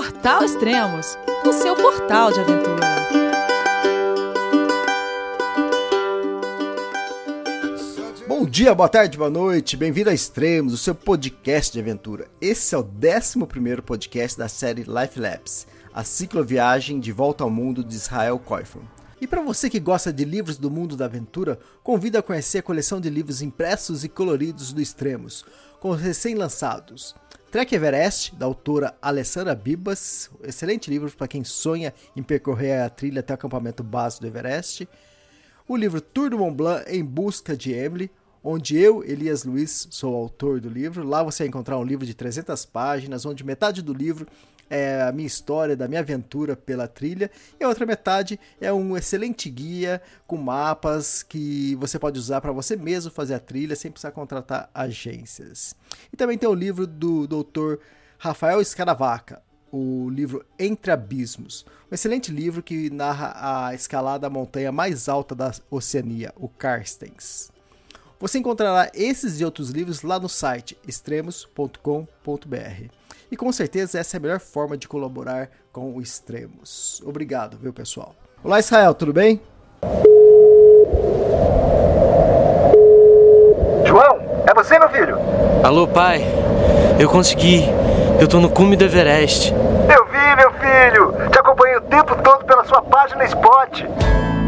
Portal Extremos, o seu portal de aventura. Bom dia, boa tarde, boa noite, bem-vindo a Extremos, o seu podcast de aventura. Esse é o 11 podcast da série Life Labs, a cicloviagem de volta ao mundo de Israel Koifman. E para você que gosta de livros do mundo da aventura, convido a conhecer a coleção de livros impressos e coloridos do Extremos, com os recém-lançados. Trek Everest, da autora Alessandra Bibas, excelente livro para quem sonha em percorrer a trilha até o acampamento base do Everest. O livro Tour do Mont Blanc em Busca de Emily, onde eu, Elias Luiz, sou o autor do livro. Lá você vai encontrar um livro de 300 páginas, onde metade do livro é a minha história, da minha aventura pela trilha, e a outra metade é um excelente guia com mapas que você pode usar para você mesmo fazer a trilha sem precisar contratar agências. E também tem o livro do Dr. Rafael Escaravaca, o livro Entre Abismos, um excelente livro que narra a escalada da montanha mais alta da Oceania, o Carstens. Você encontrará esses e outros livros lá no site extremos.com.br. E com certeza essa é a melhor forma de colaborar com o Extremos. Obrigado, viu, pessoal? Olá, Israel, tudo bem? João, é você, meu filho? Alô, pai. Eu consegui. Eu tô no cume do Everest. Eu vi, meu filho. Te acompanhei o tempo todo pela sua página Spot.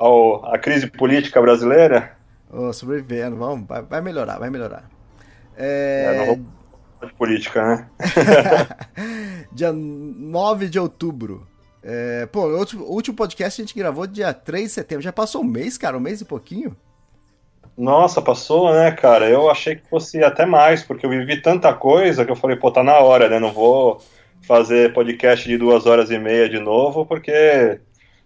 ao, à crise política brasileira? Oh, sobrevivendo, vamos, vai, vai, melhorar, vai melhorar. É... É, não vou de política, né? dia 9 de outubro. É, pô, o último, o último podcast a gente gravou dia 3 de setembro. Já passou um mês, cara, um mês e pouquinho. Nossa, passou, né, cara? Eu achei que fosse até mais, porque eu vivi tanta coisa que eu falei, pô, tá na hora, né? Não vou fazer podcast de duas horas e meia de novo, porque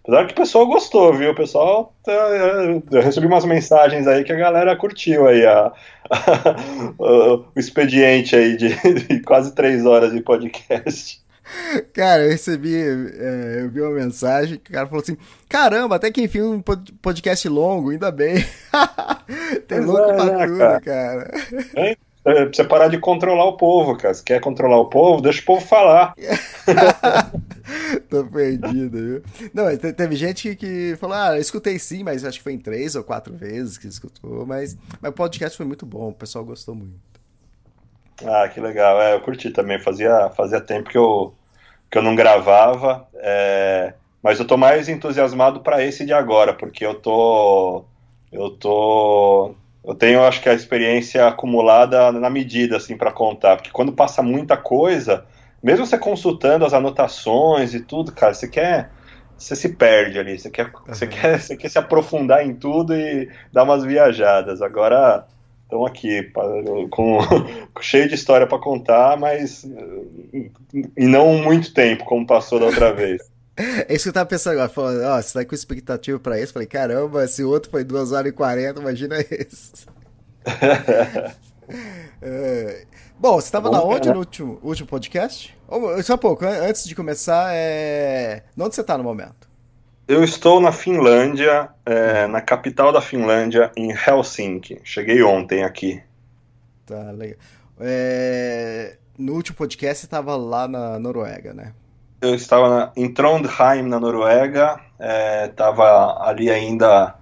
Apesar que o pessoal gostou, viu? O pessoal. Tá, eu recebi umas mensagens aí que a galera curtiu aí a, a, o expediente aí de, de, quase três horas de podcast. Cara, eu recebi, é, eu vi uma mensagem que o cara falou assim: caramba, até que enfim um podcast longo, ainda bem. Tem louco é, pra né, tudo, cara. cara. É, você parar de controlar o povo, cara. Se quer controlar o povo, deixa o povo falar. Tô perdido, viu? Não, teve gente que falou, ah, eu escutei sim, mas acho que foi em três ou quatro vezes que escutou, mas, mas o podcast foi muito bom, o pessoal gostou muito. Ah, que legal. É, eu curti também. Fazia, fazia tempo que eu, que eu não gravava, é, mas eu tô mais entusiasmado para esse de agora, porque eu tô. Eu tô eu tenho, acho que a experiência acumulada na medida, assim, para contar, porque quando passa muita coisa, mesmo você consultando as anotações e tudo, cara, você quer, você se perde ali, você quer, uhum. você quer, você quer se aprofundar em tudo e dar umas viajadas. Agora estão aqui com, com, cheio de história para contar, mas e não muito tempo como passou da outra vez. É isso que eu tava pensando agora. Falando, ó, você tá com expectativa pra isso? Falei, caramba, esse outro foi 2 horas e 40, imagina esse. é... Bom, você tava Bom, na onde no último, último podcast? Só um pouco, antes de começar, é... onde você tá no momento? Eu estou na Finlândia, é, na capital da Finlândia, em Helsinki. Cheguei ontem aqui. Tá, legal. É... No último podcast você estava lá na Noruega, né? Eu estava na, em Trondheim, na Noruega, estava é, ali ainda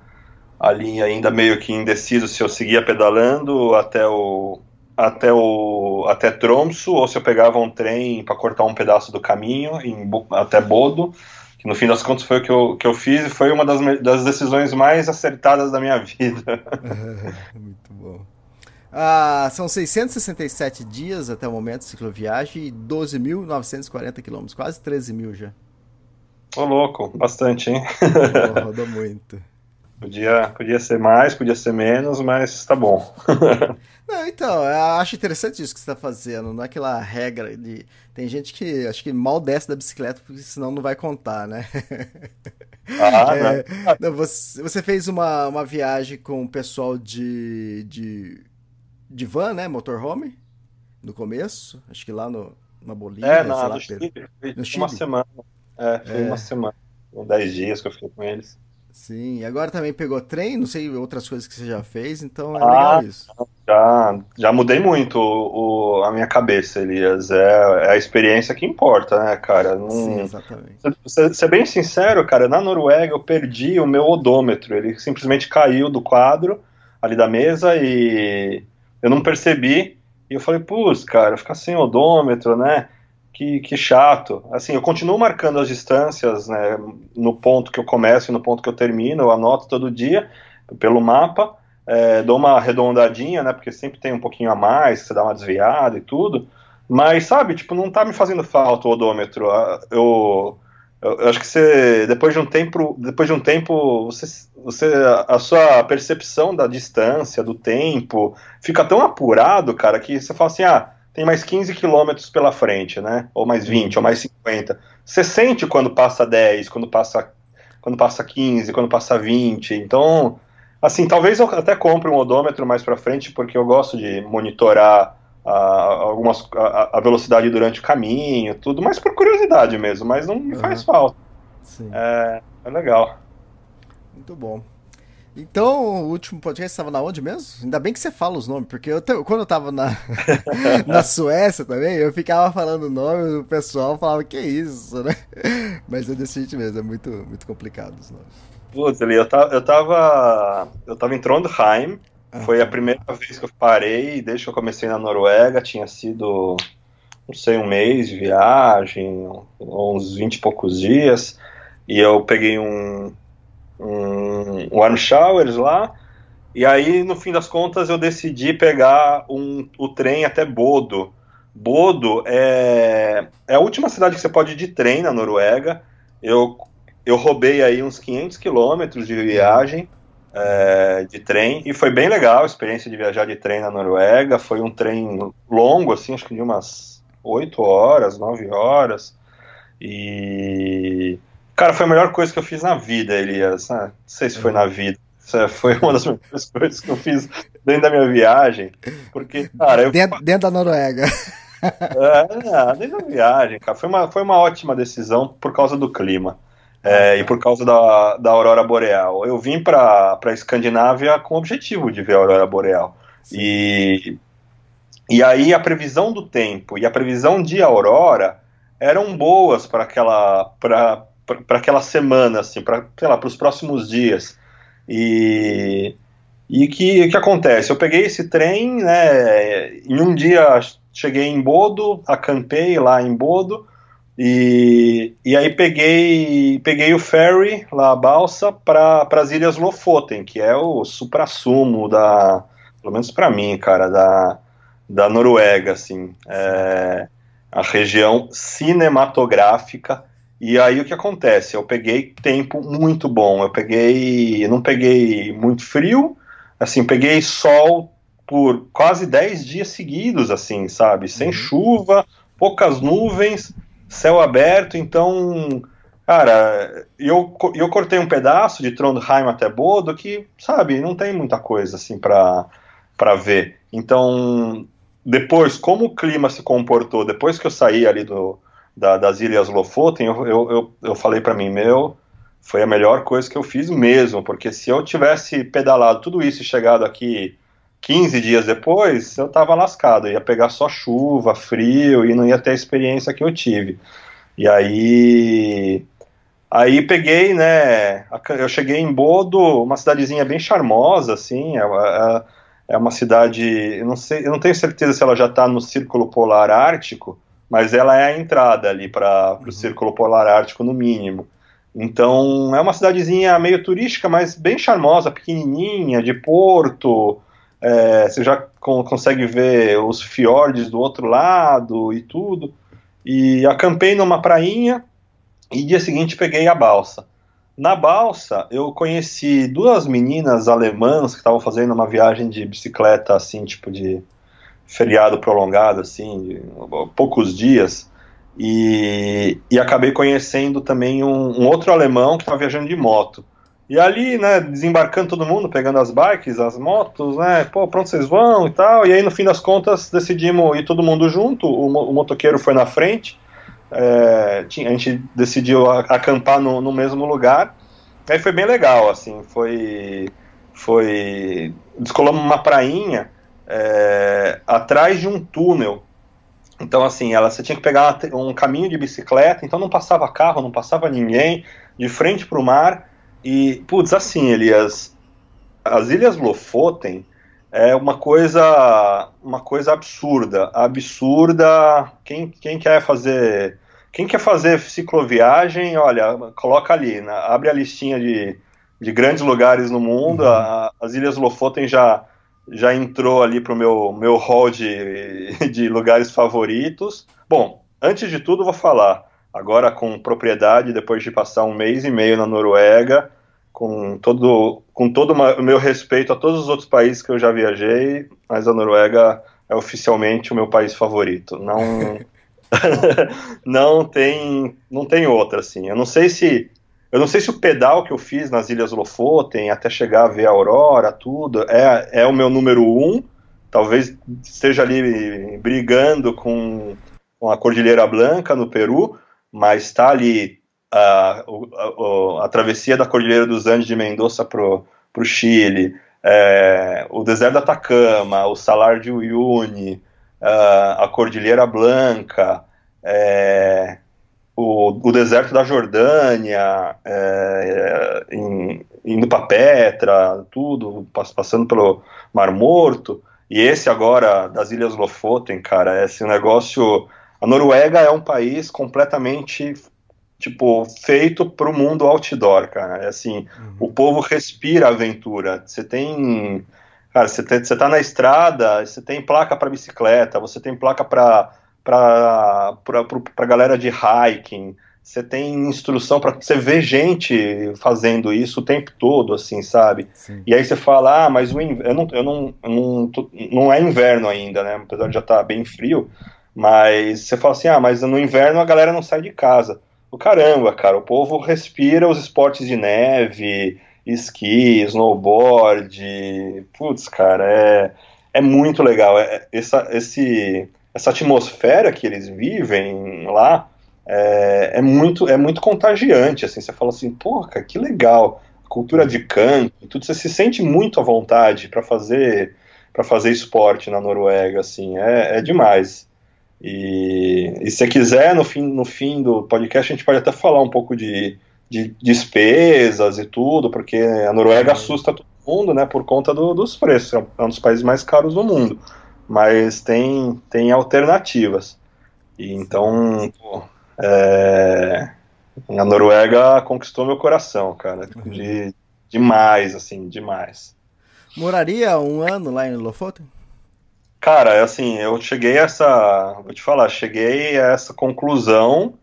ali ainda meio que indeciso se eu seguia pedalando até o até o até Tromso ou se eu pegava um trem para cortar um pedaço do caminho em, até Bodo que no fim das contas foi o que eu, que eu fiz e foi uma das, das decisões mais acertadas da minha vida. Muito bom. Ah, são 667 dias até o momento de cicloviagem e 12.940 quilômetros, quase 13 mil já. Ô louco, bastante, hein? rodou muito. Podia, podia ser mais, podia ser menos, mas tá bom. Não, então, eu acho interessante isso que você está fazendo, não é aquela regra de. Tem gente que acho que mal desce da bicicleta, porque senão não vai contar, né? Ah, é, não, você, você fez uma, uma viagem com o pessoal de, de, de van, né? Motorhome? No começo? Acho que lá no, na Bolívia. É, na, lá, no, Chile, no Chile. Uma semana. É, foi é. uma semana. Dez dias que eu fiquei com eles. Sim, e agora também pegou trem, não sei outras coisas que você já fez, então é ah, legal isso. Já, já mudei muito o, o, a minha cabeça, Elias. É, é, a experiência que importa, né, cara? Não, Sim, exatamente. Ser, ser bem sincero, cara, na Noruega eu perdi o meu odômetro. Ele simplesmente caiu do quadro ali da mesa e eu não percebi. E eu falei, putz, cara, ficar sem odômetro, né? que, que chato. Assim, eu continuo marcando as distâncias, né, no ponto que eu começo e no ponto que eu termino, eu anoto todo dia pelo mapa, é, dou uma arredondadinha, né, porque sempre tem um pouquinho a mais, você dá uma desviada e tudo, mas, sabe, tipo, não tá me fazendo falta o odômetro. Eu, eu, eu acho que você, depois de um tempo, depois de um tempo, você, você, a sua percepção da distância, do tempo, fica tão apurado, cara, que você fala assim, ah, tem mais 15 quilômetros pela frente, né? Ou mais 20, ou mais 50. Você sente quando passa 10, quando passa, quando passa 15, quando passa 20. Então, assim, talvez eu até compre um odômetro mais para frente, porque eu gosto de monitorar a, algumas, a, a, velocidade durante o caminho, tudo, mas por curiosidade mesmo, mas não me faz falta. É, é legal. Muito bom. Então, o último podcast estava na onde mesmo? Ainda bem que você fala os nomes, porque eu, quando eu tava na, na Suécia também, eu ficava falando o nome, o pessoal falava, que isso, né? Mas é desse jeito mesmo, é muito, muito complicado os nomes. Putz, ali, eu, tava, eu tava. Eu tava em Trondheim, foi a tá. primeira vez que eu parei, desde que eu comecei na Noruega, tinha sido, não sei, um mês de viagem, uns 20 e poucos dias, e eu peguei um, um, um warm showers lá. E aí, no fim das contas, eu decidi pegar um, o trem até Bodo. Bodo é, é a última cidade que você pode ir de trem na Noruega. Eu, eu roubei aí uns 500 quilômetros de viagem é, de trem e foi bem legal a experiência de viajar de trem na Noruega. Foi um trem longo, assim, acho que de umas 8 horas, 9 horas. E Cara, foi a melhor coisa que eu fiz na vida, Elias. Ah, não sei se foi na vida. Foi uma das melhores coisas que eu fiz dentro da minha viagem. Porque, cara, eu... dentro, dentro da Noruega. É, dentro da viagem, cara. Foi uma, foi uma ótima decisão por causa do clima. É, e por causa da, da aurora boreal. Eu vim para a Escandinávia com o objetivo de ver a aurora boreal. E, e aí a previsão do tempo e a previsão de aurora eram boas para aquela para aquela semana, assim, para os próximos dias. E e que que acontece? Eu peguei esse trem, né? Em um dia cheguei em Bodo, acampei lá em Bodo e, e aí peguei peguei o ferry lá a balsa para as ilhas Lofoten, que é o supra-sumo da, pelo menos para mim, cara, da da Noruega, assim, é, a região cinematográfica e aí o que acontece? Eu peguei tempo muito bom. Eu peguei. Eu não peguei muito frio, assim, peguei sol por quase 10 dias seguidos, assim, sabe? Sem uhum. chuva, poucas nuvens, céu aberto, então. Cara, eu, eu cortei um pedaço de Trondheim até Bodo que, sabe, não tem muita coisa assim para ver. Então, depois, como o clima se comportou, depois que eu saí ali do, da, das Ilhas Lofoten, eu, eu, eu, eu falei para mim, meu, foi a melhor coisa que eu fiz mesmo, porque se eu tivesse pedalado tudo isso e chegado aqui 15 dias depois, eu tava lascado, eu ia pegar só chuva, frio e não ia ter a experiência que eu tive. E aí aí peguei, né, eu cheguei em Bodo, uma cidadezinha bem charmosa assim, é, é, é uma cidade, eu não sei, eu não tenho certeza se ela já está no círculo polar ártico, mas ela é a entrada ali para o uhum. Círculo Polar Ártico, no mínimo. Então, é uma cidadezinha meio turística, mas bem charmosa, pequenininha, de porto. É, você já consegue ver os fiordes do outro lado e tudo. E acampei numa prainha e dia seguinte peguei a balsa. Na balsa, eu conheci duas meninas alemãs que estavam fazendo uma viagem de bicicleta, assim, tipo de feriado prolongado, assim, de poucos dias. E, e acabei conhecendo também um, um outro alemão que estava viajando de moto. E ali, né, desembarcando todo mundo, pegando as bikes, as motos, né, pô, pronto vocês vão e tal. E aí, no fim das contas, decidimos ir todo mundo junto. O, o motoqueiro foi na frente é, a gente decidiu acampar no, no, mesmo lugar. Aí foi bem legal, assim, foi. Foi. Descolamos uma prainha é, atrás de um túnel. Então, assim, ela, você tinha que pegar um caminho de bicicleta, então não passava carro, não passava ninguém, de frente para o mar. E, putz, assim, Elias, as Ilhas Lofoten é uma coisa uma coisa absurda, absurda. Quem, quem quer fazer quem quer fazer cicloviagem, olha, coloca ali, né, abre a listinha de, de grandes lugares no mundo. Uhum. A, as Ilhas Lofoten já, já entrou ali para o meu, meu hall de, de lugares favoritos. Bom, antes de tudo, vou falar agora com propriedade, depois de passar um mês e meio na Noruega, com todo, com todo o meu respeito a todos os outros países que eu já viajei, mas a Noruega é oficialmente o meu país favorito. Não. não tem não tem outra assim. Eu não sei se eu não sei se o pedal que eu fiz nas Ilhas Lofoten até chegar a ver a aurora, tudo, é, é o meu número um. Talvez esteja ali brigando com, com a Cordilheira Blanca no Peru, mas está ali a, a, a, travessia da Cordilheira dos Andes de Mendoza para o Chile, é, o deserto da Atacama, o Salar de Uyuni, uh, a Cordilheira Blanca, é, o, o, deserto da Jordânia, é, em, indo para Petra, tudo, passando pelo Mar Morto, e esse agora das Ilhas Lofoten, cara, esse negócio. A Noruega é um país completamente tipo feito para o mundo outdoor, cara. É assim, uhum. o povo respira aventura. Você tem Cara, você, tem, você tá na estrada, você tem placa para bicicleta, você tem placa para para galera de hiking, você tem instrução para você vê gente fazendo isso o tempo todo, assim, sabe? Sim. E aí você fala, ah, mas o inverno, eu não, eu não, eu não, não é inverno ainda, né? Apesar de já estar tá bem frio, mas você fala assim, ah, mas no inverno a galera não sai de casa. O caramba, cara, o povo respira os esportes de neve, esqui, snowboard, putz, cara, é, é muito legal. É, essa, esse, essa atmosfera que eles vivem lá é, é, muito, é muito contagiante, assim, você fala assim, porra, que legal, cultura de campo, tudo, você se sente muito à vontade para fazer para fazer esporte na Noruega, assim, é, é demais. E, e se você quiser, no fim, no fim do podcast, a gente pode até falar um pouco de, de despesas e tudo, porque a Noruega assusta todo mundo, né, por conta do, dos preços, é, é um dos países mais caros do mundo, mas tem, tem alternativas. E então, pô, é, a Noruega conquistou meu coração, cara, uhum. de, demais, assim, demais. Moraria um ano lá em Lofoten? Cara, é assim, eu cheguei a essa, vou te falar, cheguei a essa conclusão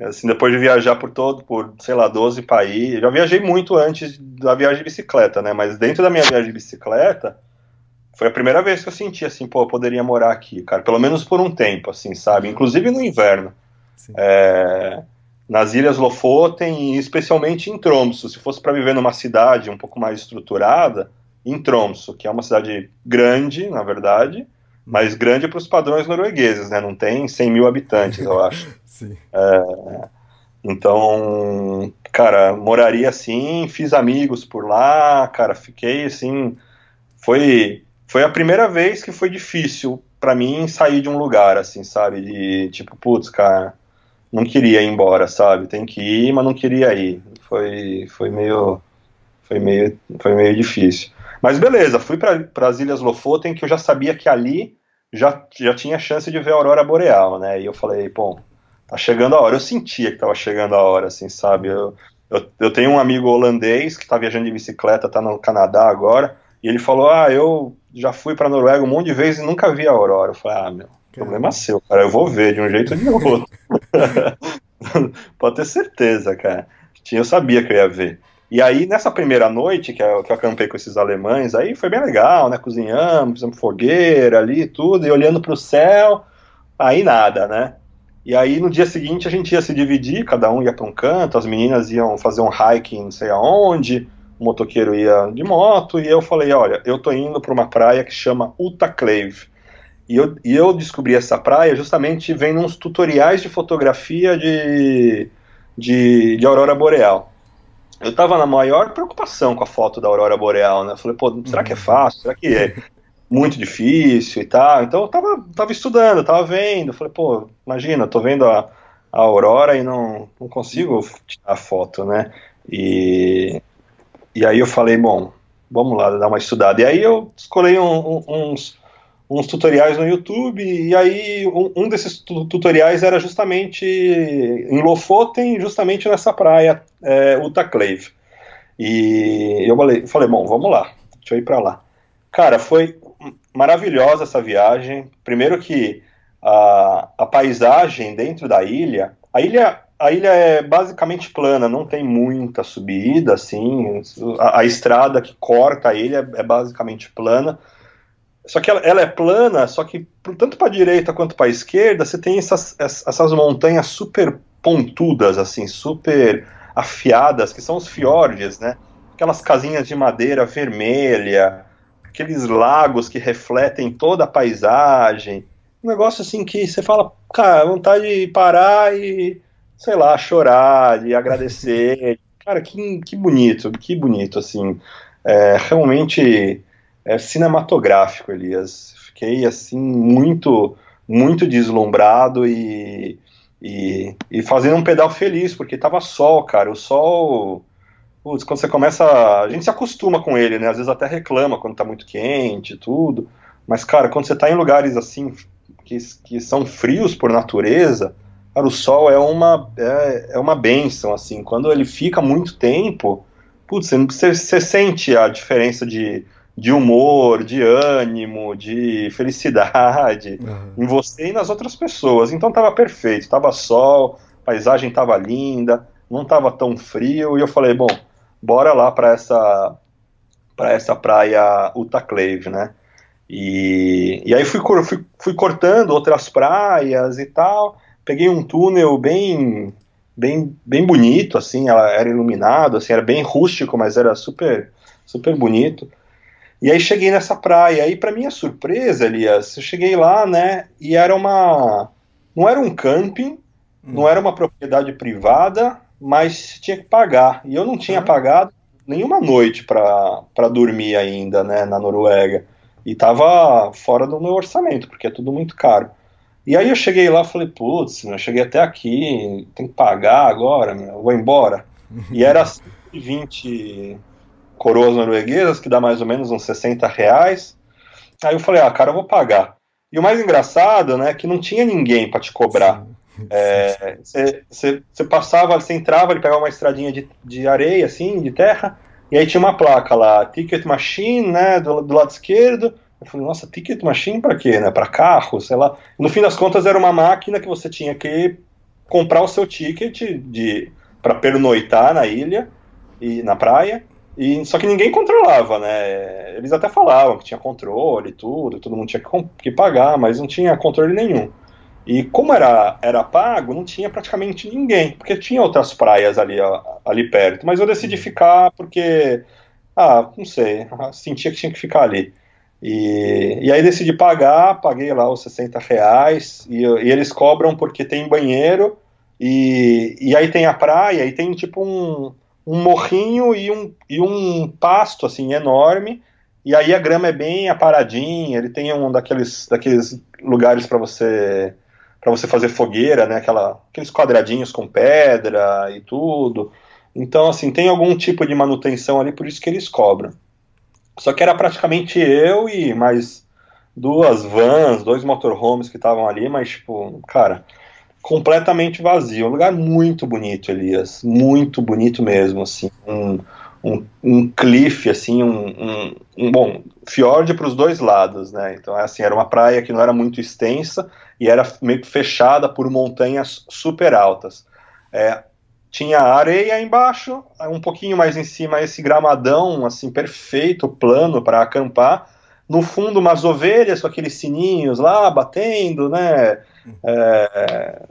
Assim, depois de viajar por todo, por, sei lá, 12 países. Já viajei muito antes da viagem de bicicleta, né? Mas dentro da minha viagem de bicicleta, foi a primeira vez que eu senti assim, pô, eu poderia morar aqui, cara. Pelo menos por um tempo, assim, sabe? Inclusive no inverno. É, nas Ilhas Lofoten e especialmente em Tromsø. Se fosse para viver numa cidade um pouco mais estruturada, em Tromsø, que é uma cidade grande, na verdade, mas grande para os padrões noruegueses, né? Não tem 100 mil habitantes, eu acho. Sim. É, então, cara, moraria assim, fiz amigos por lá, cara, fiquei assim, foi foi a primeira vez que foi difícil para mim sair de um lugar assim, sabe, de tipo, putz, cara, não queria ir embora, sabe? Tem que ir, mas não queria ir. Foi foi meio foi meio foi meio difícil. Mas beleza, fui para as Ilhas Lofoten, que eu já sabia que ali já, já tinha chance de ver a aurora boreal, né? E eu falei, bom, tá chegando a hora. Eu sentia que tava chegando a hora, assim, sabe? Eu, eu, eu tenho um amigo holandês que tá viajando de bicicleta, tá no Canadá agora, e ele falou: Ah, eu já fui pra Noruega um monte de vezes e nunca vi a aurora. Eu falei: Ah, meu, problema seu, cara, eu vou ver de um jeito ou de outro. Pode ter certeza, cara. eu sabia que eu ia ver. E aí, nessa primeira noite que eu, que eu acampei com esses alemães, aí foi bem legal, né? Cozinhamos, fizemos fogueira ali tudo, e olhando para o céu, aí nada, né? E aí no dia seguinte a gente ia se dividir, cada um ia para um canto, as meninas iam fazer um hiking não sei aonde, o motoqueiro ia de moto, e eu falei, olha, eu tô indo para uma praia que chama Utaclave. E eu, e eu descobri essa praia justamente vendo uns tutoriais de fotografia de, de, de aurora boreal eu tava na maior preocupação com a foto da aurora boreal, né? Eu falei, pô, será que é uhum. fácil? Será que é muito difícil e tal? Então eu tava, tava estudando, tava vendo. Eu falei, pô, imagina, eu tô vendo a, a aurora e não, não consigo tirar a foto, né? E, e aí eu falei, bom, vamos lá, dar uma estudada. E aí eu escolhi um, um, uns, uns tutoriais no YouTube, e aí um, um desses tutoriais era justamente em Lofoten, justamente nessa praia, é, Utaclave. E eu falei, falei, bom, vamos lá, deixa eu ir para lá. Cara, foi maravilhosa essa viagem. Primeiro que a, a paisagem dentro da ilha, a ilha a ilha é basicamente plana, não tem muita subida, assim, a, a estrada que corta a ilha é basicamente plana, só que ela, ela, é plana, só que tanto para a direita quanto para a esquerda você tem essas, essas montanhas super pontudas, assim, super afiadas, que são os fiordes, né? Aquelas casinhas de madeira vermelha, aqueles lagos que refletem toda a paisagem. Um negócio assim que você fala, cara, vontade de parar e, sei lá, chorar, de agradecer. cara, que, que bonito, que bonito, assim. É, realmente é cinematográfico, Elias. Fiquei assim muito muito deslumbrado e, e, e fazendo um pedal feliz, porque tava sol, cara. O sol, putz, quando você começa, a gente se acostuma com ele, né? Às vezes até reclama quando tá muito quente e tudo. Mas, cara, quando você tá em lugares assim que, que são frios por natureza, cara, o sol é uma é, é uma benção, assim. Quando ele fica muito tempo, putz, você, você sente a diferença de de humor, de ânimo, de felicidade uhum. em você e nas outras pessoas. Então estava perfeito, estava sol, a paisagem estava linda, não estava tão frio e eu falei, bom, bora lá para essa para essa praia Utaclave, né? E, e aí fui, fui, fui cortando outras praias e tal. Peguei um túnel bem bem bem bonito, assim, ela era iluminado, assim, era bem rústico, mas era super super bonito. E aí cheguei nessa praia, e para minha surpresa, Elias, eu cheguei lá, né, e era uma... não era um camping, hum. não era uma propriedade privada, mas tinha que pagar, e eu não tinha hum. pagado nenhuma noite para dormir ainda, né, na Noruega, e tava fora do meu orçamento, porque é tudo muito caro. E aí eu cheguei lá e falei, putz, eu cheguei até aqui, tem que pagar agora, meu, vou embora. E era 20 coroas norueguesas, que dá mais ou menos uns 60 reais. Aí eu falei, ah, cara, eu vou pagar. E o mais engraçado, né, é que não tinha ninguém para te cobrar. Você é, passava, você entrava, ele pegava uma estradinha de, de areia, assim, de terra, e aí tinha uma placa lá, Ticket Machine, né, do, do lado esquerdo. Eu falei, nossa, Ticket Machine para quê, né, para carro, sei lá. No fim das contas era uma máquina que você tinha que comprar o seu ticket de para pernoitar na ilha e na praia e, só que ninguém controlava, né? Eles até falavam que tinha controle e tudo, todo mundo tinha que, que pagar, mas não tinha controle nenhum. E como era, era pago, não tinha praticamente ninguém, porque tinha outras praias ali, ali perto. Mas eu decidi uhum. ficar porque, ah, não sei, sentia que tinha que ficar ali. E, e aí decidi pagar, paguei lá os 60 reais, e, e eles cobram porque tem banheiro, e, e aí tem a praia, e tem tipo um, um morrinho e um, e um pasto assim enorme. E aí a grama é bem aparadinha, ele tem um daqueles, daqueles lugares para você para você fazer fogueira, né, aquela, aqueles quadradinhos com pedra e tudo. Então, assim, tem algum tipo de manutenção ali, por isso que eles cobram. Só que era praticamente eu e mais duas vans, dois motorhomes que estavam ali, mas, tipo, cara, completamente vazio. Um lugar muito bonito, Elias. Muito bonito mesmo, assim. Um, um, um cliff, assim, um, um, um bom, fiord para os dois lados, né? Então, é assim, era uma praia que não era muito extensa e era meio que fechada por montanhas super altas. É, tinha areia embaixo, um pouquinho mais em cima esse gramadão, assim, perfeito, plano para acampar. No fundo, umas ovelhas com aqueles sininhos lá, batendo, né? É,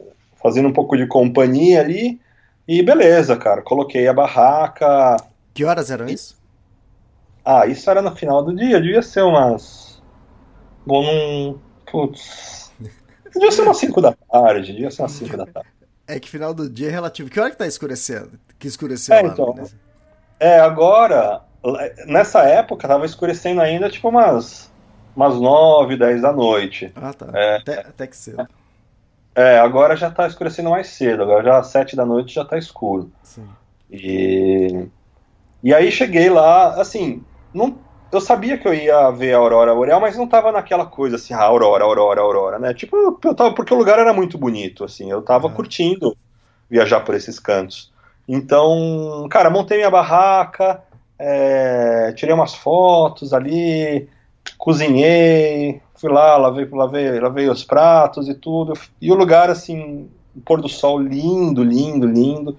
fazendo um pouco de companhia ali. E beleza, cara, coloquei a barraca. Que horas eram isso? Ah, isso era no final do dia, devia ser umas. Bom, não. Putz. Devia ser umas 5 da tarde, devia ser umas 5 da tarde. É que final do dia é relativo. Que hora que tá escurecendo? Que escureceu É, lá, então. É, agora, nessa época tava escurecendo ainda tipo umas, umas 9, 10 da noite. Ah, tá. É. Até, até que cedo. É, agora já tá escurecendo mais cedo, agora já às 7 da noite já tá escuro. Sim. E, e aí cheguei lá, assim, não, eu sabia que eu ia ver a aurora boreal, mas não tava naquela coisa assim, ah, aurora, aurora, aurora, né? Tipo, eu tava, porque o lugar era muito bonito, assim, eu tava Uhum. curtindo viajar por esses cantos. Então, cara, montei minha barraca, é, tirei umas fotos ali, cozinhei, fui lá, lavei, lavei, lavei os pratos e tudo. E o lugar, assim, o pôr do sol lindo, lindo, lindo.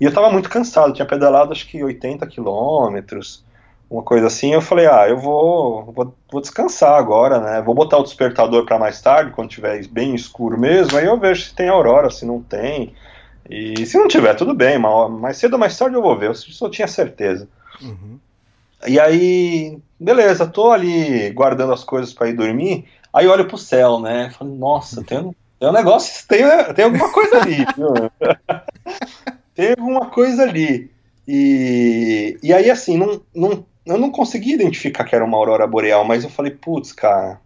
E eu tava muito cansado, tinha pedalado acho que 80 quilômetros, uma coisa assim. Eu falei, ah, eu vou, vou, vou descansar agora, né? Vou botar o despertador para mais tarde, quando tiver bem escuro mesmo. Aí eu vejo se tem aurora, se não tem. E se não tiver, tudo bem, mas mais cedo ou mais tarde eu vou ver, eu só tinha certeza. Uhum. E aí, beleza, tô ali guardando as coisas para ir dormir. Aí olho pro céu, né? Falo, nossa, tem um, tem um negócio, tem, tem alguma coisa ali, tem alguma coisa ali. E, e aí, assim, não, não, eu não consegui identificar que era uma aurora boreal, mas eu falei, putz, cara,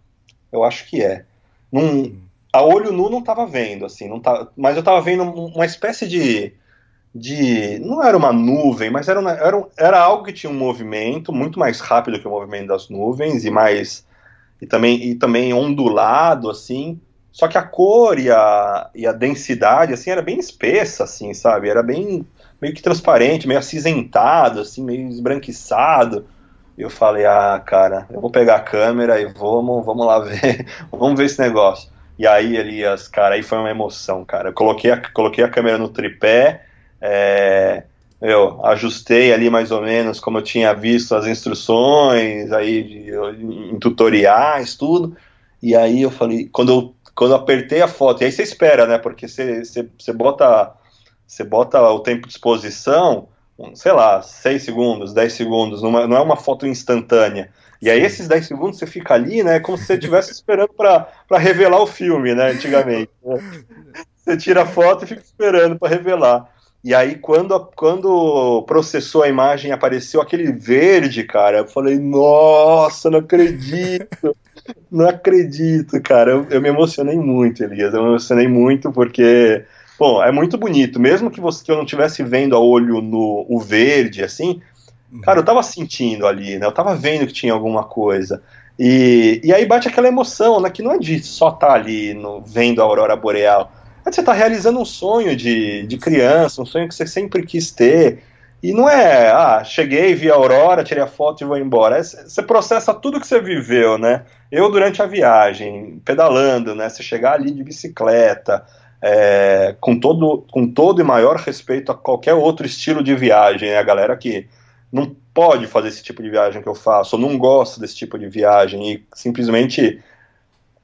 eu acho que é. Não, a olho nu não tava vendo, assim, não tá, mas eu tava vendo uma espécie de, de. Não era uma nuvem, mas era, uma- era, um- era algo que tinha um movimento muito mais rápido que o movimento das nuvens e mais. E também, e também ondulado, assim. Só que a cor e a, e a densidade, assim, era bem espessa, assim, sabe? Era bem meio que transparente, meio acinzentado, assim, meio esbranquiçado. E eu falei, ah, cara, eu vou pegar a câmera e vamos, vamos lá ver, vamos ver esse negócio. E aí, Elias, cara, aí foi uma emoção, cara. Eu coloquei a, coloquei a câmera no tripé, é, eu ajustei ali mais ou menos como eu tinha visto as instruções, aí de- em tutoriais, tudo. E aí eu falei, quando eu, quando eu apertei a foto, e aí você espera, né? Porque você, você, você bota você bota o tempo de exposição, sei lá, 6 segundos, 10 segundos, numa- não é uma foto instantânea. E aí esses 10 segundos você fica ali, né, como se você estivesse esperando para revelar o filme, né, antigamente. né? Você tira a foto e fica esperando para revelar. E aí quando, quando processou a imagem apareceu aquele verde, cara, eu falei, nossa, não acredito. Não acredito, cara. Eu, eu me emocionei muito, Elias. Eu me emocionei muito porque Bom, é muito bonito, mesmo que, você, que eu não estivesse vendo a olho no o verde, assim, cara, eu tava sentindo ali, né? Eu tava vendo que tinha alguma coisa. E, e aí bate aquela emoção, né? Que não é de só estar ali no, vendo a aurora boreal. É de você estar realizando um sonho de, de criança, um sonho que você sempre quis ter. E não é, ah, cheguei, vi a aurora, tirei a foto e vou embora. É, você processa tudo que você viveu, né? Eu durante a viagem, pedalando, né? Você chegar ali de bicicleta, é, com, todo, com todo e maior respeito a qualquer outro estilo de viagem, né? A galera que não pode fazer esse tipo de viagem que eu faço, ou não gosta desse tipo de viagem e simplesmente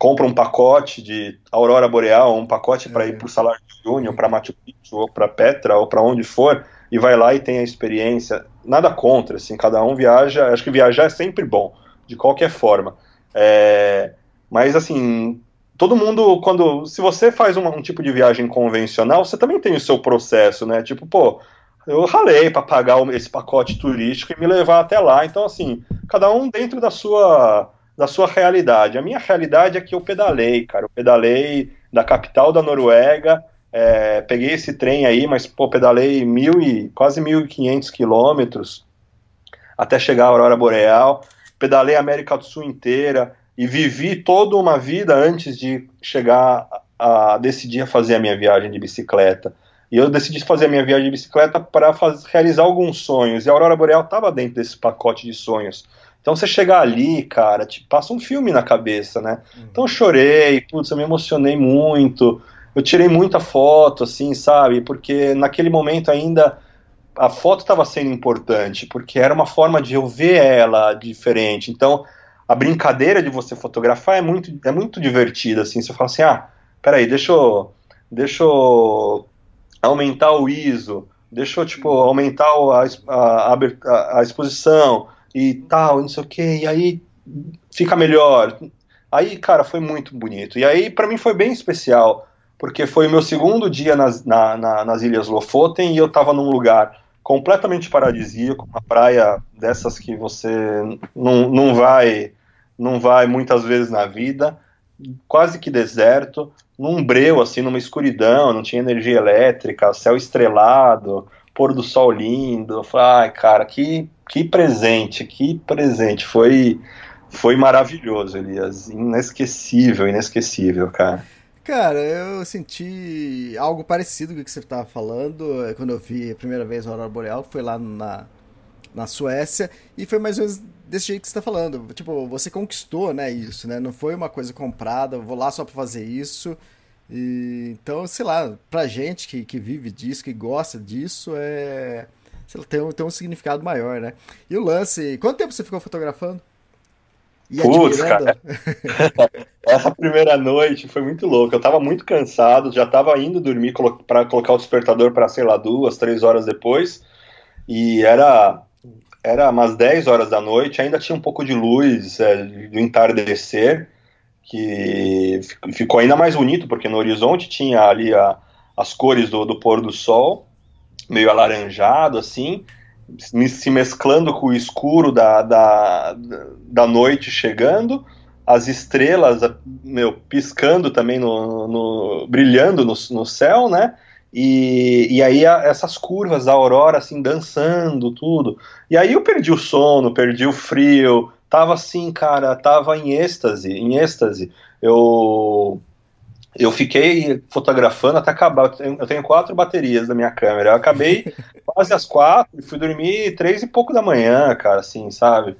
compra um pacote de Aurora Boreal, um pacote para ir para o Salar ou para Machu Picchu, ou para Petra, ou para onde for, e vai lá e tem a experiência. Nada contra, assim, cada um viaja. Acho que viajar é sempre bom, de qualquer forma. É, mas assim, todo mundo, quando. Se você faz um, um tipo de viagem convencional, você também tem o seu processo, né? Tipo, pô, eu ralei para pagar esse pacote turístico e me levar até lá. Então, assim, cada um dentro da sua da sua realidade. A minha realidade é que eu pedalei, cara. Eu pedalei da capital da Noruega, é, peguei esse trem aí, mas pô, pedalei mil e quase 1.500 quilômetros até chegar à Aurora Boreal. Pedalei a América do Sul inteira e vivi toda uma vida antes de chegar a, a decidir fazer a minha viagem de bicicleta. E eu decidi fazer a minha viagem de bicicleta para realizar alguns sonhos. E a Aurora Boreal estava dentro desse pacote de sonhos. Então você chegar ali, cara, te passa um filme na cabeça, né? Então eu chorei, putz, eu me emocionei muito. eu tirei muita foto, assim, sabe? Porque naquele momento ainda a foto estava sendo importante, porque era uma forma de eu ver ela diferente. Então, a brincadeira de você fotografar é muito, é muito divertida, assim. Você fala assim, ah, peraí, deixa eu, deixa eu aumentar o ISO, deixa eu, tipo, aumentar a, a, a, a exposição e tal, não sei o que, e aí fica melhor. Aí, cara, foi muito bonito. E aí, para mim, foi bem especial, porque foi o meu segundo dia nas, na, na, nas Ilhas Lofoten e eu tava num lugar completamente paradisíaco, uma praia dessas que você não, não vai não vai muitas vezes na vida, quase que deserto, num breu, assim, numa escuridão, não tinha energia elétrica, céu estrelado, pôr do sol lindo. Eu falei, ai, cara, que, que presente, que presente. Foi, foi maravilhoso, Elias. Inesquecível, inesquecível, cara. Cara, eu senti algo parecido com o que você estava falando eh, quando eu vi a primeira vez a Aurora Boreal, foi lá na, na Suécia, e foi mais ou menos desse jeito que você está falando. Tipo, você conquistou, né, isso, né? Não foi uma coisa comprada, vou lá só para fazer isso. E, então, sei lá, pra gente que, que vive disso, que gosta disso, é. Lá, tem, um, tem um significado maior, né? E o lance, quanto tempo você ficou fotografando? Putz, cara. Essa primeira noite foi muito louca. Eu tava muito cansado, já tava indo dormir para colocar o despertador para sei lá, duas, três horas depois. E era era umas 10 horas da noite, ainda tinha um pouco de luz é, do entardecer, que ficou ainda mais bonito, porque no horizonte tinha ali a, as cores do, do pôr do sol, meio alaranjado assim, se mesclando com o escuro da, da, da noite chegando, as estrelas meu, piscando também, no, no brilhando no, no céu, né? E, e aí a, essas curvas da aurora assim dançando, tudo. E aí eu perdi o sono, perdi o frio, tava assim, cara, tava em êxtase, em êxtase. Eu eu fiquei fotografando até acabar. Eu tenho, quatro baterias da minha câmera. Eu acabei quase às quatro e fui dormir três e pouco da manhã, cara, assim, sabe?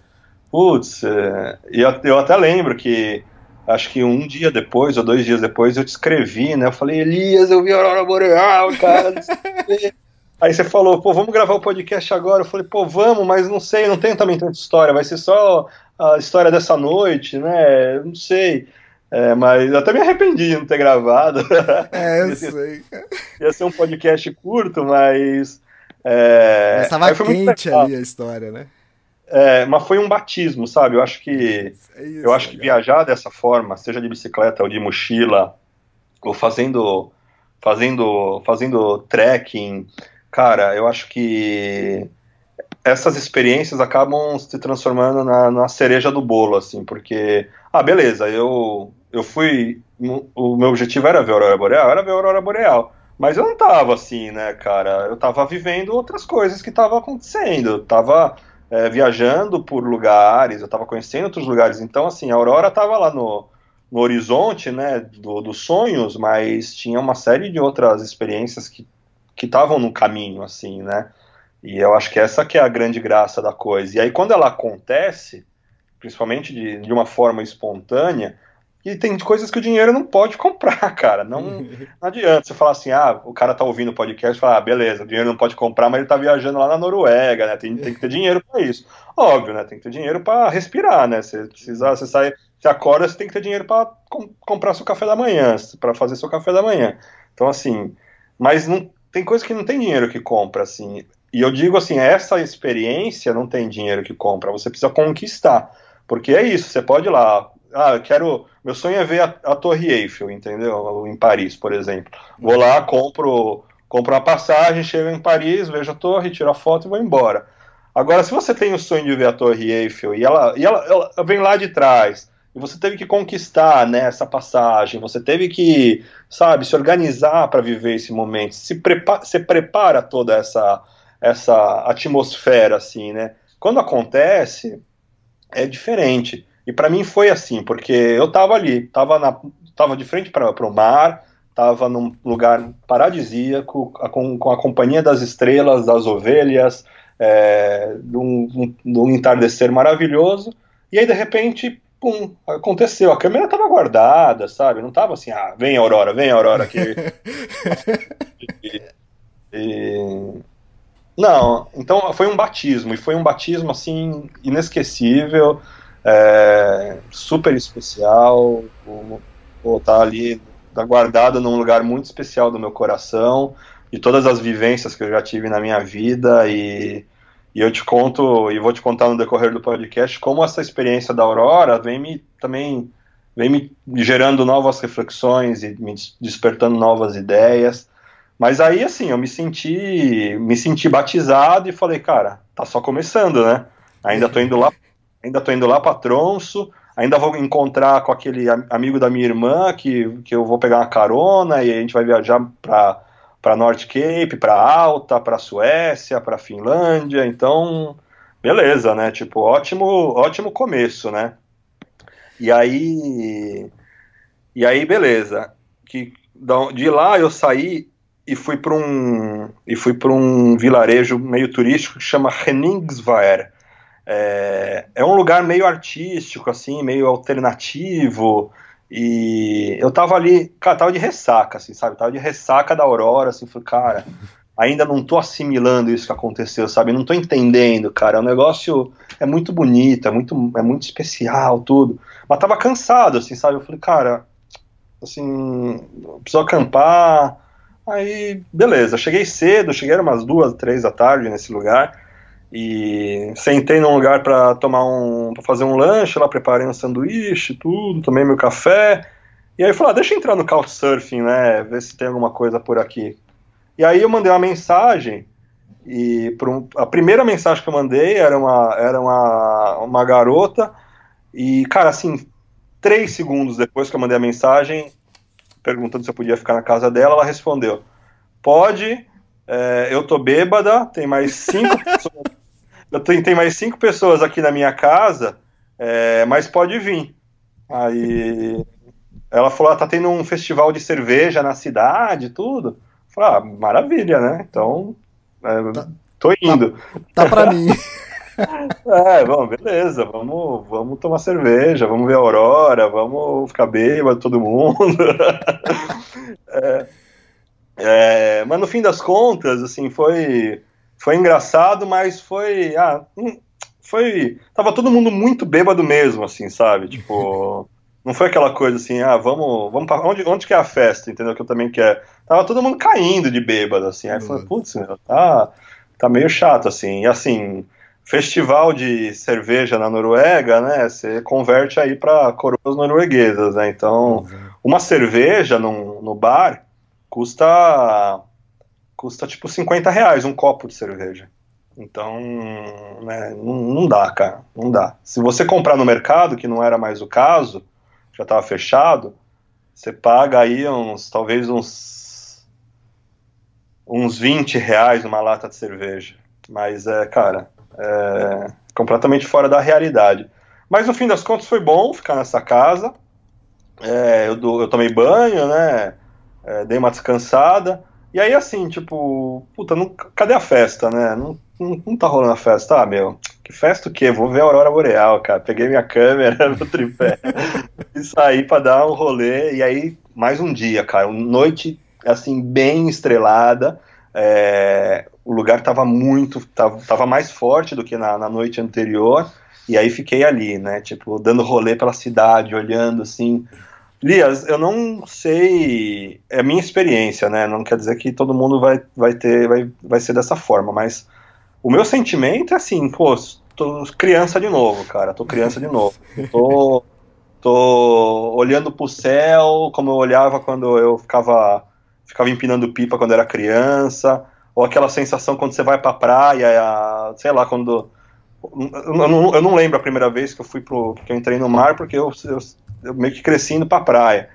Putz, é, e eu, eu, até lembro que acho que um dia depois ou dois dias depois eu te escrevi, né? Eu falei, Elias, eu vi a Aurora Boreal, cara. Aí você falou, pô, vamos gravar o podcast agora. Eu falei, pô, vamos, mas não sei, não tenho também tanta história. Vai ser só a história dessa noite, né? Não sei. É, mas eu até me arrependi de não ter gravado. É, eu sei. Ia ser um podcast curto, mas. É, mas tava quente ali a história, né? É, mas foi um batismo, sabe? Eu acho que é isso, eu acho que viajar dessa forma, seja de bicicleta ou de mochila, ou fazendo fazendo fazendo trekking, cara, eu acho que essas experiências acabam se transformando na, na cereja do bolo, assim, porque ah, beleza, eu eu fui. O meu objetivo era ver a Aurora Boreal, era ver a Aurora Boreal. Mas eu não tava assim, né, cara? Eu tava vivendo outras coisas que estavam acontecendo. Eu tava é, viajando por lugares, eu tava conhecendo outros lugares. Então, assim, a Aurora tava lá no, no horizonte, né, do, dos sonhos, mas tinha uma série de outras experiências que estavam no caminho, assim, né? E eu acho que essa que é a grande graça da coisa. E aí, quando ela acontece, principalmente de, de uma forma espontânea, e tem coisas que o dinheiro não pode comprar, cara. Não, não adianta você falar assim, ah, o cara tá ouvindo o podcast e fala, ah, beleza, o dinheiro não pode comprar, mas ele tá viajando lá na Noruega, né? Tem, tem que ter dinheiro para isso. Óbvio, né? Tem que ter dinheiro para respirar, né? Você precisa, você sai, você acorda, você tem que ter dinheiro para com, comprar seu café da manhã, para fazer seu café da manhã. Então, assim, mas não tem coisa que não tem dinheiro que compra, assim. E eu digo assim, essa experiência não tem dinheiro que compra, você precisa conquistar. Porque é isso, você pode ir lá, ah, quero. Meu sonho é ver a, a, Torre Eiffel, entendeu? Em Paris, por exemplo. Vou lá, compro, compro uma passagem, chego em Paris, vejo a torre, tiro a foto e vou embora. Agora, se você tem o sonho de ver a Torre Eiffel e ela, e ela, ela vem lá de trás, e você teve que conquistar né, essa passagem, você teve que, sabe, se organizar para viver esse momento, se prepara, se prepara toda essa, essa atmosfera, assim, né? Quando acontece, é diferente. E para mim foi assim, porque eu estava ali, estava na, tava de frente para o mar, estava num lugar paradisíaco, com, com, a companhia das estrelas, das ovelhas, é, de, um, um, de um entardecer maravilhoso, e aí de repente pum, aconteceu. A câmera tava guardada, sabe? Não tava assim, ah, vem Aurora, vem Aurora aqui. e, e... Não, então foi um batismo, e foi um batismo assim, inesquecível, é, super especial. Estar tá ali guardado num lugar muito especial do meu coração, e todas as vivências que eu já tive na minha vida, e e eu te conto, e vou te contar no decorrer do podcast, como essa experiência da Aurora vem me também vem me gerando novas reflexões e me despertando novas ideias. Mas aí, assim, eu me senti, me senti batizado e falei, cara, tá só começando, né? Ainda tô indo lá, ainda tô indo lá para Tronço, ainda vou encontrar com aquele amigo da minha irmã que, que eu vou pegar uma carona e a gente vai viajar para para North Cape, para Alta, para Suécia, para Finlândia. Então, beleza, né? Tipo, ótimo, ótimo começo, né? E aí, e aí, beleza. Que de lá eu saí e fui para um e fui para um vilarejo meio turístico que chama Henningsvaer. É, é um lugar meio artístico, assim, meio alternativo. E eu tava ali, cara, tava de ressaca, assim, sabe? Tava de ressaca da Aurora, assim, falei, cara, ainda não tô assimilando isso que aconteceu, sabe? Não tô entendendo, cara. O negócio é muito bonito, é muito, é muito especial, tudo. Mas tava cansado, assim, sabe? Eu falei, cara, assim, preciso acampar. Aí, beleza, cheguei cedo, cheguei umas duas, três da tarde nesse lugar. E sentei num lugar para tomar um, para fazer um lanche, lá preparei um sanduíche, tudo, tomei meu café. E aí falei, ah, deixa eu entrar no Couchsurfing, né, ver se tem alguma coisa por aqui. E aí eu mandei uma mensagem e um, a primeira mensagem que eu mandei era uma era uma, uma garota e cara assim três segundos depois que eu mandei a mensagem perguntando se eu podia ficar na casa dela, ela respondeu: pode, é, eu tô bêbada, tem mais cinco pessoas eu tenho, tem mais cinco pessoas aqui na minha casa, é, mas pode vir. Aí ela falou, ah, tá tendo um festival de cerveja na cidade, tudo. Eu falei, ah, maravilha, né? Então, é, tá, tô indo. Tá, tá pra mim. É, bom, beleza, vamos, vamos tomar cerveja, vamos ver a aurora, vamos ficar bêbado todo mundo. é, é, mas no fim das contas, assim, foi foi engraçado, mas foi. Ah, hum, foi. Tava todo mundo muito bêbado mesmo, assim, sabe? Tipo. Não foi aquela coisa assim, ah, vamos, vamos pra, onde, onde que é a festa, entendeu? Que eu também quero. Tava todo mundo caindo de bêbado, assim. Aí uhum. falei, putz, meu, tá, tá meio chato, assim. E assim, festival de cerveja na Noruega, né? Você converte aí para coroas norueguesas, né? Então, uhum. uma cerveja no, no bar custa custa tipo 50 reais um copo de cerveja. Então, né, não, não, dá, cara, não dá. Se você comprar no mercado, que não era mais o caso, já estava fechado, você paga aí uns, talvez uns, uns 20 reais uma lata de cerveja. Mas é, cara, é completamente fora da realidade. Mas no fim das contas foi bom ficar nessa casa. É, eu, eu tomei banho, né? É, dei uma descansada. E aí, assim, tipo, puta, não, cadê a festa, né? Não, não, não tá rolando a festa. Ah, meu, que festa o quê? Vou ver a Aurora Boreal, cara. Peguei minha câmera no tripé e saí pra dar um rolê. E aí, mais um dia, cara. Noite, assim, bem estrelada. É, o lugar tava muito. Tava, tava mais forte do que na, na noite anterior. E aí fiquei ali, né? Tipo, dando rolê pela cidade, olhando assim Lias, eu não sei, é a minha experiência, né? Não quer dizer que todo mundo vai, vai ter, vai, vai ser dessa forma, mas o meu sentimento é assim, pô, tô criança de novo, cara, tô criança de novo. Tô, tô olhando pro céu como eu olhava quando eu ficava, ficava empinando pipa quando era criança, ou aquela sensação quando você vai pra praia, sei lá, quando eu não, eu não, lembro a primeira vez que eu fui pro. que eu entrei no mar, porque eu, eu, eu meio que cresci indo pra praia.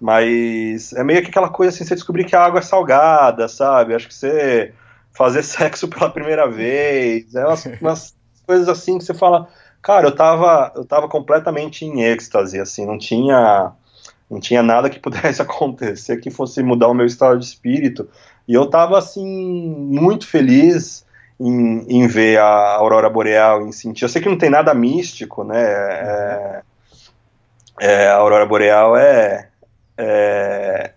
Mas é meio que aquela coisa assim, você descobrir que a água é salgada, sabe? Acho que você fazer sexo pela primeira vez, é umas, umas coisas assim que você fala, cara, eu tava, eu tava completamente em êxtase, assim, não tinha, não tinha nada que pudesse acontecer que fosse mudar o meu estado de espírito. E eu tava, assim, muito feliz, em, em, ver a aurora boreal, em sentir. Eu sei que não tem nada místico, né? É, é, a aurora boreal é, é,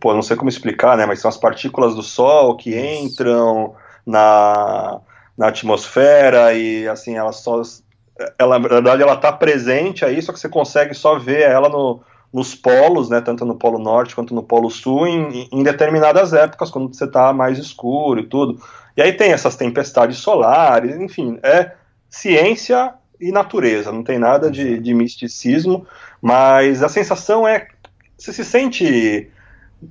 pô, não sei como explicar, né, mas são as partículas do Sol que entram na, na atmosfera e assim elas só, ela na verdade ela está presente aí, só que você consegue só ver ela no, nos polos, né, tanto no Polo Norte quanto no Polo Sul, em, em determinadas épocas, quando você está mais escuro e tudo. E aí tem essas tempestades solares, enfim, é ciência e natureza, não tem nada de, de misticismo, mas a sensação é. Você se sente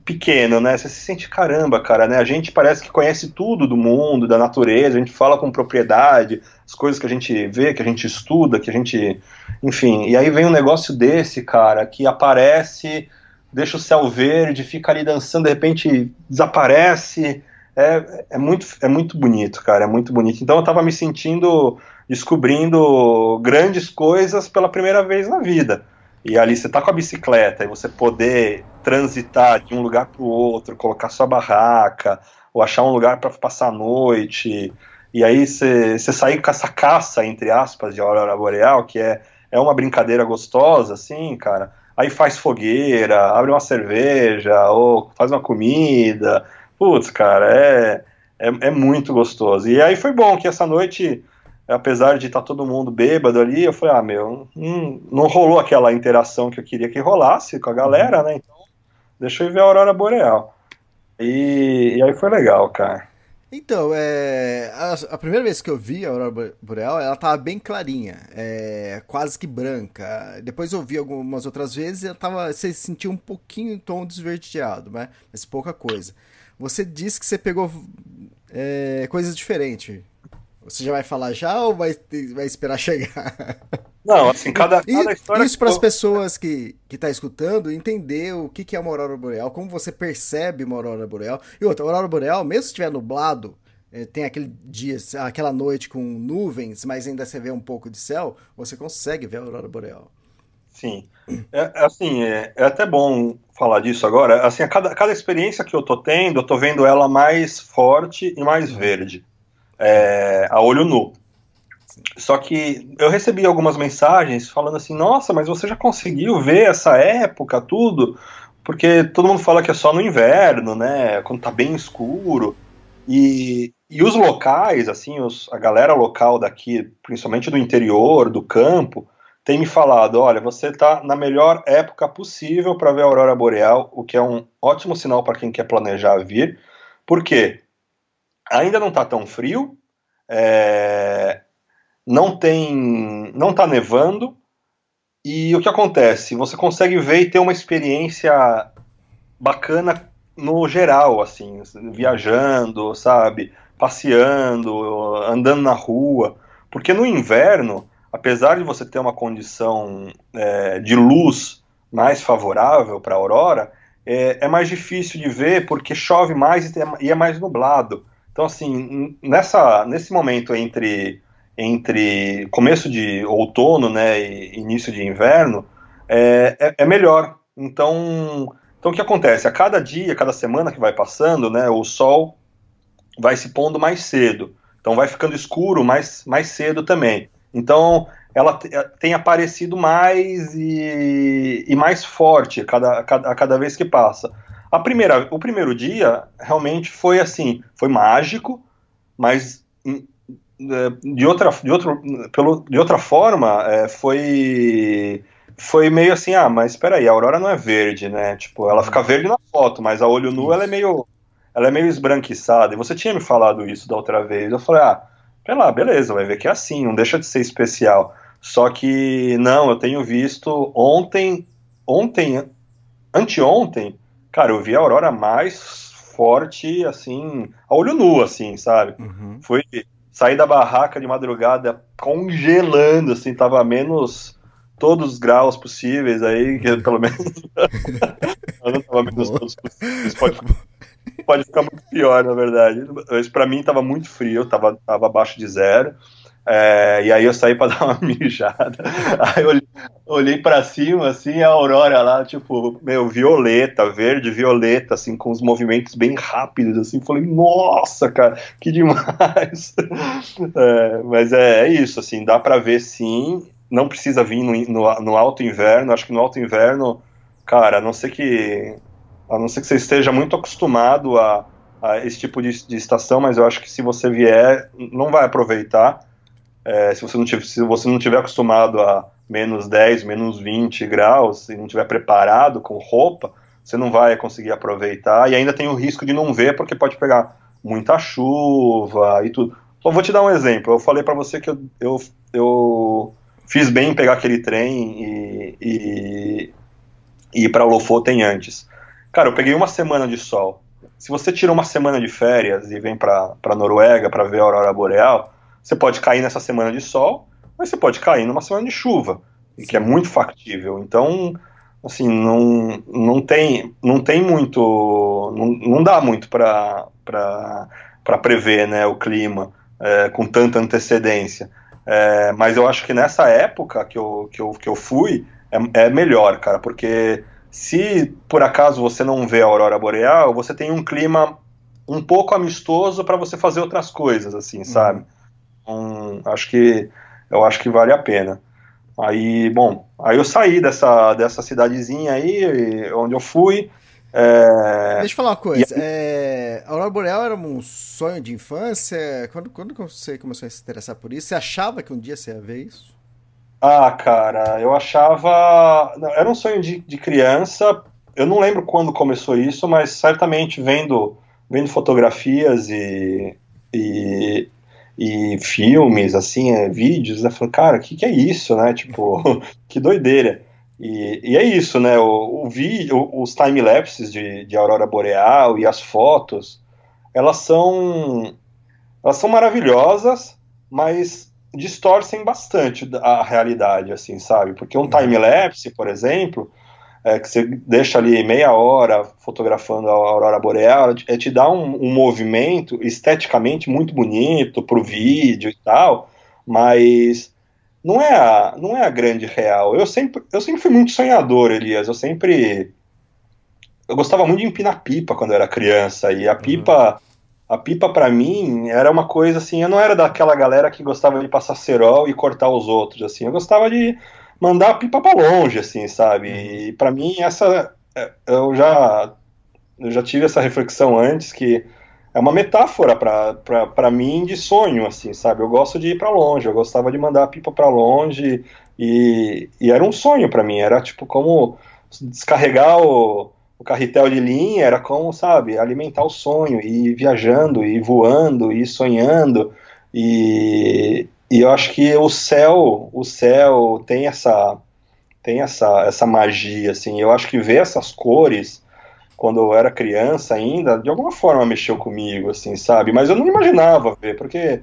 pequeno, né? Você se sente caramba, cara, né? A gente parece que conhece tudo do mundo, da natureza, a gente fala com propriedade, as coisas que a gente vê, que a gente estuda, que a gente. Enfim, e aí vem um negócio desse, cara, que aparece, deixa o céu verde, fica ali dançando, de repente desaparece. É, é, muito, é muito bonito, cara, é muito bonito. Então eu tava me sentindo descobrindo grandes coisas pela primeira vez na vida. E ali você tá com a bicicleta e você poder transitar de um lugar para o outro, colocar sua barraca, ou achar um lugar para passar a noite, e aí você sair com essa caça, entre aspas, de aurora boreal, que é, é uma brincadeira gostosa, assim, cara. Aí faz fogueira, abre uma cerveja, ou faz uma comida. Putz, cara, é, é, é muito gostoso. E aí foi bom que essa noite apesar de estar tá todo mundo bêbado ali, eu falei, ah, meu, hum, não rolou aquela interação que eu queria que rolasse com a galera, né? Então, deixa eu ver a Aurora Boreal. E, e aí foi legal, cara. Então, é, a, a, primeira vez que eu vi a Aurora Boreal, ela tava bem clarinha, é, quase que branca. Depois eu vi algumas outras vezes e ela tava, você sentia um pouquinho em tom desverdeado, né? mas pouca coisa. Você disse que você pegou é, coisas diferentes. Você já vai falar já ou vai, vai esperar chegar? Não, assim, cada, cada história. Isso para as pessoas que estão tá escutando entender o que, que é uma aurora boreal, como você percebe uma aurora boreal. E outra, a aurora boreal, mesmo se estiver nublado, é, tem aquele dia, aquela noite com nuvens, mas ainda você vê um pouco de céu, você consegue ver a aurora boreal. Sim. É, é, assim, é, é, até bom falar disso agora. Assim, a cada, cada experiência que eu tô tendo, eu tô vendo ela mais forte e mais verde é, a olho nu. Só que eu recebi algumas mensagens falando assim: nossa, mas você já conseguiu ver essa época, tudo? Porque todo mundo fala que é só no inverno, né? Quando tá bem escuro. E, e os locais, assim, os, a galera local daqui, principalmente do interior, do campo, tem me falado: olha, você tá na melhor época possível para ver a aurora boreal, o que é um ótimo sinal para quem quer planejar vir. Por quê? Ainda não está tão frio, é, não tem, não está nevando e o que acontece? Você consegue ver e ter uma experiência bacana no geral, assim, viajando, sabe, passeando, andando na rua, porque no inverno, apesar de você ter uma condição é, de luz mais favorável para a aurora, é, é, mais difícil de ver porque chove mais e é mais nublado. Então, assim, nessa, nesse momento entre, entre começo de outono né, e início de inverno, é, é, é melhor. Então, então, o que acontece? A cada dia, cada semana que vai passando, né, o sol vai se pondo mais cedo. Então, vai ficando escuro mais, mais cedo também. Então, ela tem aparecido mais e, e mais forte a cada, a cada vez que passa. A primeira, o primeiro dia realmente foi assim, foi mágico, mas hum, é, de outra, de outro, pelo, de outra forma é, foi foi meio assim, ah, mas espera aí, a aurora não é verde, né? Tipo, ela fica verde na foto, mas a olho nu ela é meio ela é meio esbranquiçada. E você tinha me falado isso da outra vez. Eu falei, ah, sei lá, beleza, vai ver que é assim, não deixa de ser especial. Só que não, eu tenho visto ontem, ontem, anteontem, cara, eu vi a aurora mais forte, assim, a olho nu, assim, sabe? Uhum. Foi sair da barraca de madrugada congelando, assim, tava menos todos os graus possíveis aí, que pelo menos não tava menos todos possíveis, pode, pode ficar muito pior, na verdade. Mas para mim tava muito frio, tava, tava abaixo de zero. É, e aí eu saí para dar uma mijada. Aí eu olhei, para cima, assim, a aurora lá, tipo, meu, violeta, verde, violeta, assim, com os movimentos bem rápidos, assim. Falei, nossa, cara, que demais. É, mas é, é, isso, assim, dá para ver sim. não precisa vir no, no, no, alto inverno. Acho que no alto inverno, cara, a não ser que, a não ser que você esteja muito acostumado a, a esse tipo de, de, estação, mas eu acho que se você vier, não vai aproveitar. É, se, você não tiver, se você não tiver acostumado a menos 10, menos 20 graus e não tiver preparado com roupa, você não vai conseguir aproveitar e ainda tem o risco de não ver porque pode pegar muita chuva e tudo. Vou te dar um exemplo. Eu falei para você que eu, eu, eu, fiz bem em pegar aquele trem e, e, e ir para Lofoten antes. Cara, eu peguei uma semana de sol. Se você tira uma semana de férias e vem para Noruega para ver a aurora boreal, você pode cair nessa semana de sol, mas você pode cair numa semana de chuva, Sim. que é muito factível. Então, assim, não, não, tem, não tem muito, não, não dá muito para prever né, o clima é, com tanta antecedência. É, mas eu acho que nessa época que eu, que eu, que eu fui, é, é melhor, cara, porque se por acaso você não vê a aurora boreal, você tem um clima um pouco amistoso para você fazer outras coisas, assim, uhum. sabe? Um, acho que eu acho que vale a pena. Aí, bom, aí eu saí dessa, dessa cidadezinha aí, onde eu fui. É... Deixa eu falar uma coisa. E... É... A Aurora Boreal era um sonho de infância? Quando, quando você começou a se interessar por isso? Você achava que um dia você ia ver isso? Ah, cara, eu achava. Era um sonho de, de criança. Eu não lembro quando começou isso, mas certamente vendo, vendo fotografias e, e e filmes, assim, é, vídeos, né? Falando, cara, o que, que é isso, né? Tipo, que doideira. E, e, é isso, né? O, o vídeo, os time-lapses de, de aurora boreal e as fotos, elas são elas são maravilhosas, mas distorcem bastante a realidade, assim, sabe? Porque um uhum. time-lapse, por exemplo, é, que você deixa ali meia hora fotografando a aurora boreal, é te dá um, um movimento esteticamente muito bonito para o vídeo e tal, mas não é a, não é a grande real. Eu sempre, eu sempre fui muito sonhador, Elias. Eu sempre eu gostava muito de empinar pipa quando eu era criança e a uhum. pipa a pipa para mim era uma coisa assim, eu não era daquela galera que gostava de passar cerol e cortar os outros assim. Eu gostava de mandar a pipa para longe, assim, sabe? Uhum. E para mim essa é, eu já eu já tive essa reflexão antes que é uma metáfora para mim de sonho, assim, sabe? Eu gosto de ir para longe, eu gostava de mandar a pipa para longe e, e, era um sonho para mim, era tipo como descarregar o, o carretel de linha, era como, sabe, alimentar o sonho, e viajando, e voando, e sonhando, e, e eu acho que o céu, o céu tem essa tem essa essa magia assim. Eu acho que ver essas cores quando eu era criança ainda, de alguma forma mexeu comigo, assim, sabe? Mas eu não imaginava ver, porque,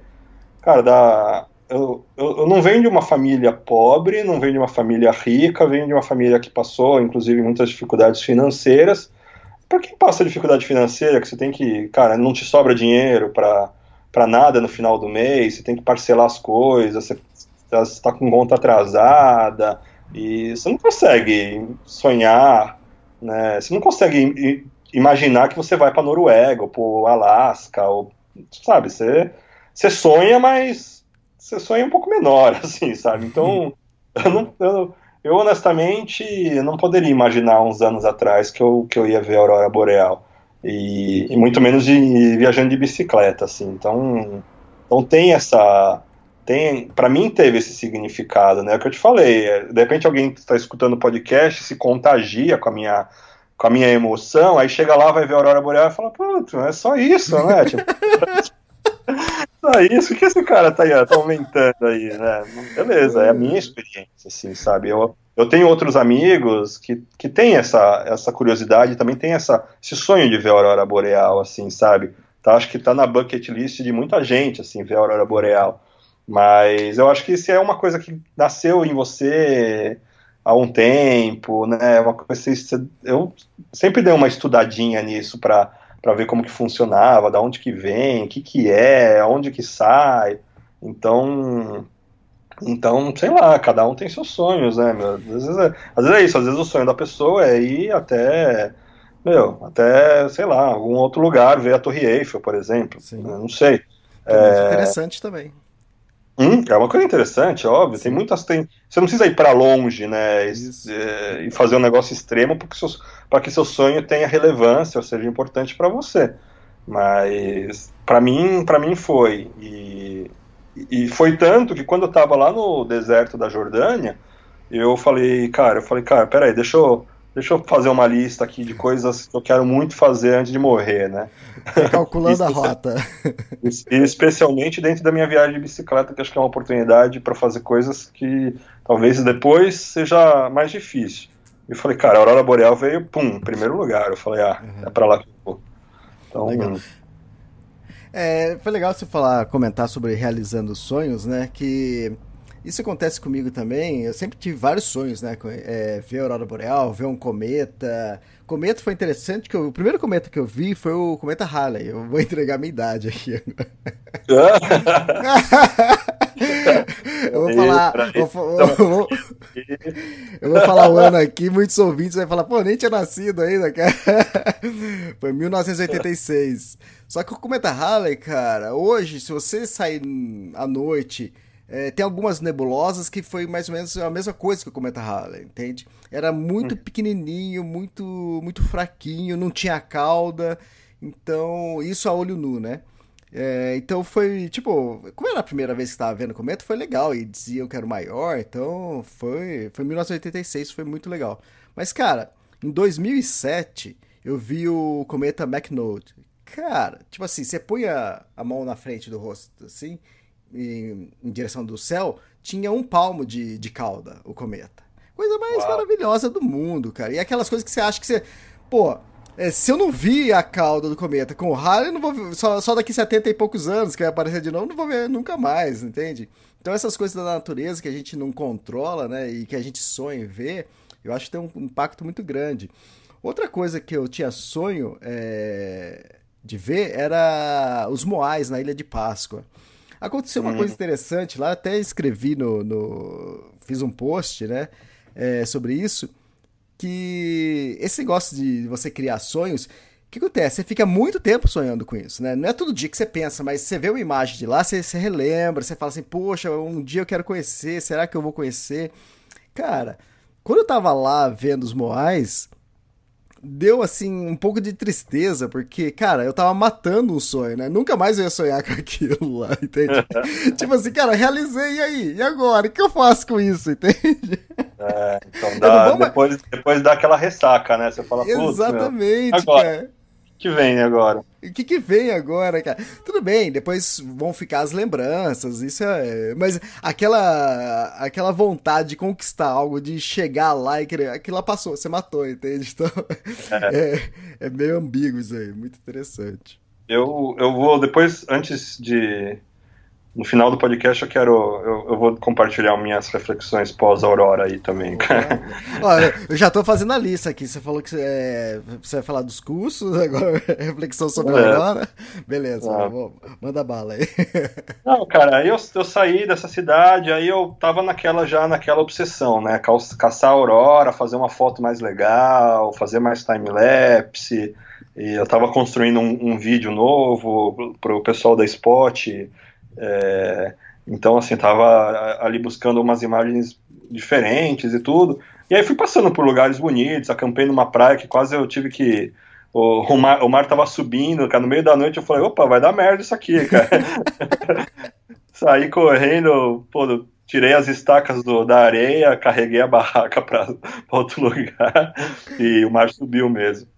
cara, da, eu, eu, eu, não venho de uma família pobre, não venho de uma família rica, venho de uma família que passou, inclusive, muitas dificuldades financeiras. Para quem passa dificuldade financeira, que você tem que, cara, não te sobra dinheiro para para nada no final do mês, você tem que parcelar as coisas, você está com conta atrasada, e você não consegue sonhar, né? Você não consegue imaginar que você vai para Noruega ou para Alasca, ou, sabe? Você, você sonha, mas você sonha um pouco menor, assim, sabe? Então, eu, não, eu, eu honestamente não poderia imaginar uns anos atrás que eu, que eu ia ver a aurora boreal e, e muito menos de viajando de bicicleta, assim. Então, então tem essa tem, para mim teve esse significado, né? É o que eu te falei. É, de repente alguém está escutando o podcast se contagia com a minha com a minha emoção, aí chega lá, vai ver a aurora boreal e fala, putz, é só isso, né? tipo, só isso, que esse cara tá, aí, tá aumentando aí, né? Beleza, é a minha experiência, assim, sabe? Eu, eu tenho outros amigos que, que têm essa, essa curiosidade, também tem essa, esse sonho de ver a aurora boreal, assim, sabe? Tá, acho que tá na bucket list de muita gente, assim, ver a aurora boreal. Mas eu acho que isso é uma coisa que nasceu em você há um tempo, né? Uma coisa eu sempre dei uma estudadinha nisso para para ver como que funcionava, da onde que vem, o que que é, onde que sai. Então, então, sei lá, cada um tem seus sonhos, né, meu? Às vezes é, às vezes é isso, às vezes o sonho da pessoa é ir até, meu, até, sei lá, algum outro lugar, ver a Torre Eiffel, por exemplo. Sim. Não sei. É, é interessante também. Hum, é uma coisa interessante, óbvio. Sim. Tem muitas. Tem, você não precisa ir para longe, né? E, e, fazer um negócio extremo para que seu sonho tenha relevância, ou seja, importante para você. Mas para mim, para mim foi. E, e foi tanto que quando eu estava lá no deserto da Jordânia, eu falei, cara, eu falei, cara, peraí, deixa eu Deixa eu fazer uma lista aqui de coisas que eu quero muito fazer antes de morrer, né? Calculando a rota. E especialmente dentro da minha viagem de bicicleta, que acho que é uma oportunidade para fazer coisas que talvez depois seja mais difícil. E eu falei, cara, a Aurora Boreal veio, pum, primeiro lugar. Eu falei, ah, uhum. é para lá que eu vou. Então, legal. É, foi legal você falar, comentar sobre realizando sonhos, né? Que isso acontece comigo também. Eu sempre tive vários sonhos, né? É, ver a aurora boreal, ver um cometa. Cometa foi interessante que eu, o primeiro cometa que eu vi foi o cometa Halley. Eu vou entregar minha idade aqui. eu vou falar, vou, vou, vou, eu vou falar o ano aqui, muitos ouvintes vão falar, pô, nem tinha nascido ainda, cara. Foi 1986. Só que o cometa Halley, cara, hoje, se você sair à noite é, tem algumas nebulosas que foi mais ou menos a mesma coisa que o Cometa Halley, entende? Era muito hum. pequenininho, muito muito fraquinho, não tinha cauda, então isso a olho nu, né? É, então foi, tipo, como era a primeira vez que estava vendo o cometa, foi legal, e diziam que era o maior, então foi, foi 1986, foi muito legal. Mas, cara, em 2007, eu vi o cometa McNode. Cara, tipo assim, você põe a, a mão na frente do rosto, assim, em, em direção do céu, tinha um palmo de, de cauda, o cometa. Coisa mais Uau. maravilhosa do mundo, cara. E aquelas coisas que você acha que você. Pô, é, se eu não vi a cauda do cometa com o Halley, eu não vou ver, só, só daqui 70 e poucos anos que vai aparecer de novo, não vou ver nunca mais, entende? Então essas coisas da natureza que a gente não controla, né, e que a gente sonha em ver, eu acho que tem um impacto muito grande. Outra coisa que eu tinha sonho é, de ver era os moais na Ilha de Páscoa. Aconteceu uma hum. coisa interessante lá, até escrevi no, no fiz um post, né, é, sobre isso, que esse negócio de você criar sonhos, o que acontece? Você fica muito tempo sonhando com isso, né? Não é todo dia que você pensa, mas você vê uma imagem de lá, você, você relembra, você fala assim, poxa, um dia eu quero conhecer, será que eu vou conhecer? Cara, quando eu tava lá vendo os Moais, deu assim um pouco de tristeza, porque, cara, eu tava matando um sonho, né? Nunca mais eu ia sonhar com aquilo lá, entende? tipo assim, cara, realizei, e aí? E agora? O que eu faço com isso, entende? É, então dá, depois, depois dá aquela ressaca, né? Você fala, Exatamente, agora. cara que vem agora? O que, que vem agora, cara? Tudo bem, depois vão ficar as lembranças, isso é. Mas aquela aquela vontade de conquistar algo, de chegar lá e querer. Aquilo lá passou, você matou, entende? Então. É, é, é meio ambíguo isso aí, muito interessante. Eu, eu vou, depois, antes de, no final do podcast eu quero. Eu, eu vou compartilhar minhas reflexões pós-Aurora aí também, cara. Olha, eu já tô fazendo a lista aqui. Você falou que você, é, você vai falar dos cursos, agora reflexão sobre é. a Aurora. Beleza, ah. vou, manda bala aí. Não, cara, aí eu, eu saí dessa cidade, aí eu tava naquela já naquela obsessão, né? Caçar a Aurora, fazer uma foto mais legal, fazer mais time-lapse. E eu tava construindo um, um vídeo novo pro pessoal da Spot é, então, assim, tava ali buscando umas imagens diferentes e tudo. E aí fui passando por lugares bonitos, acampei numa praia que quase eu tive que. O, o, mar, o mar tava subindo, cara. No meio da noite eu falei, opa, vai dar merda isso aqui, cara. Saí correndo, pô, tirei as estacas do, da areia, carreguei a barraca para outro lugar e o mar subiu mesmo.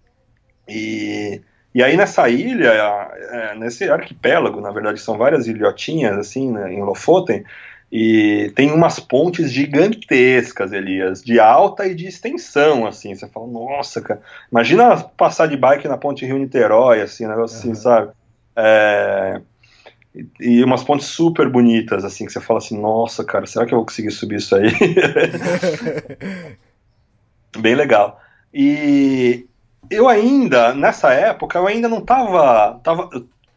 E e aí nessa ilha, é, nesse arquipélago, na verdade são várias ilhotinhas assim, né, em Lofoten, e tem umas pontes gigantescas, Elias, de alta e de extensão, assim. Você fala, nossa, cara, imagina passar de bike na ponte Rio-Niterói, assim, um negócio uhum. assim, sabe? É, e umas pontes super bonitas, assim, que você fala assim, nossa, cara, será que eu vou conseguir subir isso aí? Bem legal. E eu ainda, nessa época, eu ainda não tava, tava,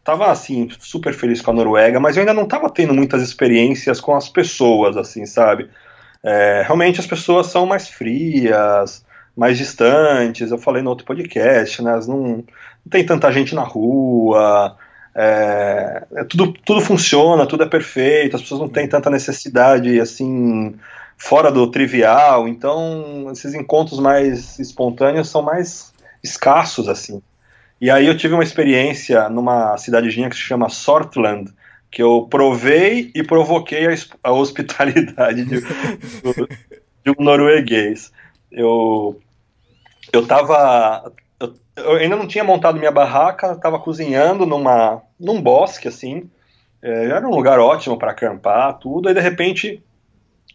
tava assim, super feliz com a Noruega, mas eu ainda não tava tendo muitas experiências com as pessoas, assim, sabe? É, realmente as pessoas são mais frias, mais distantes, eu falei no outro podcast, né? Não, não tem tanta gente na rua, é, é, tudo, tudo funciona, tudo é perfeito, as pessoas não têm tanta necessidade assim fora do trivial, então esses encontros mais espontâneos são mais escassos assim. E aí eu tive uma experiência numa cidadezinha que se chama Sortland, que eu provei e provoquei a, a hospitalidade de, de, um norueguês. Eu eu tava eu, eu, ainda não tinha montado minha barraca, estava cozinhando numa num bosque assim. É, era um lugar ótimo para acampar, tudo. Aí de repente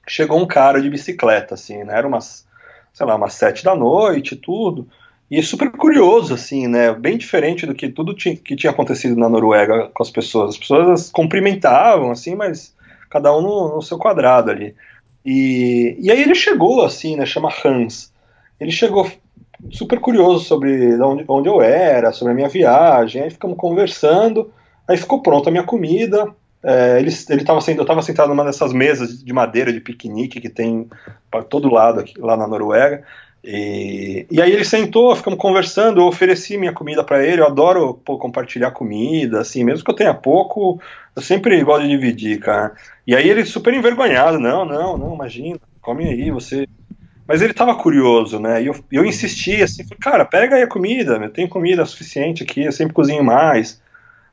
chegou um cara de bicicleta, assim, né? Era umas, sei lá, umas sete da noite, tudo. E super curioso, assim, né? Bem diferente do que tudo que tinha acontecido na Noruega com as pessoas. As pessoas cumprimentavam, assim, mas cada um no, no seu quadrado ali. E, e aí ele chegou, assim, né? Chama Hans. Ele chegou super curioso sobre onde, onde eu era, sobre a minha viagem. Aí ficamos conversando. Aí ficou pronta a minha comida. É, ele estava sendo, eu estava sentado numa dessas mesas de madeira de piquenique que tem para todo lado aqui, lá na Noruega. E, e aí ele sentou, ficamos conversando, eu ofereci minha comida para ele, eu adoro pô, compartilhar comida, assim, mesmo que eu tenha pouco, eu sempre gosto de dividir, cara. E aí ele super envergonhado, não, não, não, imagina, come aí, você... Mas ele tava curioso, né, e eu, eu insisti, assim, falei, cara, pega aí a comida, eu tenho comida suficiente aqui, eu sempre cozinho mais.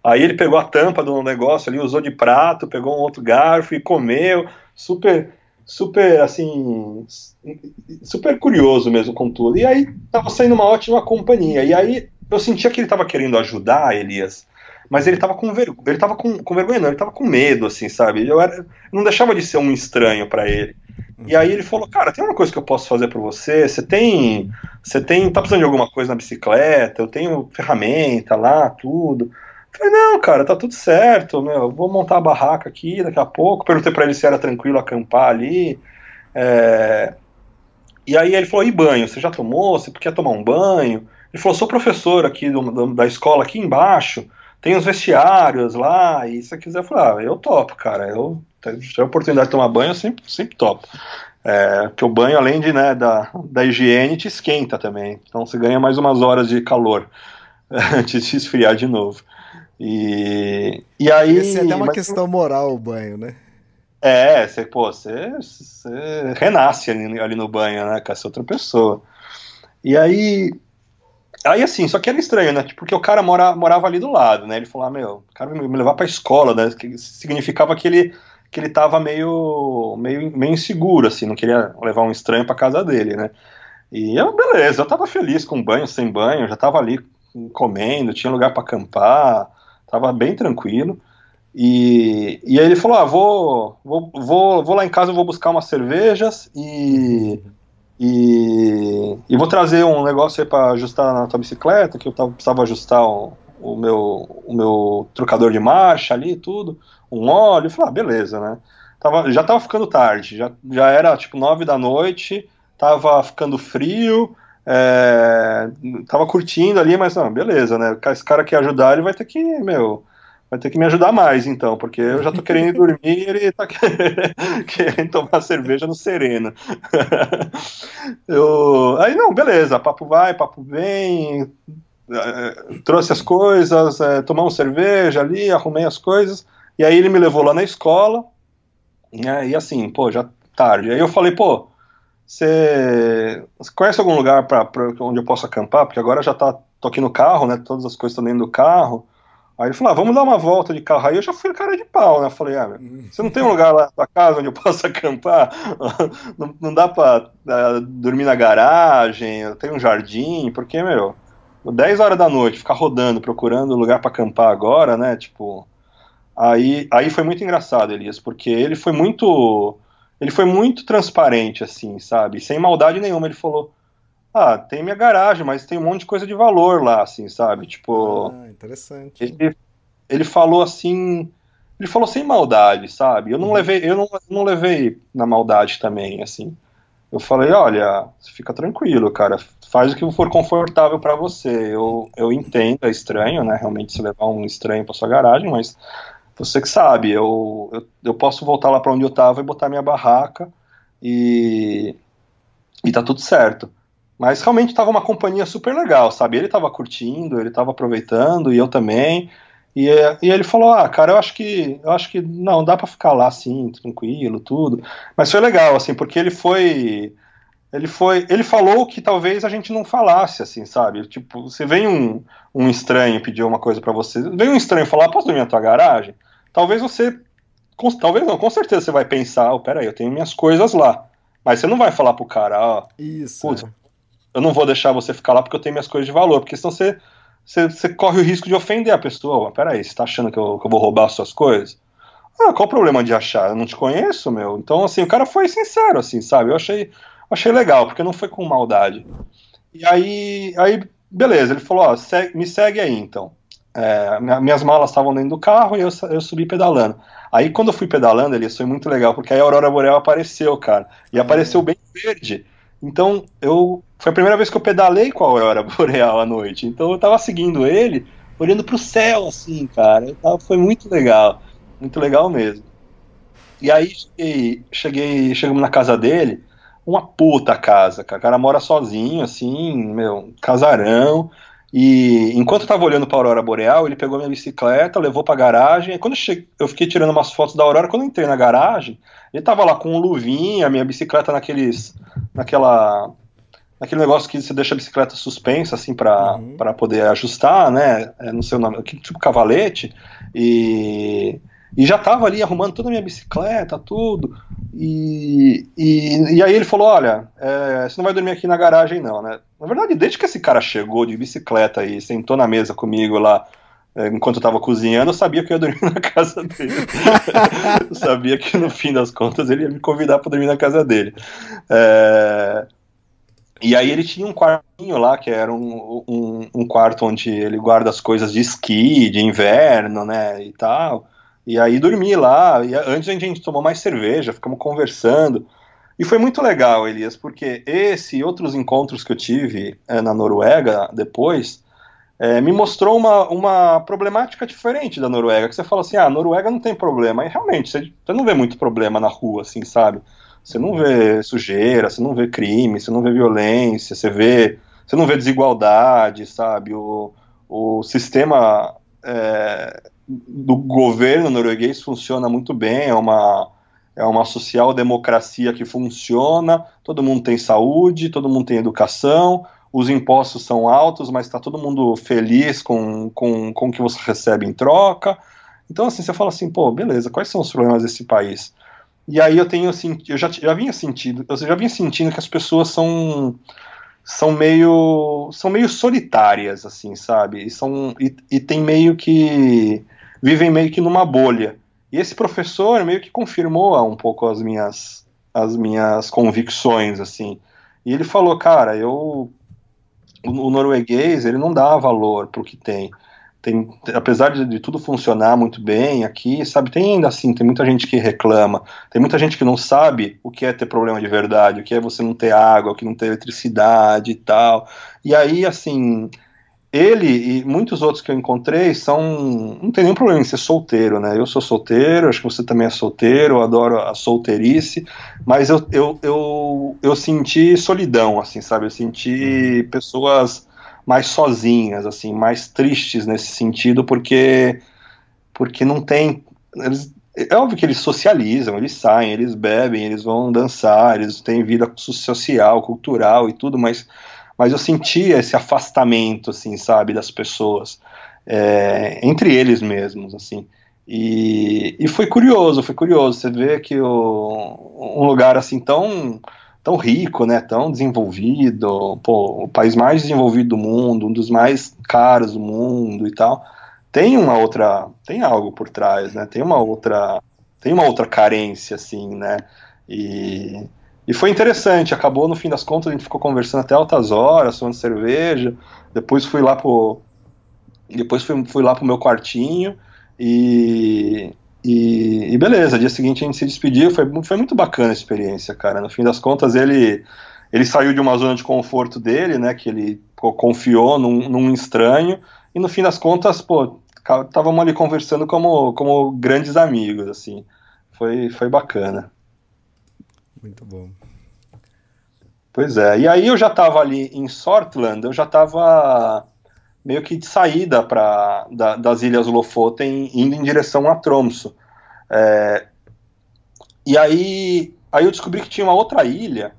Aí ele pegou a tampa do negócio ali, usou de prato, pegou um outro garfo e comeu, super super, assim, super curioso mesmo com tudo. E aí tava saindo uma ótima companhia. E aí eu sentia que ele tava querendo ajudar Elias, mas ele tava com vergonha, ele tava com, com vergonha não, ele tava com medo, assim, sabe? Eu era, não deixava de ser um estranho para ele. E aí ele falou, cara, tem uma coisa que eu posso fazer para você? Você tem, você tem, tá precisando de alguma coisa na bicicleta? Eu tenho ferramenta lá, tudo. Falei, não, cara, tá tudo certo, meu, vou montar a barraca aqui daqui a pouco. Perguntei para ele se era tranquilo acampar ali. É... E aí ele falou, e banho? Você já tomou? Você quer tomar um banho? Ele falou, sou professor aqui do, do, da escola aqui embaixo, tem os vestiários lá, e se você quiser, eu falei, ah, eu topo, cara, eu se a oportunidade de tomar banho, eu sempre, sempre topo. É, porque o banho, além de, né, da, da higiene, te esquenta também. Então você ganha mais umas horas de calor antes de esfriar de novo. E, e aí. Esse é até uma mas, questão moral o banho, né? É, você, pô, você, você renasce ali, ali, no banho, né? Com essa outra pessoa. E aí. Aí assim, só que era estranho, né? Porque o cara mora, morava ali do lado, né? Ele falou, ah, meu, o cara me, me levar pra escola, né? Que significava que ele, que ele tava meio, meio, meio inseguro, assim, não queria levar um estranho pra casa dele, né? E eu, beleza, eu tava feliz com banho, sem banho, já tava ali comendo, tinha lugar para acampar, tava bem tranquilo. E, e aí ele falou: Ah, vou, vou, vou, vou lá em casa, vou buscar umas cervejas e, e, e vou trazer um negócio aí para ajustar na tua bicicleta, que eu tava, precisava ajustar o, o, meu, o meu trocador de marcha ali tudo, um óleo. Eu falei: Ah, beleza, né? Tava, já tava ficando tarde, já, já era tipo nove da noite, tava ficando frio. É, tava curtindo ali, mas não, beleza, né? Esse cara quer ajudar, ele vai ter que, meu, vai ter que me ajudar mais, então, porque eu já tô querendo ir dormir e ele tá querendo tomar cerveja no sereno. eu, aí, não, beleza, papo vai, papo vem, é, trouxe as coisas, é, tomamos cerveja ali, arrumei as coisas, e aí ele me levou lá na escola, né, e assim, pô, já tarde. Aí eu falei, pô, você, conhece algum lugar para onde eu posso acampar? Porque agora já tá, tô aqui no carro, né? Todas as coisas estão dentro do carro. Aí ele falou, ah, vamos dar uma volta de carro. Aí eu já fui cara de pau, né? Falei, ah, você não tem um lugar lá na casa onde eu possa acampar? não, não dá pra uh, dormir na garagem, tem um jardim, porque, meu, 10 horas da noite, ficar rodando, procurando lugar para acampar agora, né? Tipo. Aí, aí foi muito engraçado, Elias, porque ele foi muito ele foi muito transparente, assim, sabe? Sem maldade nenhuma. Ele falou: Ah, tem minha garagem, mas tem um monte de coisa de valor lá, assim, sabe? Tipo. Ah, interessante. Ele, ele falou assim. Ele falou sem maldade, sabe? Eu não uhum. levei, eu não, não levei na maldade também, assim. Eu falei, olha, fica tranquilo, cara, faz o que for confortável para você. Eu, eu entendo, é estranho, né? Realmente se levar um estranho para sua garagem, mas você que sabe, eu, eu, eu posso voltar lá para onde eu estava e botar minha barraca e, e tá tudo certo. Mas realmente estava uma companhia super legal, sabe? Ele estava curtindo, ele estava aproveitando e eu também. E, e ele falou: Ah, cara, eu acho que eu acho que não, dá para ficar lá assim, tranquilo, tudo. Mas foi legal, assim, porque ele foi. Ele foi. Ele falou que talvez a gente não falasse, assim, sabe? Tipo, você vem um, um estranho pedir uma coisa para você. Vem um estranho falar, posso dormir na tua garagem? Talvez você. Com, talvez não, com certeza você vai pensar, oh, peraí, eu tenho minhas coisas lá. Mas você não vai falar pro cara, ó, oh, Isso. Putz, eu não vou deixar você ficar lá porque eu tenho minhas coisas de valor, porque senão você você, você corre o risco de ofender a pessoa. Oh, peraí, você tá achando que eu, que eu vou roubar as suas coisas? Ah, qual o problema de achar? Eu não te conheço, meu. Então, assim, o cara foi sincero, assim, sabe? Eu achei, achei legal, porque não foi com maldade. E aí, aí beleza, ele falou, ó, segue, me segue aí, então. É, minhas malas estavam dentro do carro e eu, eu subi pedalando. Aí, quando eu fui pedalando, ele foi muito legal, porque aí a Aurora Boreal apareceu, cara. E uhum. apareceu bem verde. Então, eu foi a primeira vez que eu pedalei com a Aurora Boreal à noite. Então, eu tava seguindo ele, olhando pro céu, assim, cara. Tava, foi muito legal. Muito legal mesmo. E aí, cheguei, cheguei, chegamos na casa dele, uma puta casa, cara. O cara mora sozinho, assim, meu, casarão. E enquanto eu tava olhando pra Aurora Boreal, ele pegou minha bicicleta, levou pra garagem. E quando eu, cheguei, eu fiquei tirando umas fotos da Aurora, quando eu entrei na garagem, ele tava lá com um luvinha, minha bicicleta naqueles. naquela. naquele negócio que você deixa a bicicleta suspensa, assim, pra, uhum. Pra poder ajustar, né? É, não sei o nome, tipo cavalete. E. E já tava ali arrumando toda a minha bicicleta, tudo. E, e, e aí ele falou: Olha, é, você não vai dormir aqui na garagem, não, né? Na verdade, desde que esse cara chegou de bicicleta e sentou na mesa comigo lá, é, enquanto eu tava cozinhando, eu sabia que eu ia dormir na casa dele. eu sabia que no fim das contas ele ia me convidar para dormir na casa dele. É... E aí ele tinha um quartinho lá, que era um, um, um, quarto onde ele guarda as coisas de esqui, de inverno, né, e tal. E aí dormi lá, e antes a gente tomou mais cerveja, ficamos conversando. E foi muito legal, Elias, porque esse e outros encontros que eu tive é, na Noruega depois é, me mostrou uma, uma problemática diferente da Noruega. Que você fala assim, ah, a Noruega não tem problema. E realmente, você, você não vê muito problema na rua, assim, sabe? Você não vê sujeira, você não vê crime, você não vê violência, você vê. Você não vê desigualdade, sabe? O, o sistema é, do governo norueguês funciona muito bem, é uma, é uma social-democracia que funciona, todo mundo tem saúde, todo mundo tem educação, os impostos são altos, mas está todo mundo feliz com, com, com o que você recebe em troca. Então, assim, você fala assim, pô, beleza, quais são os problemas desse país? E aí eu tenho, assim, eu já, já vinha sentindo, eu já vinha sentindo que as pessoas são são meio são meio solitárias assim sabe e são e, e tem meio que vivem meio que numa bolha. E esse professor meio que confirmou um pouco as minhas as minhas convicções assim. E ele falou cara eu o, o norueguês ele não dá valor para o que tem. Tem, apesar de, de, tudo funcionar muito bem aqui, sabe, tem ainda assim, tem muita gente que reclama, tem muita gente que não sabe o que é ter problema de verdade, o que é você não ter água, o que não ter eletricidade e tal. E aí, assim, ele e muitos outros que eu encontrei são. não tem nenhum problema em ser solteiro, né? Eu sou solteiro, acho que você também é solteiro, eu adoro a solteirice, mas eu, eu, eu, eu senti solidão, assim, sabe? Eu senti pessoas mais sozinhas, assim, mais tristes nesse sentido, porque porque não tem. Eles, é óbvio que eles socializam, eles saem, eles bebem, eles vão dançar, eles têm vida social, cultural e tudo, mas, mas eu sentia esse afastamento, assim, sabe, das pessoas, é, entre eles mesmos, assim. E, e foi curioso, foi curioso. Você vê que o, um lugar assim tão tão rico, né, tão desenvolvido, pô, o país mais desenvolvido do mundo, um dos mais caros do mundo e tal, tem uma outra, tem algo por trás, né, tem uma outra, tem uma outra carência, assim, né, e, e foi interessante, acabou no fim das contas, a gente ficou conversando até altas horas, tomando cerveja, depois fui lá pro, depois fui, fui lá pro meu quartinho, e, e, e, beleza, dia seguinte a gente se despediu, foi, foi muito bacana a experiência, cara. No fim das contas, ele, ele saiu de uma zona de conforto dele, né, que ele confiou num, num, estranho, e no fim das contas, pô, estávamos ali conversando como, como grandes amigos, assim. Foi, foi bacana. Muito bom. Pois é, e aí eu já estava ali em Sortland, eu já estava meio que de saída pra, da, das ilhas Lofoten, indo em direção a Tromso. É, e aí, aí eu descobri que tinha uma outra ilha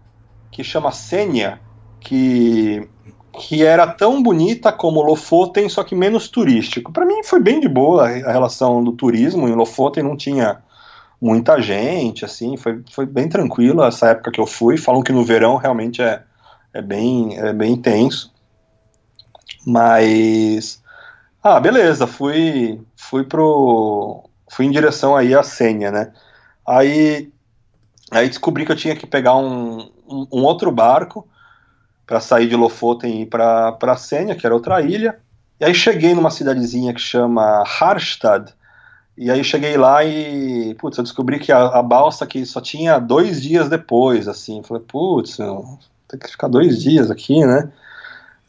que chama Senia, que, que era tão bonita como Lofoten, só que menos turístico. Para mim foi bem de boa a relação do turismo. Em Lofoten não tinha muita gente, assim, foi, foi bem tranquilo essa época que eu fui. Falam que no verão realmente é, é, bem, é bem intenso. Mas. Ah, beleza, fui, fui pro. Fui em direção aí à Sênia, né? Aí, aí descobri que eu tinha que pegar um, um, um outro barco para sair de Lofoten e ir para Sênia, que era outra ilha. E aí cheguei numa cidadezinha que chama Harstad. E aí cheguei lá e, putz, eu descobri que a, a balsa que só tinha dois dias depois, assim. Falei, putz, tem que ficar dois dias aqui, né?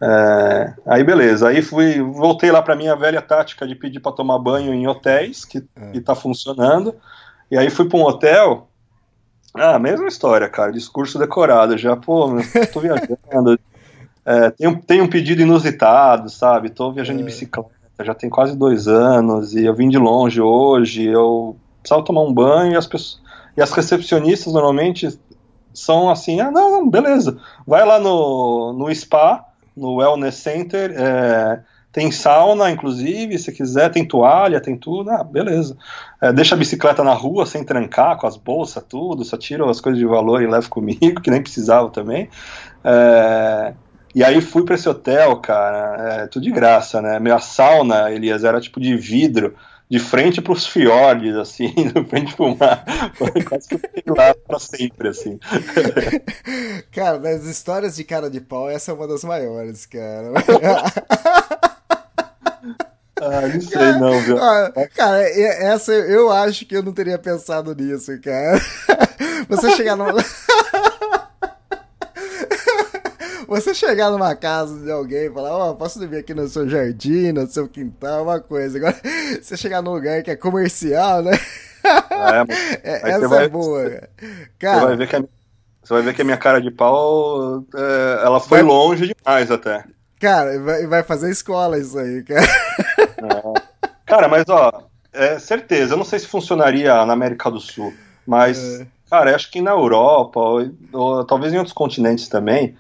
É, aí beleza, aí fui, voltei lá para minha velha tática de pedir para tomar banho em hotéis, que, é. que tá funcionando. E aí fui para um hotel. Ah, mesma história, cara, discurso decorado já, pô, tô viajando. É, tem, um, tem um pedido inusitado, sabe? Tô viajando é. de bicicleta, já tem quase dois anos, e eu vim de longe hoje, eu precisava tomar um banho e as pessoas. E as recepcionistas normalmente são assim, ah, não, não beleza, vai lá no, no spa, no Wellness Center, é, tem sauna, inclusive, se quiser, tem toalha, tem tudo, ah, beleza. É, deixa a bicicleta na rua sem trancar, com as bolsas, tudo, só tiro as coisas de valor e levo comigo, que nem precisava também. É, e aí fui para esse hotel, cara, é, tudo de graça, né? Minha sauna, Elias, era tipo de vidro, de frente para os fiordes, assim, de frente para o mar. Quase que eu fiquei lá para sempre, assim. Cara, das histórias de cara de pau, essa é uma das maiores, cara. Ah, não sei cara, não, viu? Cara, essa eu acho que eu não teria pensado nisso, cara. Você chegar no. Você chegar numa casa de alguém e falar, ó, oh, posso dormir aqui no seu jardim, no seu quintal, uma coisa. Agora, você chegar num lugar que é comercial, né? É, é essa vai, é boa, cara. Você vai, ver que a, você vai ver que a minha cara de pau, é, ela foi vai, longe demais até. Cara, vai, vai fazer escola isso aí, cara. É. Cara, mas ó, é certeza, eu não sei se funcionaria na América do Sul, mas, é. cara, acho que na Europa, ou, ou talvez em outros continentes também,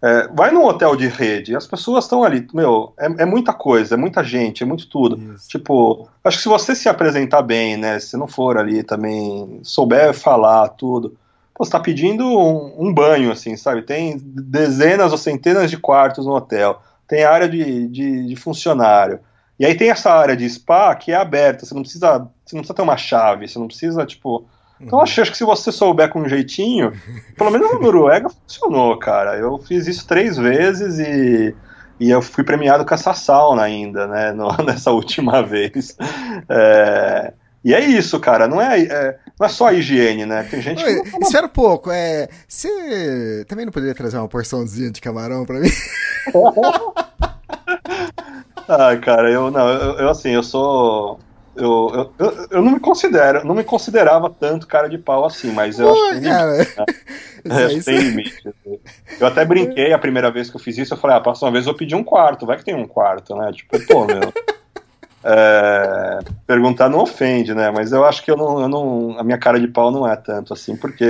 é, vai num hotel de rede, as pessoas estão ali, meu, é, é, muita coisa, é muita gente, é muito tudo. Isso. Tipo, acho que se você se apresentar bem, né, se não for ali também, souber falar tudo, pô, você tá pedindo um, um, banho, assim, sabe? Tem dezenas ou centenas de quartos no hotel, tem área de, de, de, funcionário. E aí tem essa área de spa que é aberta, você não precisa, você não precisa ter uma chave, você não precisa, tipo, então, acho, acho que se você souber com um jeitinho, pelo menos na Noruega funcionou, cara. Eu fiz isso três vezes e, e eu fui premiado com essa sauna ainda, né, no, nessa última vez. É, e é isso, cara, não é, é, não é só a higiene, né? Tem gente Oi, que. Espera um pouco, é. Você também não poderia trazer uma porçãozinha de camarão pra mim? ah, cara, eu não, eu, eu assim, eu sou eu, eu, eu, não me considero, não me considerava tanto cara de pau assim, mas eu Pô, acho que tem limite. Né? É, tem limite. Assim. Eu até brinquei a primeira vez que eu fiz isso, eu falei, ah, a próxima vez eu pedi um quarto, vai que tem um quarto, né? Tipo, pô, meu. É, perguntar não ofende, né? Mas eu acho que eu não, eu não, a minha cara de pau não é tanto assim, porque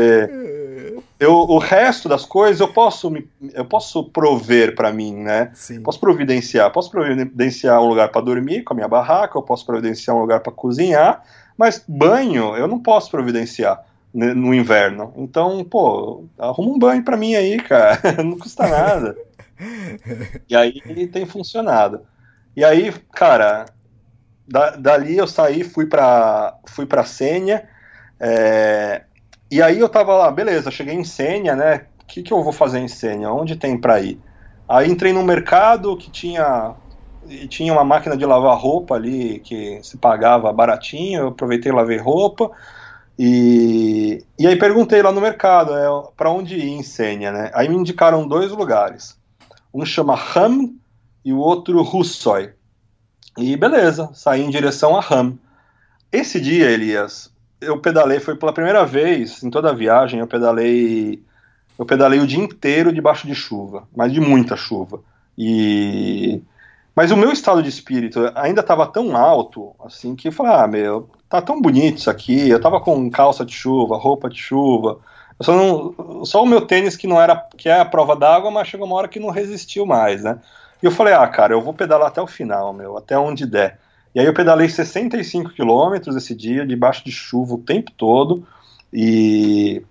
eu, o resto das coisas eu posso me, eu posso prover para mim, né? Sim. Posso providenciar, posso providenciar um lugar para dormir com a minha barraca, eu posso providenciar um lugar para cozinhar, mas banho eu não posso providenciar no inverno. Então, pô, arruma um banho para mim aí, cara, não custa nada. e aí tem funcionado. E aí, cara, da, dali eu saí, fui para fui para Sênia. É, e aí eu tava lá, beleza, cheguei em Sênia, né? O que, que eu vou fazer em Sênia? Onde tem para ir? Aí entrei num mercado que tinha tinha uma máquina de lavar roupa ali que se pagava baratinho. Eu aproveitei e lavei roupa. E, e aí perguntei lá no mercado é, para onde ir em Sênia, né? Aí me indicaram dois lugares. Um chama Ham e o outro Hussoy. E beleza, saí em direção a Ham. Esse dia, Elias, eu pedalei, foi pela primeira vez em toda a viagem, eu pedalei eu pedalei o dia inteiro debaixo de chuva, mas de muita chuva. E Mas o meu estado de espírito ainda estava tão alto, assim, que eu falei, ah, meu, tá tão bonito isso aqui. Eu tava com calça de chuva, roupa de chuva. Só, não, só o meu tênis que não era, que é a prova d'água, mas chegou uma hora que não resistiu mais, né? E eu falei, ah, cara, eu vou pedalar até o final, meu, até onde der. E aí eu pedalei 65 quilômetros esse dia, debaixo de chuva o tempo todo, e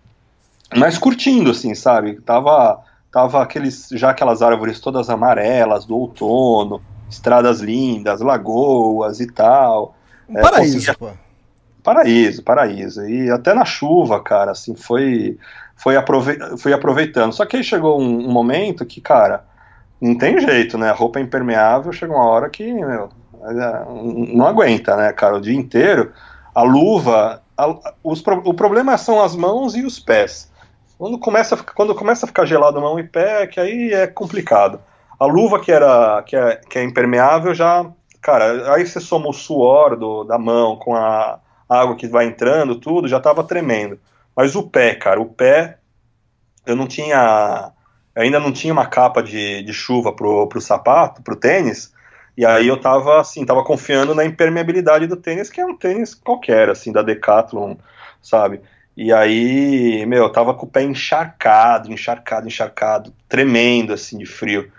mas curtindo, assim, sabe? Tava, tava aqueles, já aquelas árvores todas amarelas do outono, estradas lindas, lagoas e tal. Um é, paraíso, conseguia... pô. Paraíso, paraíso. E até na chuva, cara, assim, foi, foi, aprove... foi aproveitando. Só que aí chegou um, um momento que, cara, não tem jeito, né? A roupa é impermeável, chega uma hora que, meu, não aguenta, né, cara? O dia inteiro. A luva, a, os, o problema são as mãos e os pés. Quando começa, quando começa a ficar gelado mão e pé, que aí é complicado. A luva que era que é, que é impermeável já, cara, aí você soma o suor do, da mão com a água que vai entrando, tudo, já tava tremendo. Mas o pé, cara, o pé, eu não tinha, eu ainda não tinha uma capa de, de chuva pro, pro sapato, pro tênis, e aí eu tava, assim, tava confiando na impermeabilidade do tênis, que é um tênis qualquer, assim, da Decathlon, sabe? E aí, meu, eu tava com o pé encharcado, encharcado, encharcado, tremendo, assim, de frio.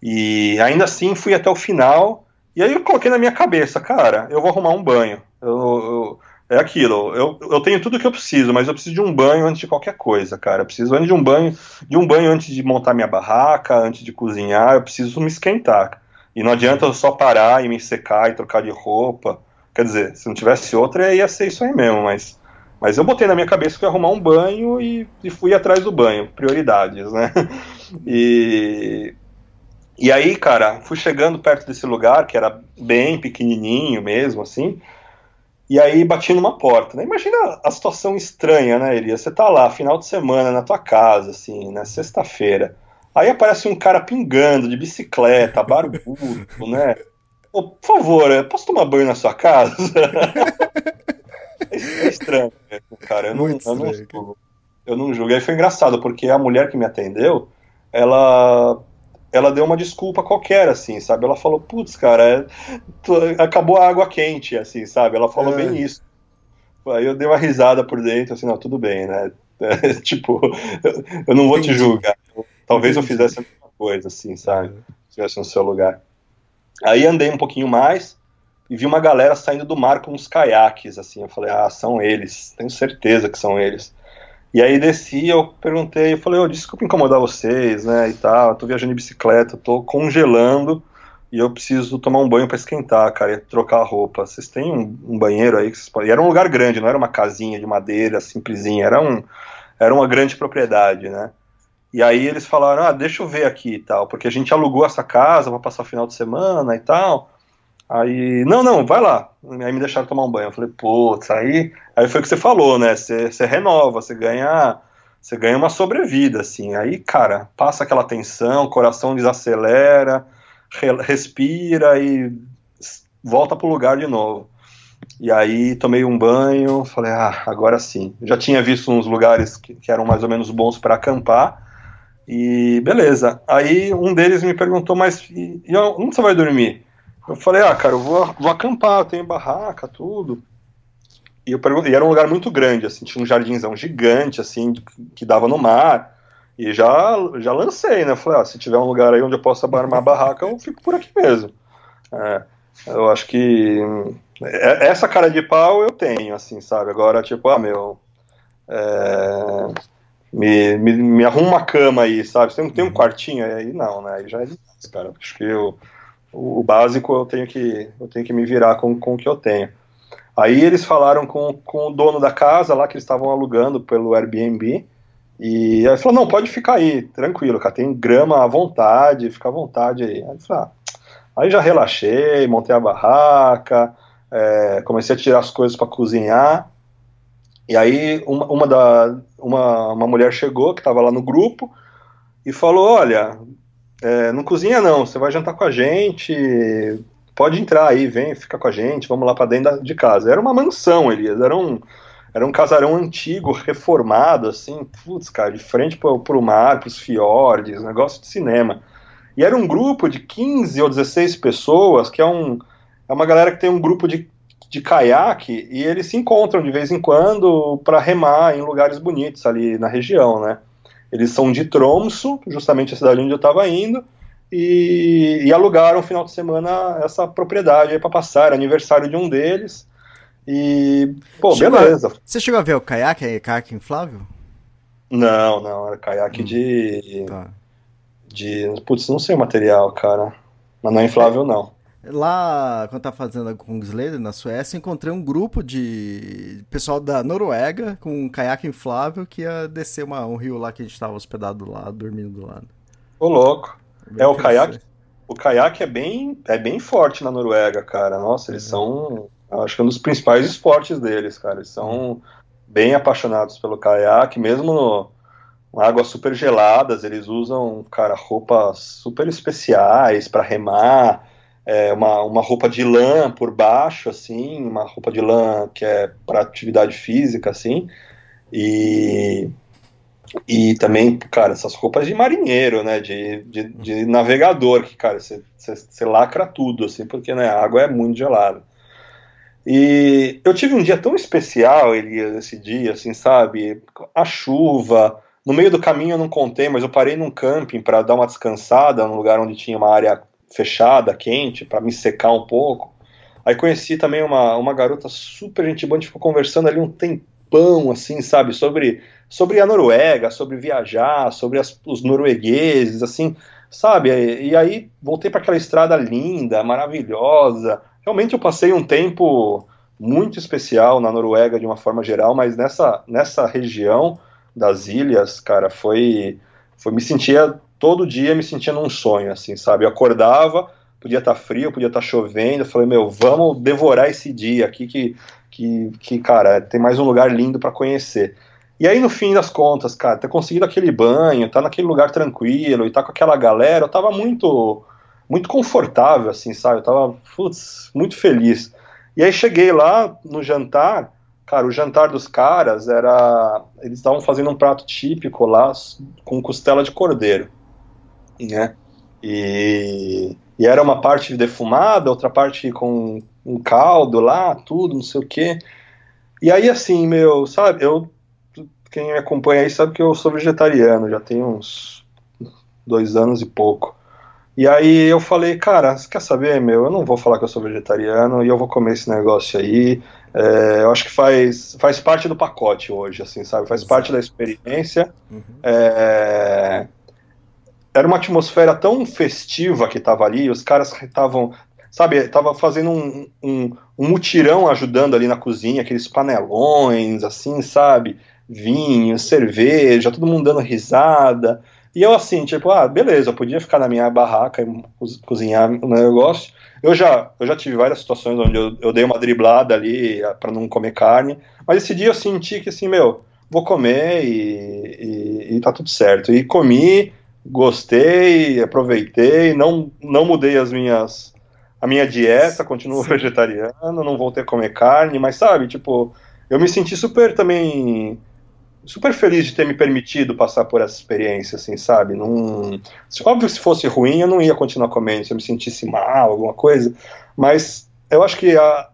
E ainda assim fui até o final. E aí eu coloquei na minha cabeça, cara, eu vou arrumar um banho. Eu, eu, é aquilo, eu, eu tenho tudo que eu preciso, mas eu preciso de um banho antes de qualquer coisa, cara. Eu preciso antes de um banho, de um banho antes de montar minha barraca, antes de cozinhar, eu preciso me esquentar. E não adianta eu só parar e me secar e trocar de roupa. Quer dizer, se não tivesse outra, ia ser isso aí mesmo, mas mas eu botei na minha cabeça que ia arrumar um banho e, e fui atrás do banho, prioridades, né? E, e aí, cara, fui chegando perto desse lugar, que era bem pequenininho mesmo, assim, e aí bati numa porta, né? Imagina a situação estranha, né, Elias? Você tá lá, final de semana, na tua casa, assim, né, sexta-feira, aí aparece um cara pingando de bicicleta, barbudo, né? por favor, posso tomar banho na sua casa? É estranho mesmo, cara. Eu não, eu não, julgo. Eu não julgo. Aí foi engraçado, porque a mulher que me atendeu, ela ela deu uma desculpa qualquer, assim, sabe? Ela falou, putz, cara, é, acabou a água quente, assim, sabe? Ela falou é. bem isso. Aí eu dei uma risada por dentro, assim, não, tudo bem, né? É, tipo, eu, eu, não vou Entendi. te julgar. Talvez Entendi. eu fizesse a mesma coisa, assim, sabe? Se estivesse no seu lugar. Aí andei um pouquinho mais, e vi uma galera saindo do mar com uns caiaques, assim, eu falei, ah, são eles, tenho certeza que são eles. E aí desci, eu perguntei, eu falei, oh, desculpa incomodar vocês, né, e tal, eu tô viajando de bicicleta, tô congelando, e eu preciso tomar um banho para esquentar, cara, e trocar a roupa. Vocês têm um, um banheiro aí que vocês podem... E era um lugar grande, não era uma casinha de madeira simplesinha, era, um, era uma grande propriedade, né. E aí eles falaram, ah, deixa eu ver aqui e tal, porque a gente alugou essa casa para passar o final de semana e tal, Aí, não, não, vai lá. Aí me deixaram tomar um banho. Eu falei, putz, aí, aí foi o que você falou, né? Você, você renova, você ganha, você ganha uma sobrevida, assim. Aí, cara, passa aquela tensão, o coração desacelera, re, respira e volta pro lugar de novo. E aí tomei um banho, falei, ah, agora sim. Já tinha visto uns lugares que, que eram mais ou menos bons para acampar. E beleza. Aí um deles me perguntou, mas e, e onde você vai dormir? Eu falei, ah, cara, eu vou, vou acampar, eu tenho barraca, tudo. E, eu perguntei, e era um lugar muito grande, assim, tinha um jardinzão gigante, assim, que dava no mar. E já, já lancei, né? Falei, ah, se tiver um lugar aí onde eu possa armar barraca, eu fico por aqui mesmo. É, eu acho que é, essa cara de pau eu tenho, assim, sabe? Agora, tipo, ah, meu. É, me, me, me arruma uma cama aí, sabe? Você não tem um quartinho aí? Não, né? Aí já é demais, cara. Acho que eu o, básico eu tenho que eu tenho que me virar com, com o que eu tenho. Aí eles falaram com, com o dono da casa lá que eles estavam alugando pelo Airbnb e aí falou não pode ficar aí tranquilo, cara tem grama à vontade, fica à vontade aí. Aí, falei, ah. aí já relaxei, montei a barraca, é, comecei a tirar as coisas para cozinhar e aí uma, uma, da, uma, uma mulher chegou que estava lá no grupo e falou olha é, não cozinha não, você vai jantar com a gente, pode entrar aí, vem, fica com a gente, vamos lá para dentro de casa. Era uma mansão, Elias, era um, era um casarão antigo, reformado, assim, putz, cara, de frente pro, pro mar, pros fiordes, negócio de cinema. E era um grupo de 15 ou 16 pessoas, que é, um, é uma galera que tem um grupo de, de caiaque, e eles se encontram de vez em quando para remar em lugares bonitos ali na região, né? Eles são de Tromso, justamente a cidade onde eu estava indo, e, e, alugaram no final de semana essa propriedade para passar, era aniversário de um deles. E, pô, chegou beleza. A, você chegou a ver o caiaque, é caiaque inflável? Não, não, era caiaque hum, de. Tá. De. Putz, não sei o material, cara. Mas não é inflável, não. Lá, quando tá fazendo a Kungsleder, na Suécia, encontrei um grupo de pessoal da Noruega com um caiaque inflável que ia descer uma, um rio lá que a gente tava hospedado do lado, dormindo do lado. Ô, louco. É, o caiaque. O caiaque é bem, é bem forte na Noruega, cara. Nossa, eles é. são. Acho que é um dos principais esportes deles, cara. Eles são bem apaixonados pelo caiaque, mesmo no, águas super geladas, eles usam, cara, roupas super especiais para remar, é, uma, uma roupa de lã por baixo, assim, uma roupa de lã que é para atividade física, assim, e, e também, cara, essas roupas de marinheiro, né, de, de, de navegador, que, cara, você lacra tudo, assim, porque, né, a água é muito gelada. E eu tive um dia tão especial, Elias, esse dia, assim, sabe? A chuva. No meio do caminho eu não contei, mas eu parei num camping para dar uma descansada, num lugar onde tinha uma área fechada, quente, para me secar um pouco. Aí conheci também uma, uma garota super gente boa, a gente ficou conversando ali um tempão, assim, sabe? Sobre, sobre a Noruega, sobre viajar, sobre as, os noruegueses, assim, sabe? E, e aí voltei para aquela estrada linda, maravilhosa realmente eu passei um tempo muito especial na Noruega de uma forma geral, mas nessa, nessa região das ilhas, cara, foi, foi me sentia todo dia me sentia num sonho, assim, sabe? Eu acordava, podia estar tá frio, podia estar tá chovendo, eu falei, meu, vamos devorar esse dia aqui que, que, que cara, tem mais um lugar lindo para conhecer. E aí, no fim das contas, cara, ter conseguido aquele banho, tá naquele lugar tranquilo e tá com aquela galera, eu tava muito muito confortável, assim, sabe? Eu tava, putz, muito feliz. E aí cheguei lá no jantar, cara, o jantar dos caras era. Eles estavam fazendo um prato típico lá com costela de cordeiro, né? E, e era uma parte defumada, outra parte com um caldo lá, tudo, não sei o quê. E aí, assim, meu, sabe, eu. Quem me acompanha aí sabe que eu sou vegetariano, já tem uns dois anos e pouco. E aí eu falei, cara, você quer saber, meu, eu não vou falar que eu sou vegetariano e eu vou comer esse negócio aí. É, eu acho que faz, faz parte do pacote hoje, assim, sabe? Faz parte da experiência. Uhum. É, era uma atmosfera tão festiva que tava ali, os caras estavam, sabe, tava fazendo um, um, um mutirão ajudando ali na cozinha, aqueles panelões, assim, sabe? Vinho, cerveja, todo mundo dando risada. E eu assim, tipo, ah, beleza, eu podia ficar na minha barraca e cozinhar um negócio. Eu já, eu já tive várias situações onde eu, eu dei uma driblada ali ah, para não comer carne, mas esse dia eu senti que assim, meu, vou comer e, e, e tá tudo certo. E comi, gostei, aproveitei, não, não mudei as minhas a minha dieta, continuo Sim. vegetariano, não voltei a comer carne, mas sabe, tipo, eu me senti super também super feliz de ter me permitido passar por essa experiência, assim, sabe? Num... Óbvio que se fosse ruim eu não ia continuar comendo, se eu me sentisse mal, alguma coisa, mas eu acho que a,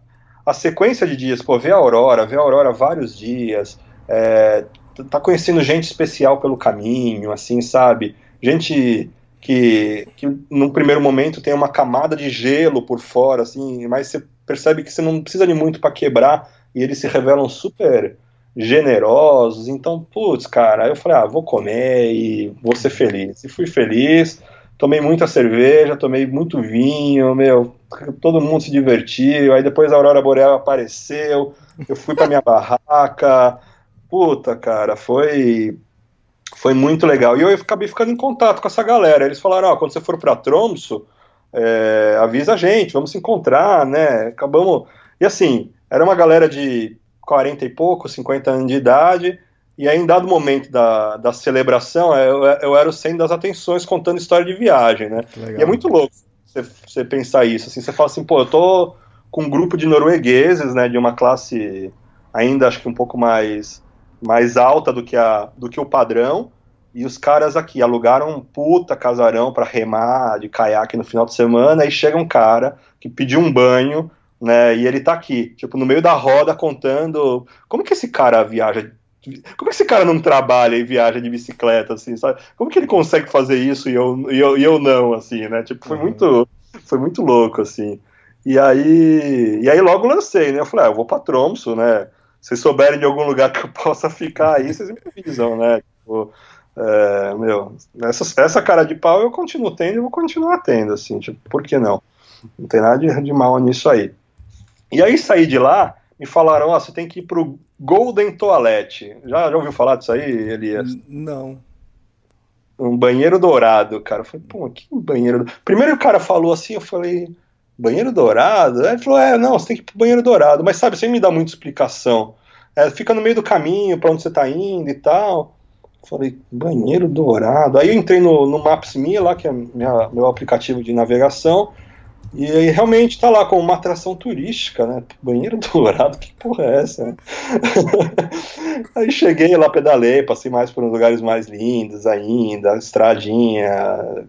a sequência de dias, pô, ver a Aurora, ver a Aurora vários dias, é, tá conhecendo gente especial pelo caminho, assim, sabe? Gente que, que num primeiro momento tem uma camada de gelo por fora, assim, mas você percebe que você não precisa de muito para quebrar e eles se revelam super generosos. Então, putz, cara, aí eu falei, ah, vou comer e vou ser feliz. E fui feliz, tomei muita cerveja, tomei muito vinho, meu, todo mundo se divertiu. Aí depois a Aurora Boreal apareceu, eu fui pra minha barraca. Puta, cara, foi foi muito legal. E eu acabei ficando em contato com essa galera. Eles falaram, ó, oh, quando você for para Tromso, é, avisa a gente, vamos se encontrar, né? Acabamos. E assim, era uma galera de 40 e pouco, 50 anos de idade, e aí em dado momento da, da celebração, eu, eu era o centro das atenções contando história de viagem, né? E é muito louco você, você pensar isso, assim, você fala assim, pô, eu tô com um grupo de noruegueses, né, de uma classe ainda acho que um pouco mais mais alta do que, a, do que o padrão, e os caras aqui alugaram um puta casarão para remar de caiaque no final de semana, e chega um cara que pediu um banho, né, e ele tá aqui, tipo, no meio da roda contando como que esse cara viaja como que esse cara não trabalha e viaja de bicicleta, assim, sabe? Como que ele consegue fazer isso e eu, e eu, e eu não, assim, né? Tipo, foi uhum. muito, foi muito louco, assim. E aí, e aí logo lancei, né? Eu falei, ah, eu vou pra Tromso, né? Se souberem de algum lugar que eu possa ficar aí, vocês me avisam, né? Tipo, é, meu, essa, essa cara de pau eu continuo tendo e vou continuar tendo, assim, tipo, por que não? Não tem nada de, de mal nisso aí. E aí saí de lá, me falaram, ó, oh, você tem que ir pro Golden Toilet. Já, já ouviu falar disso aí, Elias? Não. Um banheiro dourado, cara. Eu falei, pô, que banheiro. Primeiro o cara falou assim, eu falei, banheiro dourado? Aí ele falou, é, não, você tem que ir pro banheiro dourado. Mas sabe, sem me dar muita explicação. É, fica no meio do caminho, para onde você tá indo e tal. Falei, banheiro dourado. Aí eu entrei no, no Maps.me lá, que é minha, meu aplicativo de navegação, e aí realmente tá lá como uma atração turística, né? Banheiro dourado, que porra é essa? aí cheguei lá, pedalei, passei mais por uns lugares mais lindos ainda, estradinha,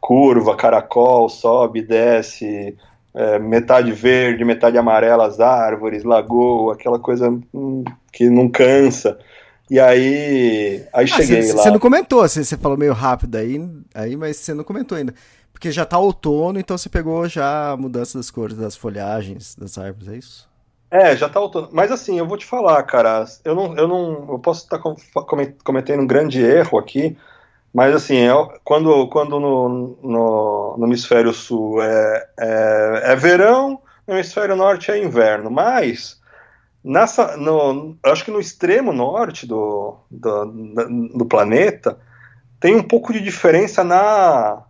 curva, caracol, sobe, desce, é, metade verde, metade amarela as árvores, lagoa, aquela coisa hum, que não cansa. E aí, aí ah, cheguei cê, lá. Você não comentou, você, falou meio rápido aí, aí, mas você não comentou ainda. Porque já tá outono, então você pegou já a mudança das cores das folhagens das árvores, é isso? É, já tá outono. Mas assim, eu vou te falar, cara, eu não, eu não, eu posso estar cometendo um grande erro aqui, mas assim, eu, quando, quando no, no, no hemisfério sul é, é, é verão, no hemisfério norte é inverno, mas Nessa, no, acho que no extremo norte do, do, do, planeta tem um pouco de diferença na.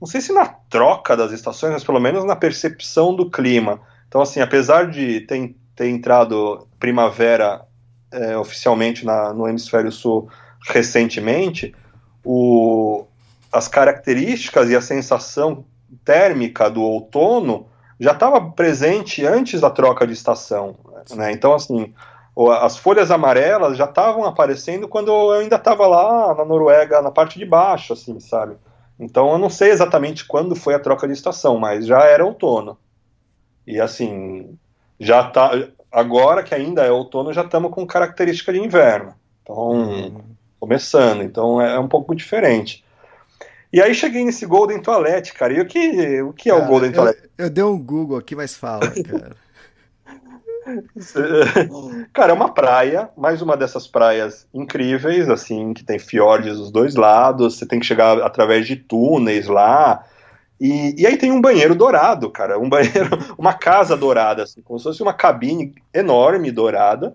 Não sei se na troca das estações, mas pelo menos na percepção do clima. Então, assim, apesar de ter, ter entrado primavera é, oficialmente na, no hemisfério sul recentemente, o, as características e a sensação térmica do outono já estava presente antes da troca de estação. Né? Então, assim, as folhas amarelas já estavam aparecendo quando eu ainda estava lá na Noruega, na parte de baixo, assim, sabe? Então, eu não sei exatamente quando foi a troca de estação, mas já era outono. E, assim, já tá. Agora que ainda é outono, já estamos com característica de inverno. Então, uhum. Começando. Então, é, é um pouco diferente. E aí cheguei nesse Golden Toilet, cara. E o que, o que é o Golden eu, Toilet? Eu dei um Google aqui, mas fala, cara. Cara, é uma praia, mais uma dessas praias incríveis, assim, que tem fiordes dos dois lados, você tem que chegar através de túneis lá. E, e aí tem um banheiro dourado, cara, um banheiro, uma casa dourada, assim, como se fosse uma cabine enorme dourada.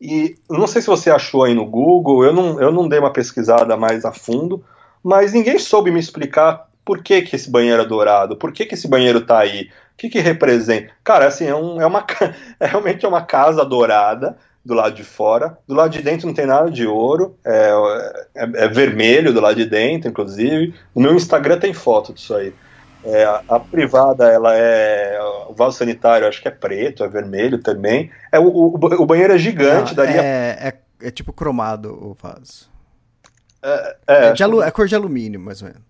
E não sei se você achou aí no Google, eu não, eu não dei uma pesquisada mais a fundo, mas ninguém soube me explicar por que, que esse banheiro é dourado, por que, que esse banheiro tá aí, que, que representa? Cara, assim, é, um, é uma é realmente é uma casa dourada do lado de fora. Do lado de dentro não tem nada de ouro, é, é, é vermelho do lado de dentro, inclusive. No meu Instagram tem foto disso aí. É, a, privada, ela é. O vaso sanitário, acho que é preto, é vermelho também. É, o, o, o banheiro é gigante, não, daria. É, é, é, tipo cromado o vaso. É, é, é, de alu, é cor de alumínio, mais ou menos.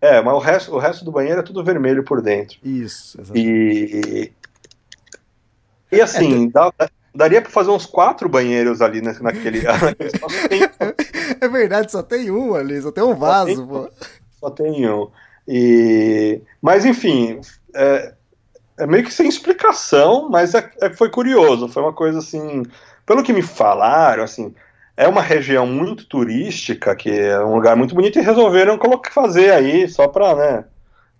É, mas o resto, o resto do banheiro é tudo vermelho por dentro. Isso, exatamente. E, e assim, é, dá, daria para fazer uns quatro banheiros ali naquele, naquele espaço. Tem... É verdade, só tem um ali, só tem um vaso, só tem, pô. Só tem um. E... Mas enfim, é, é meio que sem explicação, mas é, é, foi curioso, foi uma coisa assim. Pelo que me falaram, assim, é uma região muito turística, que é um lugar muito bonito, e resolveram colocar, fazer aí só pra, né,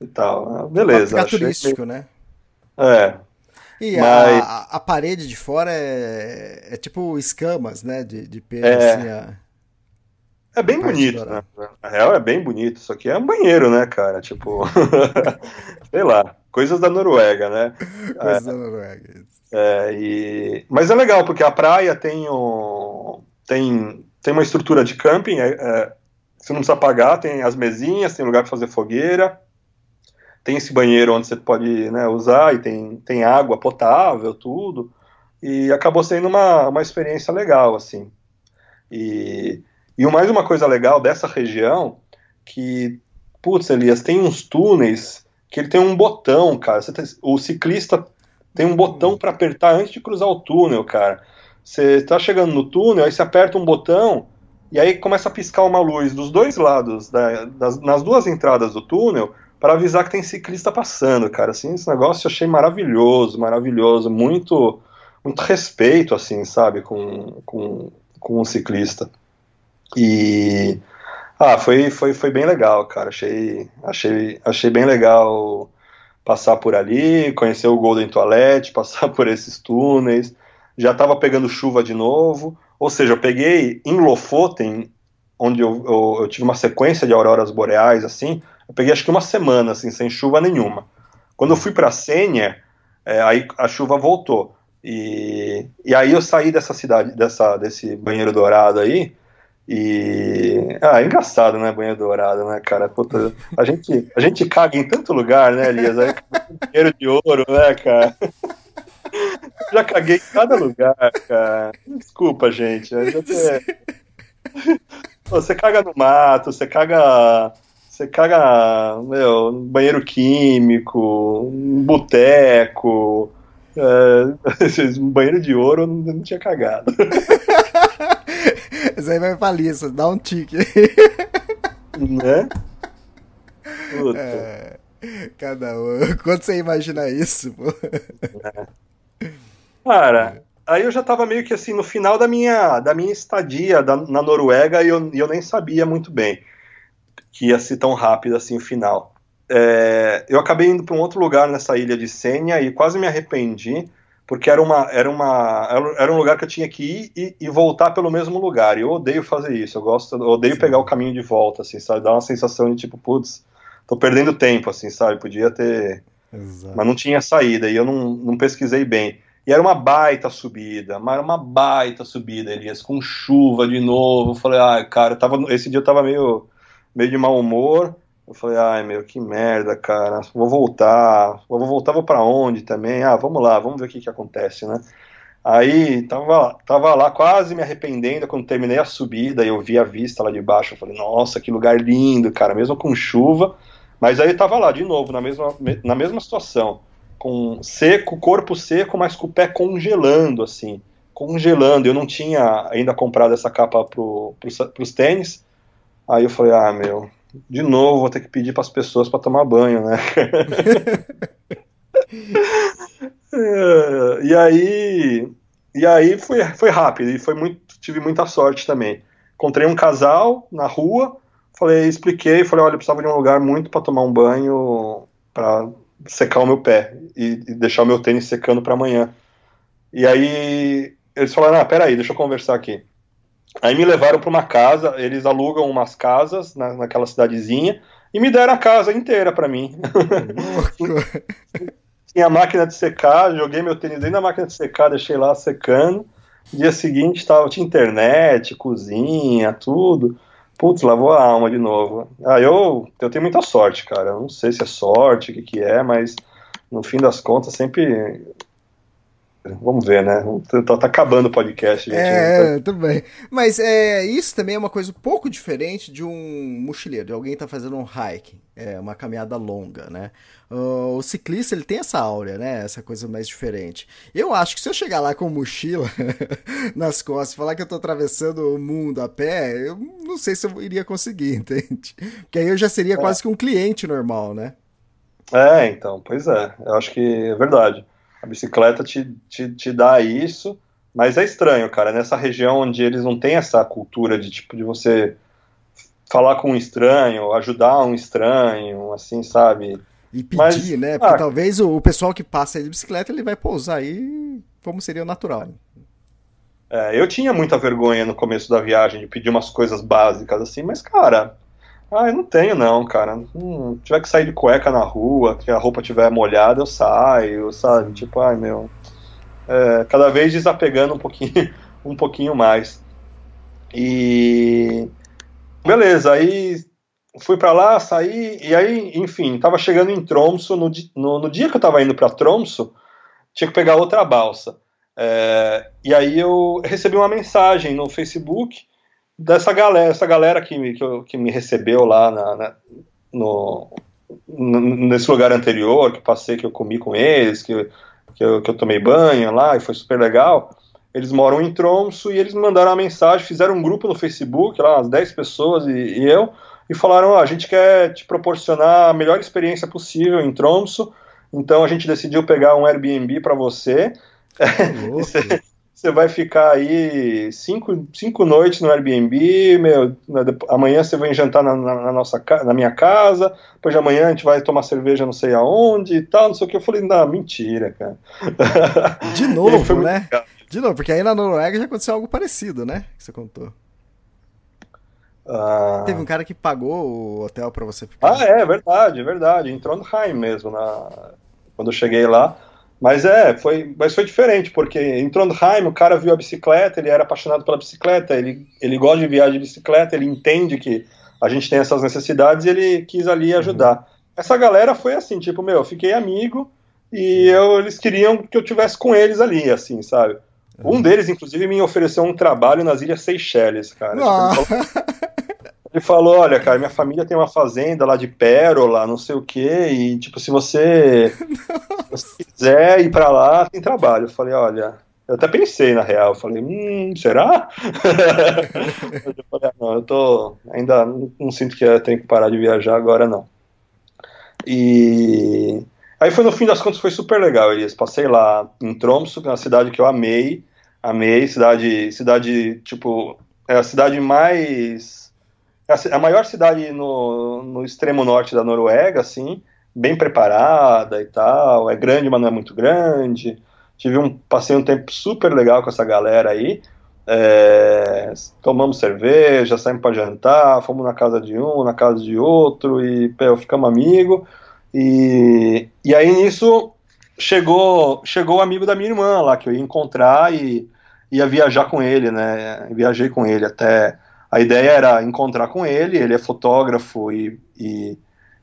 e tal. Beleza. Pra ficar turístico, que... né? É. E Mas... a, a, parede de fora é, é tipo escamas, né, de, de peixe, é... assim, a... É bem bonito, né? Na real é bem bonito. Isso aqui é um banheiro, né, cara? Tipo, sei lá, coisas da Noruega, né? Coisas é, da Noruega. É, e... Mas é legal, porque a praia tem um tem, tem uma estrutura de camping, é, é, você não precisa pagar, tem as mesinhas, tem lugar para fazer fogueira, tem esse banheiro onde você pode né, usar e tem, tem água potável, tudo. E acabou sendo uma, uma experiência legal, assim. E, E mais uma coisa legal dessa região, que, putz, Elias, tem uns túneis que ele tem um botão, cara. Tem, o ciclista tem um botão para apertar antes de cruzar o túnel, cara. Você está chegando no túnel, aí você aperta um botão e aí começa a piscar uma luz dos dois lados, da, das, nas duas entradas do túnel, para avisar que tem ciclista passando, cara. Assim, esse negócio eu achei maravilhoso, maravilhoso, muito, muito respeito, assim, sabe, com, com, com o ciclista. E ah, foi, foi, foi bem legal, cara. Achei, achei, achei bem legal passar por ali, conhecer o Golden Toilette, passar por esses túneis. Já estava pegando chuva de novo. Ou seja, eu peguei em Lofoten, onde eu, eu, eu, tive uma sequência de auroras boreais, assim, eu peguei acho que uma semana, assim, sem chuva nenhuma. Quando eu fui para Senha, é, aí a chuva voltou. E, e aí eu saí dessa cidade, dessa, desse banheiro dourado aí, e. Ah, é engraçado, né? Banheiro dourado, né, cara? Puta, a, gente, a gente caga em tanto lugar, né, Elias? Aí, banheiro de ouro, né, cara? Já caguei em cada lugar, cara. Desculpa, gente. Você caga no mato, você caga. Você caga, meu, banheiro químico, um boteco. É, um banheiro de ouro eu não tinha cagado. Isso aí vai pra lista, dá um tique. Né? Puta. É, cada um. Quando você imagina isso, pô? É. Cara, aí eu já tava meio que assim, no final da minha, da minha estadia da, na Noruega e eu, eu nem sabia muito bem que ia ser tão rápido assim o final. É, eu acabei indo para um outro lugar nessa ilha de Sênia e quase me arrependi, porque era, uma, era, uma, era um lugar que eu tinha que ir e, e voltar pelo mesmo lugar. E eu odeio fazer isso. Eu gosto, eu odeio Sim. pegar o caminho de volta, assim, sabe? Dá uma sensação de tipo, putz, tô perdendo tempo, assim, sabe? Podia ter. Exato. Mas não tinha saída e eu não, não pesquisei bem. E era uma baita subida, mas era uma baita subida, Elias, com chuva de novo. Eu falei, ah, cara, tava, esse dia eu tava meio, meio de mau humor. Eu falei, ai meu, que merda, cara. Vou voltar. Vou voltar, vou para onde também? Ah, vamos lá, vamos ver o que, que acontece, né? Aí tava, tava lá quase me arrependendo quando terminei a subida e eu vi a vista lá de baixo. Eu falei, nossa, que lugar lindo, cara, mesmo com chuva. Mas aí tava lá de novo, na mesma, na mesma situação. Com seco, corpo seco, mas com o pé congelando, assim. Congelando. Eu não tinha ainda comprado essa capa pro, pro, pros tênis. Aí eu falei, ah, meu, de novo vou ter que pedir para as pessoas para tomar banho, né? É, e aí, e aí foi, foi rápido e foi muito, tive muita sorte também. Encontrei um casal na rua, falei, expliquei, falei, olha, eu precisava de um lugar muito para tomar um banho, para secar o meu pé e, e deixar o meu tênis secando para amanhã. E aí eles falaram, ah, peraí, deixa eu conversar aqui. Aí me levaram para uma casa, eles alugam umas casas na, naquela cidadezinha e me deram a casa inteira para mim. Tinha a máquina de secar, joguei meu tênis dentro da máquina de secar, deixei lá secando. Dia seguinte tava, tinha internet, cozinha, tudo. Putz, lavou a alma de novo. Ah, eu, eu tenho muita sorte, cara. Eu não sei se é sorte, o que, que é, mas no fim das contas sempre Vamos ver, né? Tá, tá acabando o podcast, gente. É, tudo bem. Mas é, isso também é uma coisa um pouco diferente de um mochileiro, de alguém que tá fazendo um hiking, é, uma caminhada longa, né? O ciclista, ele tem essa áurea, né? Essa coisa mais diferente. Eu acho que se eu chegar lá com mochila nas costas e falar que eu tô atravessando o mundo a pé, eu não sei se eu iria conseguir, entende? Porque aí eu já seria é. quase que um cliente normal, né? É, então, pois é. Eu acho que é verdade. A bicicleta te, te, te dá isso, mas é estranho, cara, nessa região onde eles não têm essa cultura de tipo de você falar com um estranho, ajudar um estranho, assim, sabe? E pedir, mas, né? Porque ah, talvez o, o, pessoal que passa aí de bicicleta ele vai pousar aí como seria o natural. É, eu tinha muita vergonha no começo da viagem de pedir umas coisas básicas assim, mas cara, ah, eu não tenho não, cara. Hum, tiver que sair de cueca na rua, que a roupa tiver molhada, eu saio, sabe? Tipo, ai meu. É, cada vez desapegando um pouquinho, um pouquinho mais. E beleza, aí fui para lá, saí e aí, enfim, tava chegando em Tromso no, no, no dia que eu tava indo para Tromso, tinha que pegar outra balsa. É, e aí eu recebi uma mensagem no Facebook dessa galera, essa galera que me, que, eu, que me recebeu lá na, na, no, nesse lugar anterior, que passei, que eu comi com eles, que, que, eu, que eu tomei banho lá e foi super legal. Eles moram em Tromso e eles me mandaram uma mensagem, fizeram um grupo no Facebook, lá umas 10 pessoas e, e eu, e falaram: oh, a gente quer te proporcionar a melhor experiência possível em Tromso, então a gente decidiu pegar um Airbnb para você. Você vai ficar aí cinco, cinco noites no Airbnb, meu, amanhã você vai jantar na, na, na, nossa, na minha casa, depois de amanhã a gente vai tomar cerveja não sei aonde e tal, não sei o que. Eu falei, não, mentira, cara. De novo, né? Legal. De novo, porque aí na Noruega já aconteceu algo parecido, né? Que você contou. Ah... Teve um cara que pagou o hotel para você ficar. Ah, é, verdade, é verdade. Em Trondheim mesmo, na... quando eu cheguei lá. Mas é, foi, mas foi diferente, porque em Trondheim o cara viu a bicicleta, ele era apaixonado pela bicicleta, ele, ele gosta de viagem de bicicleta, ele entende que a gente tem essas necessidades e ele quis ali ajudar. Uhum. Essa galera foi assim, tipo, meu, eu fiquei amigo e eu, eles queriam que eu tivesse com eles ali, assim, sabe? Um deles, inclusive, me ofereceu um trabalho nas Ilhas Seychelles, cara. Tipo, ele, falou, ele, falou, olha, cara, minha família tem uma fazenda lá de pérola, não sei o quê, e, tipo, se você, se quiser ir pra lá, tem trabalho. Eu falei, olha, eu até pensei, na real, eu falei, hum, será? eu falei, ah, não, eu tô, ainda não, não sinto que eu tenho que parar de viajar agora, não. E Aí foi no fim das contas foi super legal, Elias. Passei lá em Tromsø, que é uma cidade que eu amei, amei, cidade, cidade tipo é a cidade mais é a, maior cidade no, no extremo norte da Noruega, assim, bem preparada e tal. É grande, mas não é muito grande. Tive um passei um tempo super legal com essa galera aí. É, tomamos cerveja, saímos para jantar, fomos na casa de um, na casa de outro e pô, ficamos amigos. E, e aí nisso chegou chegou o amigo da minha irmã lá, que eu ia encontrar e ia viajar com ele, né? Viajei com ele até. A ideia era encontrar com ele, ele é fotógrafo e, e,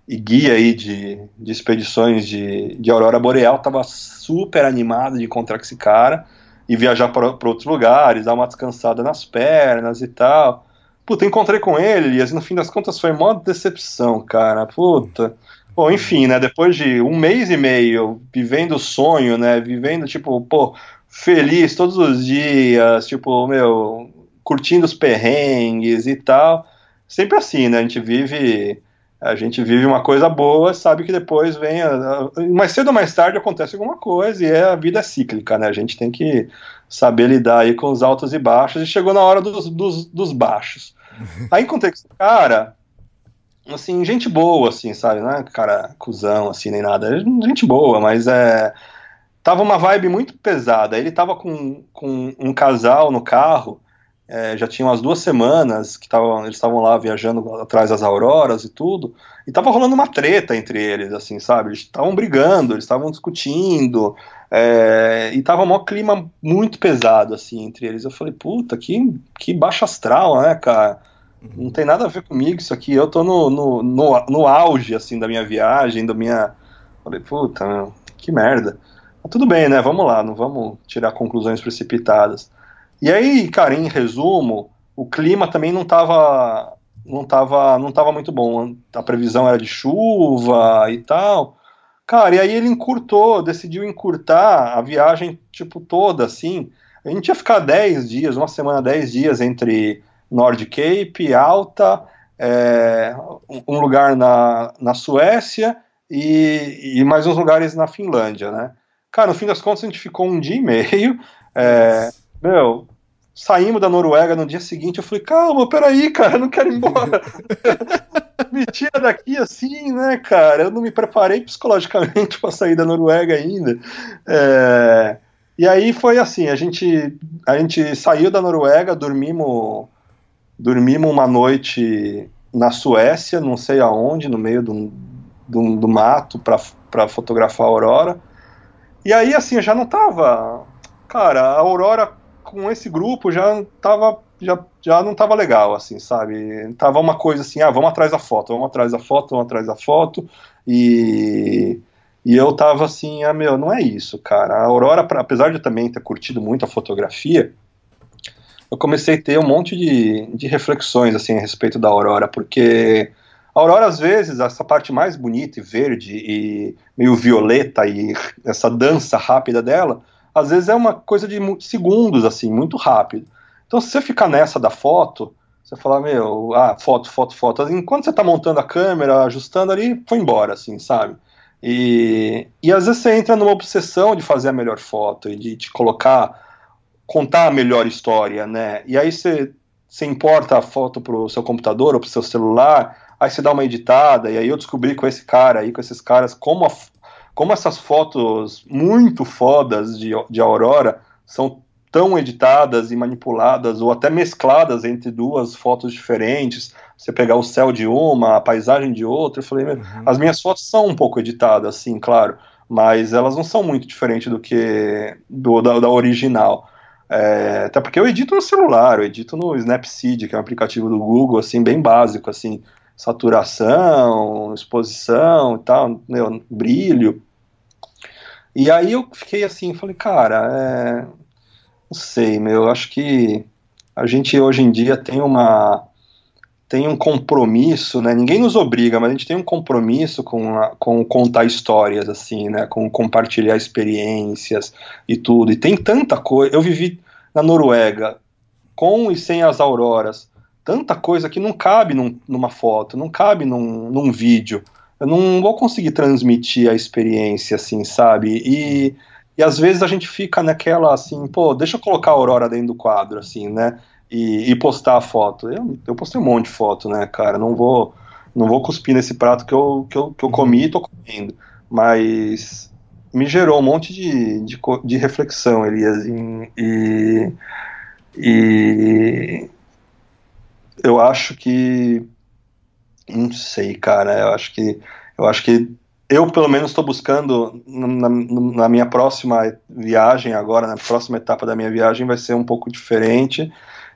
e guia aí de, de expedições de, de Aurora Boreal, tava super animado de encontrar com esse cara e viajar para outros lugares, dar uma descansada nas pernas e tal. Puta, encontrei com ele e assim, no fim das contas foi mó decepção, cara. Puta. Bom, enfim, né? Depois de um mês e meio vivendo o sonho, né? Vivendo, tipo, pô, feliz todos os dias, tipo, meu, curtindo os perrengues e tal. Sempre assim, né? A gente vive. A gente vive uma coisa boa, sabe que depois vem. A, a, mais cedo ou mais tarde acontece alguma coisa e é, a vida é cíclica, né? A gente tem que saber lidar aí com os altos e baixos. E chegou na hora dos, dos, dos baixos. Aí encontrei com esse cara, assim, gente boa, assim, sabe? Não é cara cuzão, assim, nem nada. Gente boa, mas é. Tava uma vibe muito pesada. Ele tava com, com um casal no carro, é, já tinha umas duas semanas que tavam, eles estavam lá viajando atrás das auroras e tudo, e tava rolando uma treta entre eles, assim, sabe? Eles estavam brigando, eles estavam discutindo, é, e tava um clima muito pesado, assim, entre eles. Eu falei, puta, que, que baixo astral, né, cara? Não tem nada a ver comigo isso aqui. Eu tô no, no, no, no auge, assim, da minha viagem, da minha. Falei, puta, meu, que merda. Mas tudo bem, né? Vamos lá, não vamos tirar conclusões precipitadas. E aí, cara, em resumo, o clima também não tava. Não tava, não tava muito bom. A previsão era de chuva e tal. Cara, e aí ele encurtou, decidiu encurtar a viagem, tipo, toda, assim. A gente ia ficar 10 dias, uma semana, 10 dias entre Nord Cape, Alta, é, um lugar na, na Suécia e, e, mais uns lugares na Finlândia, né? Cara, no fim das contas a gente ficou um dia e meio. É, meu, saímos da Noruega no dia seguinte. Eu falei, calma, peraí, cara, eu não quero ir embora. me tira daqui assim, né, cara? Eu não me preparei psicologicamente para sair da Noruega ainda. É, e aí foi assim, a gente, a gente saiu da Noruega, dormimos Dormimos uma noite na Suécia, não sei aonde, no meio do, do, do mato, para fotografar a aurora. E aí, assim, eu já não tava. Cara, a aurora com esse grupo já tava. Já, já não tava legal, assim, sabe? Tava uma coisa assim, ah, vamos atrás da foto, vamos atrás da foto, vamos atrás da foto. E, e eu tava assim, ah, meu, não é isso, cara. A Aurora, apesar de também ter curtido muito a fotografia, eu comecei a ter um monte de, de reflexões assim a respeito da aurora, porque a aurora às vezes essa parte mais bonita e verde e meio violeta e essa dança rápida dela, às vezes é uma coisa de segundos assim, muito rápido. Então se você ficar nessa da foto, você fala, meu, ah, foto, foto, foto. Enquanto você está montando a câmera, ajustando ali, foi embora, assim, sabe? E, e às vezes você entra numa obsessão de fazer a melhor foto e de, de colocar, contar a melhor história, né? E aí você, você importa a foto pro seu computador ou pro seu celular, aí você dá uma editada, e aí eu descobri com esse cara aí, com esses caras, como, a, como essas fotos muito fodas de, de Aurora são tão editadas e manipuladas ou até mescladas entre duas fotos diferentes. Você pegar o céu de uma, a paisagem de outra. Eu falei, uhum. as minhas fotos são um pouco editadas, sim, claro, mas elas não são muito diferentes do que do, da, da original. É, até porque eu edito no celular, eu edito no Snapseed, que é um aplicativo do Google, assim, bem básico, assim, saturação, exposição e tal, meu, brilho. E aí eu fiquei assim, falei, cara, é, não sei, meu, acho que a gente hoje em dia tem uma tem um compromisso, né? Ninguém nos obriga, mas a gente tem um compromisso com, a, com contar histórias, assim, né? Com compartilhar experiências e tudo. E tem tanta coisa. Eu vivi na Noruega com e sem as auroras. Tanta coisa que não cabe num, numa foto, não cabe num, num vídeo. Eu não vou conseguir transmitir a experiência, assim, sabe? E e às vezes a gente fica naquela assim, pô, deixa eu colocar a Aurora dentro do quadro, assim, né? E, e postar a foto. Eu, eu postei um monte de foto, né, cara? Não vou, não vou cuspir nesse prato que eu, que eu, que eu comi e tô comendo. Mas me gerou um monte de, de, de reflexão, Elias. E, e eu acho que. Não sei, cara. Eu acho que. Eu acho que eu pelo menos estou buscando na, na, minha próxima viagem agora, na próxima etapa da minha viagem vai ser um pouco diferente.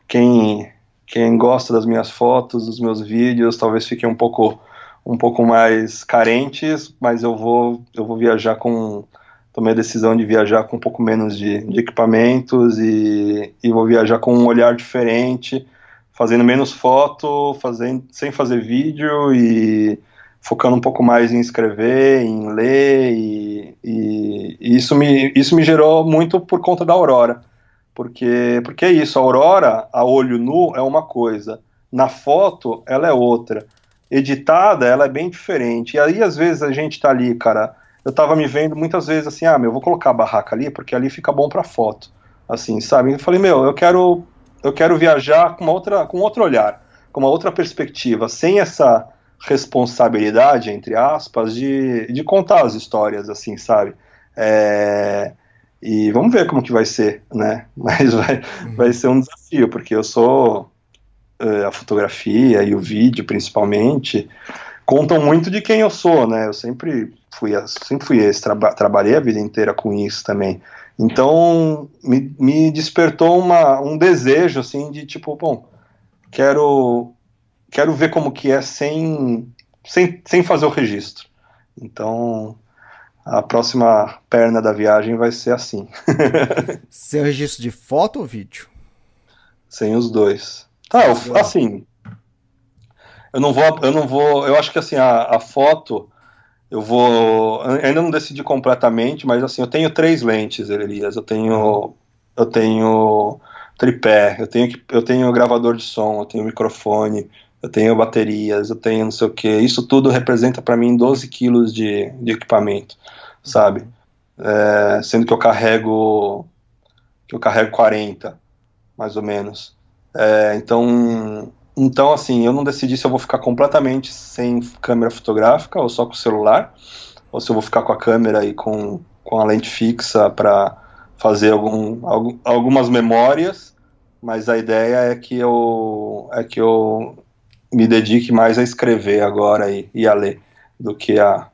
Quem quem gosta das minhas fotos, dos meus vídeos, talvez fique um pouco um pouco mais carentes, mas eu vou eu vou viajar com tomei a decisão de viajar com um pouco menos de, de equipamentos e, e vou viajar com um olhar diferente, fazendo menos foto, fazendo sem fazer vídeo e focando um pouco mais em escrever, em ler, e, e, e, isso, me, isso me gerou muito por conta da Aurora. Porque, porque é isso, a Aurora, a olho nu, é uma coisa, na foto, ela é outra. Editada, ela é bem diferente. E aí, às vezes, a gente tá ali, cara. Eu tava me vendo muitas vezes assim, ah, meu, eu vou colocar a barraca ali, porque ali fica bom pra foto. Assim, sabe? Eu falei, meu, eu quero, eu quero viajar com, uma outra, com outro olhar, com uma outra perspectiva, sem essa responsabilidade, entre aspas, de, de contar as histórias, assim, sabe? É, e vamos ver como que vai ser, né? Mas vai, uhum. vai ser um desafio, porque eu sou é, a fotografia e o vídeo, principalmente, contam muito de quem eu sou, né? Eu sempre fui, sempre fui esse, traba, trabalhei a vida inteira com isso também. Então, me, me despertou uma, um desejo, assim, de tipo, bom, quero quero ver como que é sem, sem, sem fazer o registro. Então, a próxima perna da viagem vai ser assim. Sem registro de foto ou vídeo? Sem os dois. Tá, eu, assim. Eu não vou. Eu não vou. Eu acho que assim, a, a foto. Eu vou. Ainda não decidi completamente, mas assim, eu tenho três lentes, Elias. Eu tenho. Eu tenho tripé, eu tenho, eu tenho gravador de som, eu tenho microfone, eu tenho baterias, eu tenho não sei o que. Isso tudo representa para mim 12 quilos de, de equipamento, sabe? É, sendo que eu carrego que eu carrego 40, mais ou menos. É, então, então assim, eu não decidi se eu vou ficar completamente sem câmera fotográfica ou só com o celular, ou se eu vou ficar com a câmera e com, com a lente fixa para fazer algum, algum, algumas memórias, mas a ideia é que eu é que eu me dedique mais a escrever agora e, e a ler do que a,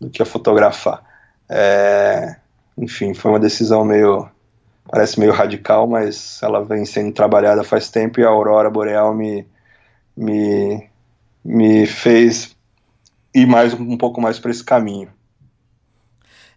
do que a fotografar. É, enfim, foi uma decisão meio. Parece meio radical, mas ela vem sendo trabalhada faz tempo e a Aurora Boreal me, me, me fez ir mais um pouco mais para esse caminho.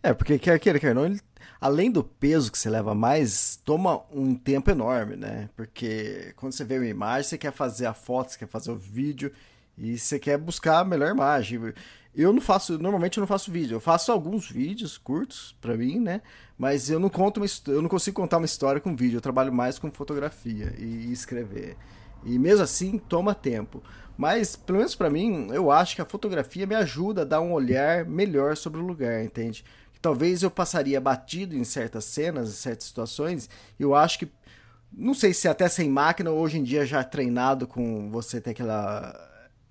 É, porque quer queira, quer não, ele, além do peso que você leva mais, toma um tempo enorme, né? Porque quando você vê uma imagem, você quer fazer a foto, você quer fazer o vídeo e você quer buscar a melhor imagem. Eu não faço, normalmente eu não faço vídeo. Eu faço alguns vídeos curtos para mim, né? Mas eu não conto uma, eu não consigo contar uma história com vídeo. Eu trabalho mais com fotografia e escrever. E mesmo assim toma tempo. Mas pelo menos para mim, eu acho que a fotografia me ajuda a dar um olhar melhor sobre o lugar, entende? Talvez eu passaria batido em certas cenas, em certas situações. Eu acho que não sei se até sem máquina hoje em dia já treinado com você ter aquela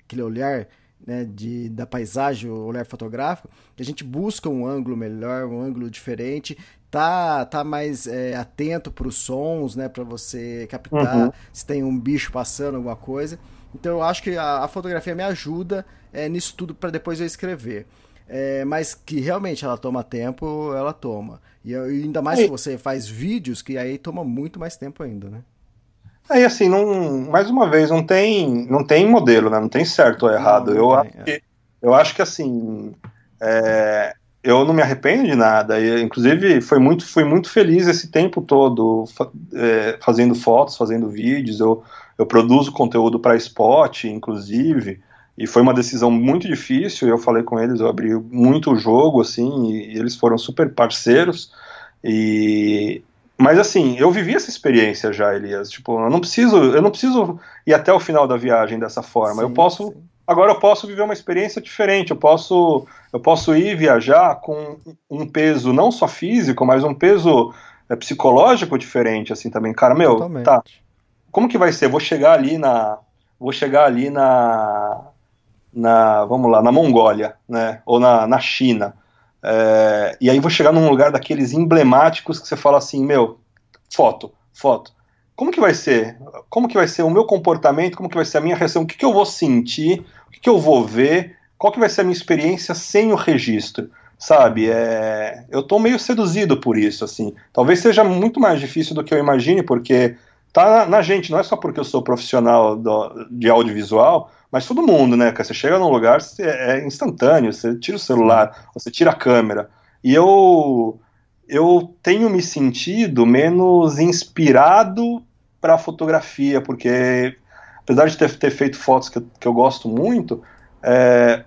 aquele olhar né, de, da paisagem, o olhar fotográfico, a gente busca um ângulo melhor, um ângulo diferente, tá, tá mais é, atento para os sons, né, para você captar uhum. se tem um bicho passando, alguma coisa. Então eu acho que a, a fotografia me ajuda é, nisso tudo para depois eu escrever. É, mas que realmente ela toma tempo, ela toma. E, e ainda mais se você faz vídeos, que aí toma muito mais tempo ainda, né? Aí assim, não, mais uma vez, não tem, não tem modelo, né? Não tem certo ou errado. Não, não eu, tem, acho é. que, eu acho que assim, é, eu não me arrependo de nada. E, inclusive, foi muito, fui muito feliz esse tempo todo é, fazendo fotos, fazendo vídeos. Eu, eu produzo conteúdo para Spot, inclusive. E foi uma decisão muito difícil. Eu falei com eles, eu abri muito o jogo, assim, e, e eles foram super parceiros. E mas assim, eu vivi essa experiência já, Elias. Tipo, eu não preciso, eu não preciso ir até o final da viagem dessa forma. Sim, eu posso, sim. agora eu posso viver uma experiência diferente. Eu posso, eu posso ir viajar com um peso não só físico, mas um peso é, psicológico diferente, assim também. Cara, meu, Totalmente. tá. Como que vai ser? Vou chegar ali na, vou chegar ali na, na, vamos lá, na Mongólia, né? Ou na, na China é, e aí vou chegar num lugar daqueles emblemáticos que você fala assim, meu, foto, foto. Como que vai ser? Como que vai ser o meu comportamento? Como que vai ser a minha reação? O que, que eu vou sentir? O que, que eu vou ver? Qual que vai ser a minha experiência sem o registro? Sabe? É, eu estou meio seduzido por isso, assim. Talvez seja muito mais difícil do que eu imagine, porque tá na, na gente, não é só porque eu sou profissional do, de audiovisual, mas todo mundo, né? Você chega num lugar, você, é instantâneo, você tira o celular, você tira a câmera. E eu, eu tenho me sentido menos inspirado para fotografia, porque apesar de ter, ter feito fotos que, que eu gosto muito, é,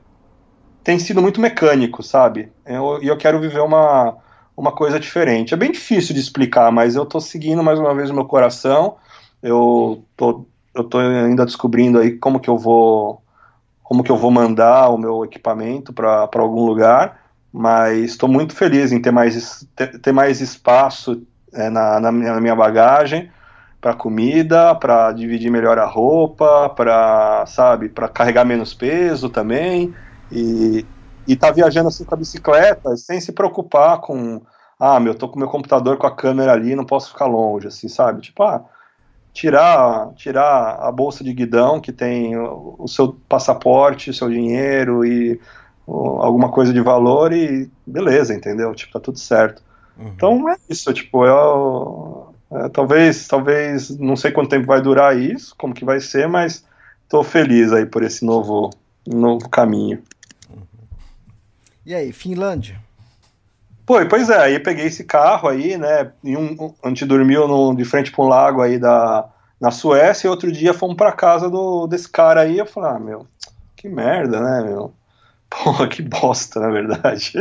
tem sido muito mecânico, sabe? E eu, eu quero viver uma, uma coisa diferente. É bem difícil de explicar, mas eu estou seguindo mais uma vez o meu coração. Eu tô eu estou ainda descobrindo aí como que eu vou como que eu vou mandar o meu equipamento para algum lugar, mas estou muito feliz em ter mais, ter, ter mais espaço é, na, na, minha, na minha bagagem para comida, para dividir melhor a roupa, para sabe, para carregar menos peso também e e tá viajando assim com a bicicleta sem se preocupar com ah, meu, tô com meu computador com a câmera ali, não posso ficar longe, assim, sabe? Tipo, ah, tirar, tirar a bolsa de guidão que tem o, o seu passaporte, seu dinheiro e o, alguma coisa de valor e beleza, entendeu? Tipo, tá tudo certo. Uhum. Então é isso, tipo, eu, é, talvez, talvez, não sei quanto tempo vai durar isso, como que vai ser, mas tô feliz aí por esse novo, novo caminho. Uhum. E aí, Finlândia? Pô, pois é, aí peguei esse carro aí, né? E um, a gente dormiu no, de frente para um lago aí da, na Suécia e outro dia fomos para casa do, desse cara aí. Eu falei, ah, meu, que merda, né, meu? Porra, que bosta, na verdade.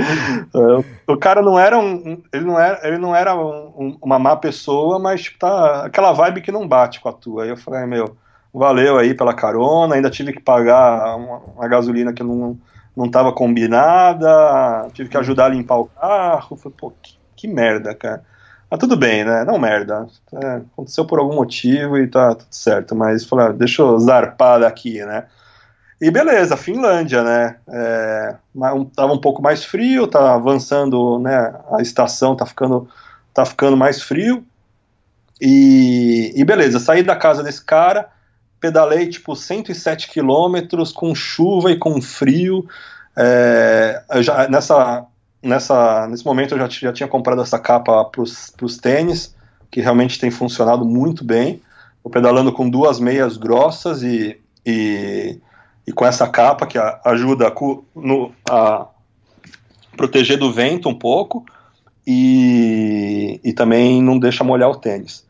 o cara não era um. Ele não era, ele não era um, uma má pessoa, mas tipo, tá aquela vibe que não bate com a tua. Aí eu falei, meu, valeu aí pela carona, ainda tive que pagar uma, uma gasolina que eu não não estava combinada, tive que uhum. ajudar a limpar o carro. Falei, pô, que, que merda, cara. Mas tudo bem, né? Não merda. É, aconteceu por algum motivo e tá tudo certo. Mas falei, ah, deixa eu zarpar daqui, né? E beleza, Finlândia, né? É, tava um pouco mais frio, tá avançando, né? A estação tá ficando, tá ficando mais frio. E, e beleza, saí da casa desse cara pedalei tipo 107 quilômetros com chuva e com frio. É, já, nessa, nessa, nesse momento eu já, já tinha comprado essa capa para os tênis, que realmente tem funcionado muito bem. Estou pedalando com duas meias grossas e, e, e com essa capa que a, ajuda a, no, a proteger do vento um pouco. e, e também não deixa molhar o tênis.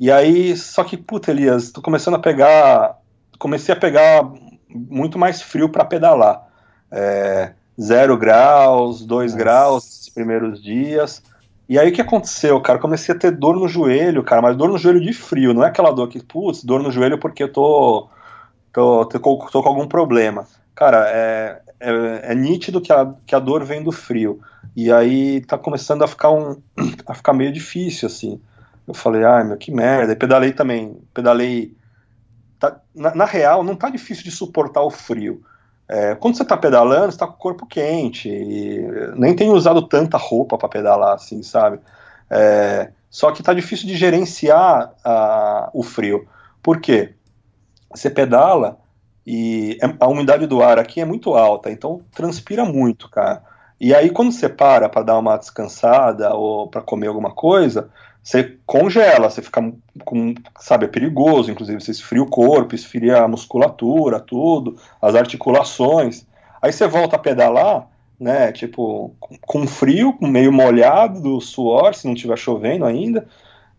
E aí, só que, puta, Elias, tô começando a pegar, comecei a pegar muito mais frio para pedalar. É, zero graus, dois Nossa. graus nos primeiros dias. E aí o que aconteceu, cara? Comecei a ter dor no joelho, cara, mas dor no joelho de frio, não é aquela dor que, putz, dor no joelho porque eu tô, tô, tô, tô com algum problema. Cara, é, é, é, nítido que a, que a dor vem do frio. E aí tá começando a ficar, um, a ficar meio difícil, assim. Eu falei, ai meu, que merda. E pedalei também, pedalei. Tá, na, na, real, não tá difícil de suportar o frio. É, quando você tá pedalando, você tá com o corpo quente. nem tenho usado tanta roupa para pedalar, assim, sabe? É, só que tá difícil de gerenciar a, o frio. Por quê? Você pedala e é, a umidade do ar aqui é muito alta, então transpira muito, cara. E aí quando você para para dar uma descansada ou para comer alguma coisa, você congela, você fica com, sabe, é perigoso, inclusive você esfria o corpo, esfria a musculatura, tudo, as articulações. Aí você volta a pedalar, né, tipo, com frio, meio molhado do suor, se não estiver chovendo ainda,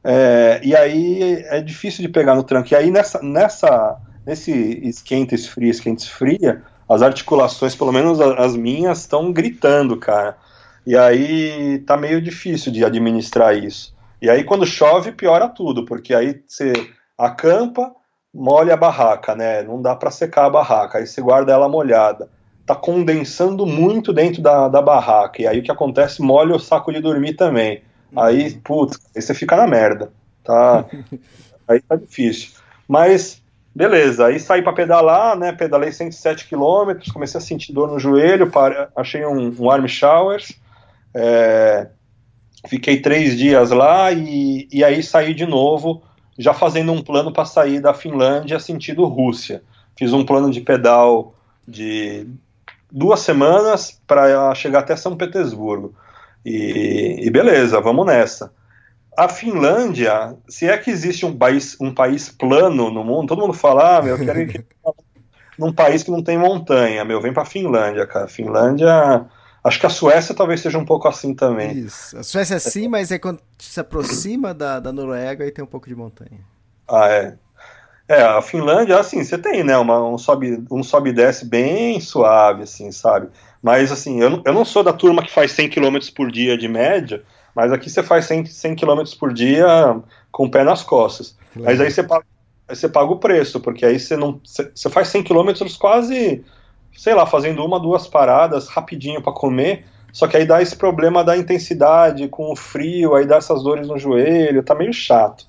é, e aí é difícil de pegar no tranco. E aí nessa, nessa nesse esquenta, esfria, esquenta, esfria, as articulações, pelo menos as minhas, estão gritando, cara. E aí tá meio difícil de administrar isso. E aí quando chove, piora tudo, porque aí você acampa, molha a barraca, né? Não dá para secar a barraca, aí você guarda ela molhada. Tá condensando muito dentro da, da barraca. E aí o que acontece? Molha o saco de dormir também. Aí, putz, aí você fica na merda. Tá? aí tá difícil. Mas Beleza, aí saí para pedalar, né? Pedalei 107 km, comecei a sentir dor no joelho, para, achei um, um arm showers, é, fiquei três dias lá e, e aí saí de novo, já fazendo um plano para sair da Finlândia sentido Rússia. Fiz um plano de pedal de duas semanas para chegar até São Petersburgo. E, e beleza, vamos nessa a Finlândia, se é que existe um país, um país plano no mundo, todo mundo fala, ah, meu, eu quero ir num país que não tem montanha, meu, vem pra Finlândia, cara. Finlândia. Acho que a Suécia talvez seja um pouco assim também. Isso. A Suécia é sim, mas é quando se aproxima da, da Noruega e tem um pouco de montanha. Ah, é. É, a Finlândia, assim, você tem, né, uma, um sobe um sobe e desce bem suave, assim, sabe? Mas, assim, eu, eu não sou da turma que faz 100 km por dia de média, mas aqui você faz 100, 100 km por dia com o pé nas costas. Mas aí você paga, aí você paga o preço, porque aí você não. Você, você faz 100 km quase, sei lá, fazendo uma, duas paradas rapidinho para comer. Só que aí dá esse problema da intensidade com o frio, aí dá essas dores no joelho, tá meio chato.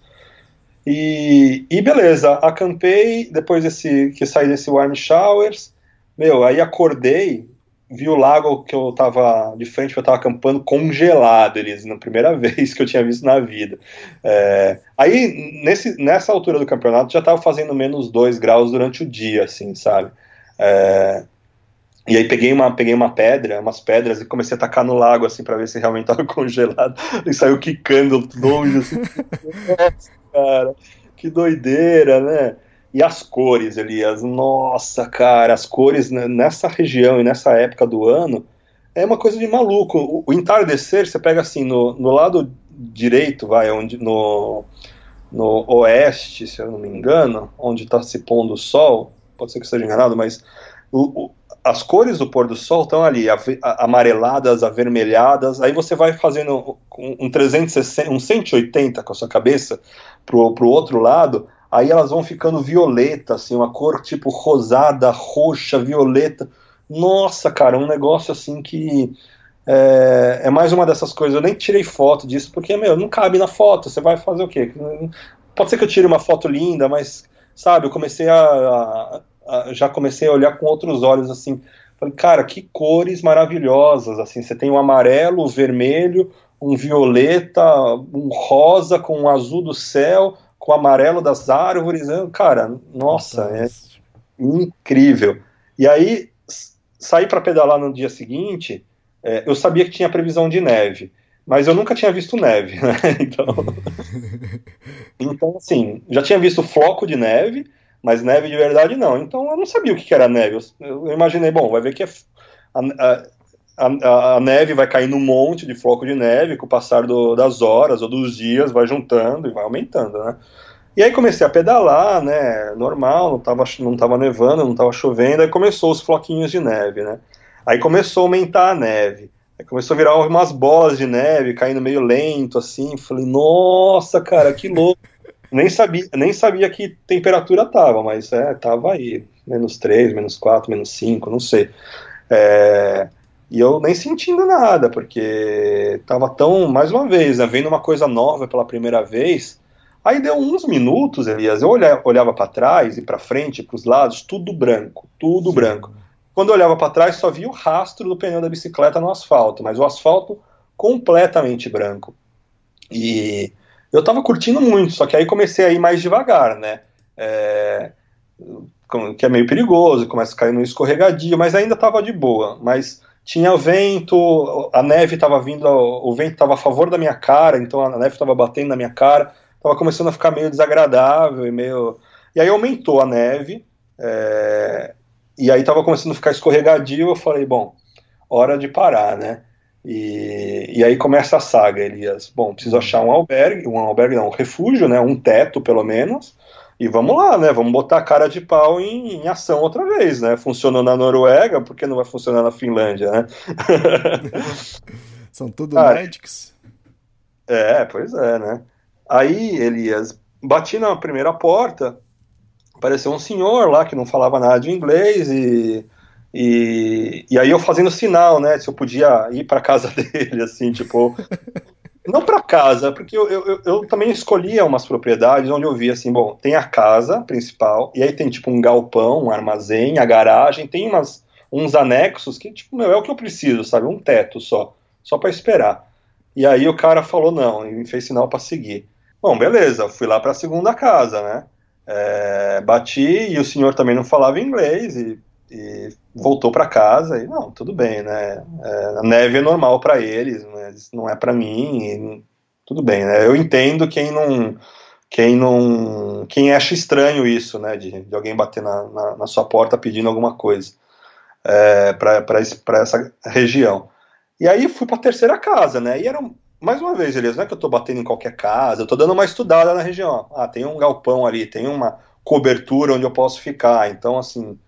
E, e beleza, acampei depois desse que saí desse warm showers. Meu, aí acordei vi o lago que eu tava de frente, eu tava acampando congelado, eles, na primeira vez que eu tinha visto na vida. É, aí, nesse, nessa altura do campeonato, já tava fazendo menos 2 graus durante o dia, assim, sabe? É, e aí peguei uma, peguei uma pedra, umas pedras, e comecei a tacar no lago, assim, para ver se realmente tava congelado. E saiu quicando longe, assim. Nossa, cara, que doideira, né? E as cores, Elias, nossa, cara, as cores nessa região e nessa época do ano é uma coisa de maluco. O, o entardecer, você pega assim, no, no lado direito, vai, onde, no, no oeste, se eu não me engano, onde está se pondo o sol, pode ser que esteja enganado, mas o, o, as cores do pôr do sol estão ali, amareladas, avermelhadas, aí você vai fazendo um, 360, um 180 com a sua cabeça pro, pro outro lado, aí elas vão ficando violeta, assim, uma cor tipo rosada, roxa, violeta. Nossa, cara, um negócio assim que é, é, mais uma dessas coisas. Eu nem tirei foto disso, porque, meu, não cabe na foto. Você vai fazer o quê? Pode ser que eu tire uma foto linda, mas, sabe, eu comecei a, a, a já comecei a olhar com outros olhos, assim. Falei, cara, que cores maravilhosas, assim. Você tem o amarelo, o vermelho, um violeta, um rosa com um azul do céu, com o amarelo das árvores. Né? Cara, nossa, é incrível. E aí, saí para pedalar no dia seguinte, é, eu sabia que tinha previsão de neve, mas eu nunca tinha visto neve, né? Então, então, assim, já tinha visto floco de neve, mas neve de verdade não. Então eu não sabia o que era neve. Eu, imaginei, bom, vai ver que é, a, a, a, a, neve vai caindo um monte de floco de neve, com o passar do, das horas ou dos dias, vai juntando e vai aumentando, né? E aí comecei a pedalar, né, normal, não tava, não tava nevando, não tava chovendo, aí começou os floquinhos de neve, né? Aí começou a aumentar a neve, aí começou a virar umas bolas de neve, caindo meio lento, assim, falei, nossa, cara, que louco. Nem sabia, nem sabia que temperatura tava, mas é, tava aí, menos 3, menos 4, menos 5, não sei. É, e eu nem sentindo nada, porque tava tão, mais uma vez, né, vendo uma coisa nova pela primeira vez. Aí deu uns minutos, Elias, eu olhava, olhava para trás e para frente, para os lados, tudo branco, tudo Sim. branco. Quando eu olhava para trás, só via o rastro do pneu da bicicleta no asfalto, mas o asfalto completamente branco. E eu tava curtindo muito, só que aí comecei a ir mais devagar, né? É, que é meio perigoso, começa a cair no escorregadio, mas ainda tava de boa. Mas tinha vento, a neve estava vindo, o vento estava a favor da minha cara, então a neve estava batendo na minha cara, estava começando a ficar meio desagradável e meio. E aí aumentou a neve, é... e aí estava começando a ficar escorregadio. Eu falei, bom, hora de parar, né? E, e aí começa a saga, Elias. Bom, preciso achar um albergue, um albergue não, um refúgio, né? Um teto, pelo menos. E vamos lá, né? Vamos botar a cara de pau em, em, ação outra vez, né? Funcionou na Noruega, por que não vai funcionar na Finlândia, né? São tudo ah, médicos. É, pois é, né? Aí, Elias, bati na primeira porta, apareceu um senhor lá que não falava nada de inglês e, e, e aí eu fazendo sinal, né? Se eu podia ir para casa dele, assim, tipo, não para casa, porque eu, eu, eu, também escolhia umas propriedades onde eu via assim, bom, tem a casa principal, e aí tem tipo um galpão, um armazém, a garagem, tem umas, uns anexos que, tipo, meu, é o que eu preciso, sabe? Um teto só, só para esperar. E aí o cara falou não, e me fez sinal para seguir. Bom, beleza, fui lá para a segunda casa, né? É, bati e o senhor também não falava inglês e e voltou para casa e não, tudo bem, né? É, a neve é normal para eles, mas não é para mim. E, tudo bem, né? Eu entendo quem não, quem não, quem acha estranho isso, né? De, de alguém bater na, na, na, sua porta pedindo alguma coisa é, para essa região. E aí fui para a terceira casa, né? E era mais uma vez, Elias, não é que eu estou batendo em qualquer casa, eu estou dando uma estudada na região. Ah, tem um galpão ali, tem uma cobertura onde eu posso ficar. Então, assim,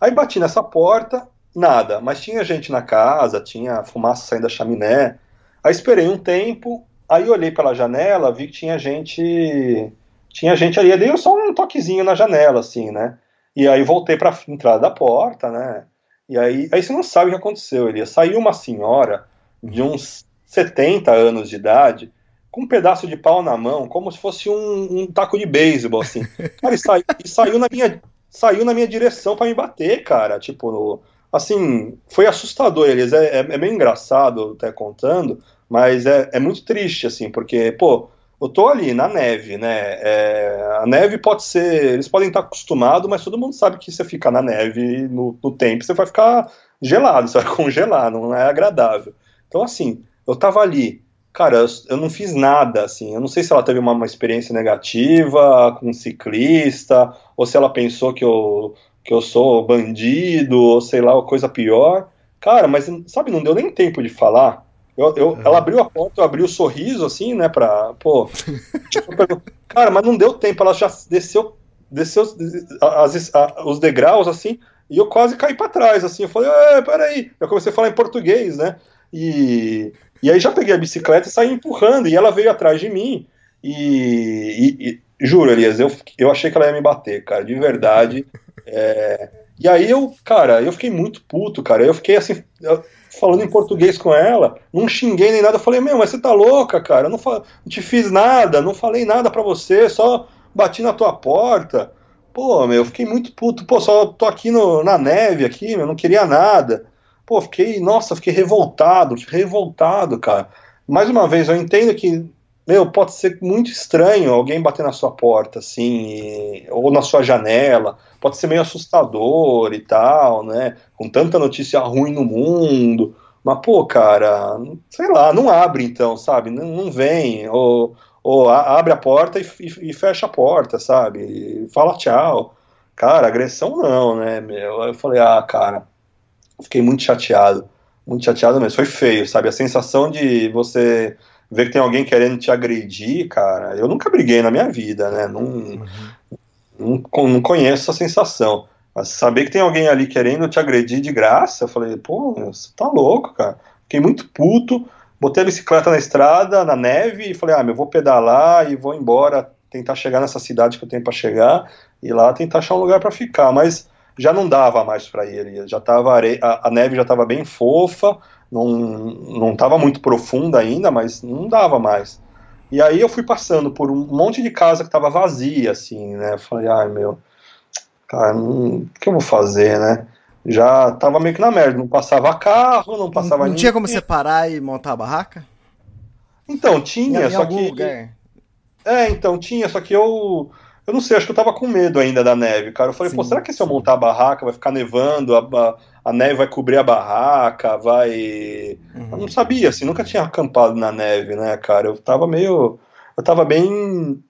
Aí bati nessa porta, nada, mas tinha gente na casa, tinha fumaça saindo da chaminé. Aí esperei um tempo, aí olhei pela janela, vi que tinha gente, tinha gente ali, dei só um toquezinho na janela, assim, né? E aí voltei para entrada da porta, né? E aí, aí você não sabe o que aconteceu, Elias. Saiu uma senhora de uns 70 anos de idade, com um pedaço de pau na mão, como se fosse um, um taco de beisebol, assim. Cara, e, sai, e saiu na minha saiu na minha direção para me bater, cara. Tipo, assim, foi assustador. Eles é, é, é, meio engraçado até contando, mas é, é muito triste, assim, porque, pô, eu tô ali na neve, né? É, a neve pode ser. Eles podem estar acostumados, mas todo mundo sabe que você fica na neve no, no tempo, você vai ficar gelado, você vai congelar, não é agradável. Então, assim, eu tava ali cara, eu, eu, não fiz nada, assim. Eu não sei se ela teve uma, uma, experiência negativa com um ciclista, ou se ela pensou que eu, que eu sou bandido, ou sei lá, coisa pior. Cara, mas sabe, não deu nem tempo de falar. Eu, eu uhum. Ela abriu a porta, eu abri o sorriso, assim, né, pra. Pô. tipo, cara, mas não deu tempo, ela já desceu, desceu as, as, os degraus, assim, e eu quase caí para trás, assim. Eu falei, peraí. Eu comecei a falar em português, né? E, e aí já peguei a bicicleta e saí empurrando, e ela veio atrás de mim. E, e, e juro, Elias, eu, eu achei que ela ia me bater, cara, de verdade. É, e aí eu, cara, eu fiquei muito puto, cara. Eu fiquei assim, falando em português com ela, não xinguei nem nada. Eu falei, meu, mas você tá louca, cara? Eu não, não te fiz nada, não falei nada para você, só bati na tua porta. Pô, meu, eu fiquei muito puto. Pô, só tô aqui no, na neve aqui, meu, não queria nada. Pô, fiquei, nossa, fiquei revoltado, revoltado, cara. Mais uma vez, eu entendo que, meu, pode ser muito estranho alguém bater na sua porta, assim, e, ou na sua janela, pode ser meio assustador e tal, né? Com tanta notícia ruim no mundo. Mas, pô, cara, sei lá, não abre então, sabe? Não, não vem. Ou, ou abre a porta e, e, e fecha a porta, sabe? E fala tchau. Cara, agressão não, né, meu? Eu falei, ah, cara, Fiquei muito chateado. muito chateado mesmo. Foi feio, sabe? A sensação de você ver que tem alguém querendo te agredir, cara. Eu nunca briguei na minha vida, né? Não, uhum. não, não conheço essa sensação. Mas saber que tem alguém ali querendo te agredir de graça, eu falei, pô, você tá louco, cara. Fiquei muito puto, botei a bicicleta na estrada, na neve, e falei, ah, eu vou pedalar e vou embora, tentar chegar nessa cidade que eu tenho para chegar, e lá tentar achar um lugar para ficar. Mas já não dava mais para ir, já tava a, a neve já estava bem fofa, não, não estava muito profunda ainda, mas não dava mais. E aí eu fui passando por um monte de casa que estava vazia, assim, né? Falei, ai meu, cara, o que eu vou fazer, né? Já tava meio que na merda, não passava carro, não passava Não, não tinha como separar e montar a barraca? Então, tinha, só que. Lugar. É, então, tinha, só que eu. Eu não sei, acho que eu tava com medo ainda da neve, cara. Eu falei, sim, pô, será que se eu montar a barraca vai ficar nevando, a, a, a neve vai cobrir a barraca, vai. Uhum. Eu não sabia, assim, nunca tinha acampado na neve, né, cara? Eu tava meio. Eu tava bem.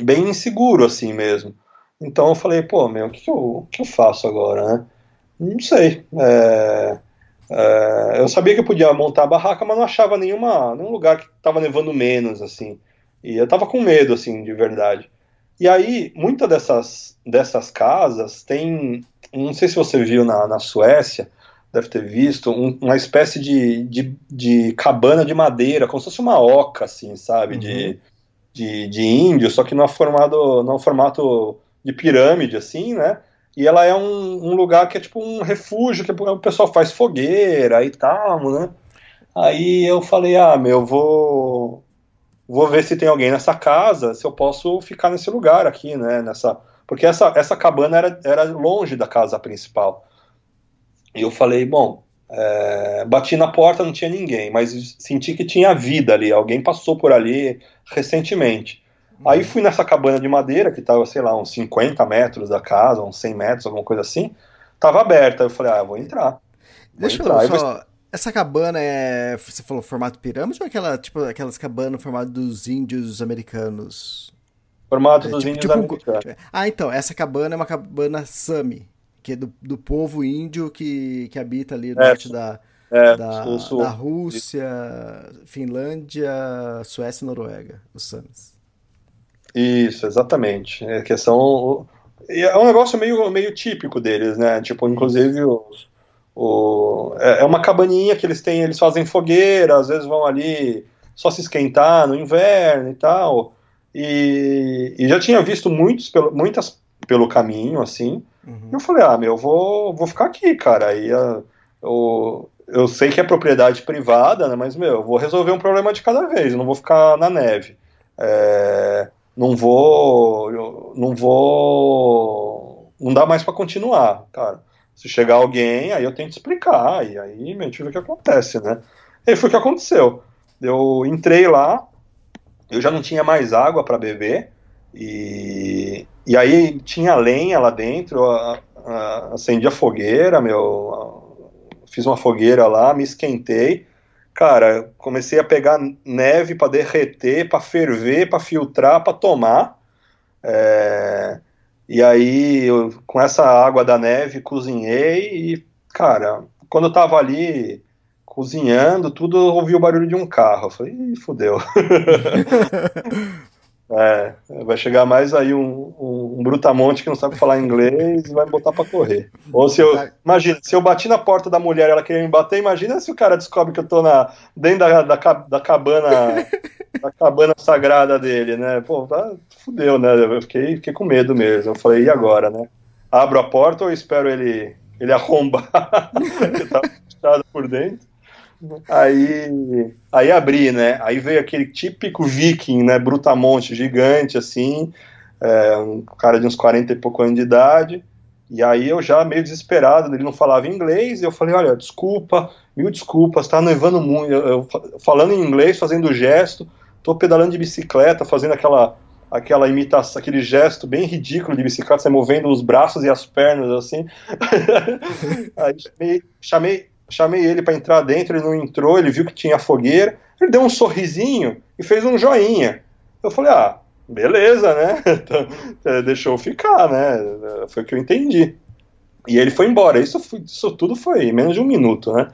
bem inseguro, assim mesmo. Então eu falei, pô, meu, o que, que, eu, o que eu faço agora, né? Não sei. É, é, eu sabia que eu podia montar a barraca, mas não achava nenhuma, nenhum lugar que estava nevando menos, assim. E eu tava com medo, assim, de verdade. E aí, muitas dessas, dessas casas tem. Não sei se você viu na, na Suécia, deve ter visto, um, uma espécie de, de, de, cabana de madeira, como se fosse uma oca, assim, sabe? Uhum. De, de, de índio, só que no formato, no formato de pirâmide, assim, né? E ela é um, um, lugar que é tipo um refúgio, que o pessoal faz fogueira e tal, né? Aí eu falei, ah, meu, vou vou ver se tem alguém nessa casa, se eu posso ficar nesse lugar aqui, né? Nessa, porque essa, essa cabana era, era longe da casa principal. E eu falei, bom, é, bati na porta, não tinha ninguém, mas senti que tinha vida ali, alguém passou por ali recentemente. Aí fui nessa cabana de madeira, que estava, sei lá, uns 50 metros da casa, uns 100 metros, alguma coisa assim. Tava aberta. Eu falei, ah, eu vou entrar. Vou Deixa entrar. eu só... Essa cabana é. Você falou formato pirâmide ou aquela, tipo, aquelas cabanas formato dos índios americanos? Formato é, dos tipo, índios tipo, americanos. Ah, então, essa cabana é uma cabana Sami, que é do, do povo índio que, que habita ali no é, norte da, é, da, da Rússia, Finlândia, Suécia e Noruega, os Samis. Isso, exatamente. É que são. É um negócio meio, meio típico deles, né? Tipo, inclusive os, o, é, é uma cabaninha que eles têm, eles fazem fogueira, às vezes vão ali só se esquentar no inverno e tal. E, e já tinha visto muitos pelo, muitas pelo caminho, assim. Uhum. Eu falei, ah, meu, vou, vou ficar aqui, cara. Aí eu, eu sei que é propriedade privada, né? Mas, meu, eu vou resolver um problema de cada vez, eu não vou ficar na neve. É, não vou, não vou, não dá mais para continuar, cara. Se chegar alguém, aí eu tenho que explicar, e aí gente vê o que acontece, né? E foi o que aconteceu. Eu entrei lá, eu já não tinha mais água para beber, e, e aí tinha lenha lá dentro, a, acendi a fogueira, meu, fiz uma fogueira lá, me esquentei, cara, comecei a pegar neve para derreter, para ferver, para filtrar, para tomar. É, e aí, eu, com essa água da neve, cozinhei e, cara, quando eu tava ali cozinhando, tudo, eu ouvi o barulho de um carro. Eu falei, fudeu. É, vai chegar mais aí um, um, um, brutamonte que não sabe falar inglês e vai me botar pra correr. Ou se eu. Imagina, se eu bati na porta da mulher ela queria me bater, imagina se o cara descobre que eu tô na, dentro da, da, da cabana. da cabana sagrada dele, né? Pô, tá, fudeu, né? Eu fiquei, fiquei com medo mesmo. Eu falei, e agora, né? Abro a porta ou espero ele, ele arrombar? Porque tá por dentro. Aí, aí abri, né? Aí veio aquele típico viking, né? Brutamonte, gigante, assim, é, um cara de uns 40 e pouco anos de idade. E aí eu já meio desesperado, ele não falava inglês, e eu falei, olha, desculpa, mil desculpas, tá nevando muito, eu, eu, falando em inglês, fazendo gesto, tô pedalando de bicicleta, fazendo aquela aquela imitação, aquele gesto bem ridículo de bicicleta, você movendo os braços e as pernas assim. aí chamei, chamei chamei ele para entrar dentro, ele não entrou, ele viu que tinha fogueira, ele deu um sorrisinho e fez um joinha. Eu falei, ah, beleza, né? Então, é, deixou ficar, né? Foi o que eu entendi. E ele foi embora. Isso, isso tudo foi menos de um minuto, né?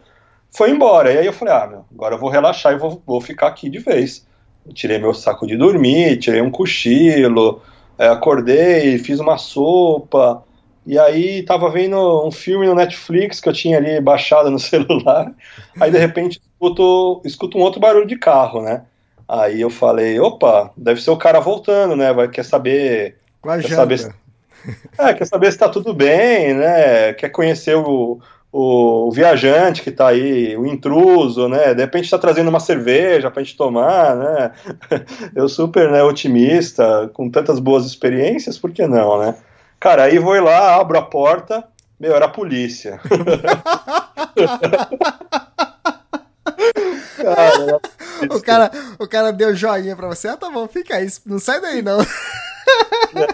foi embora. E aí eu falei, ah, meu, agora eu vou relaxar e vou, vou ficar aqui de vez. Eu tirei meu saco de dormir, tirei um cochilo, é, acordei, fiz uma sopa, e aí tava vendo um filme no Netflix que eu tinha ali baixado no celular, aí de repente escuto, escuto um outro barulho de carro, né? Aí eu falei, opa, deve ser o cara voltando, né? Vai, quer saber. Quer saber se, é, quer saber se tá tudo bem, né? Quer conhecer o, o, o, viajante que tá aí, o intruso, né? De repente tá trazendo uma cerveja pra gente tomar, né? Eu super né, otimista, com tantas boas experiências, por que não, né? Cara, aí vou lá, abro a porta, meu, era a polícia. cara, o, cara, o cara deu joinha pra você, ah, tá bom, fica aí, não sai daí não.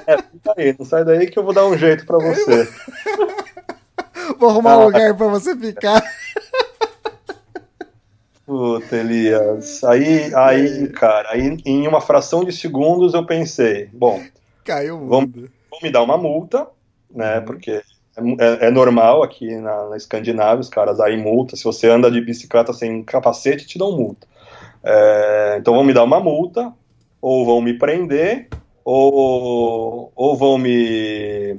É, fica aí, não sai daí que eu vou dar um jeito pra você. Vou arrumar ah, um lugar pra você ficar. Puta, Elias. Aí, aí, cara, aí em uma fração de segundos eu pensei, bom, caiu vamos, vão me dar uma multa, né? Uhum. Porque é, é, é, normal aqui na, na Escandinávia, os caras aí multa. Se você anda de bicicleta sem capacete, te dão multa. É, então vão me dar uma multa, ou vão me prender, ou, ou vão me.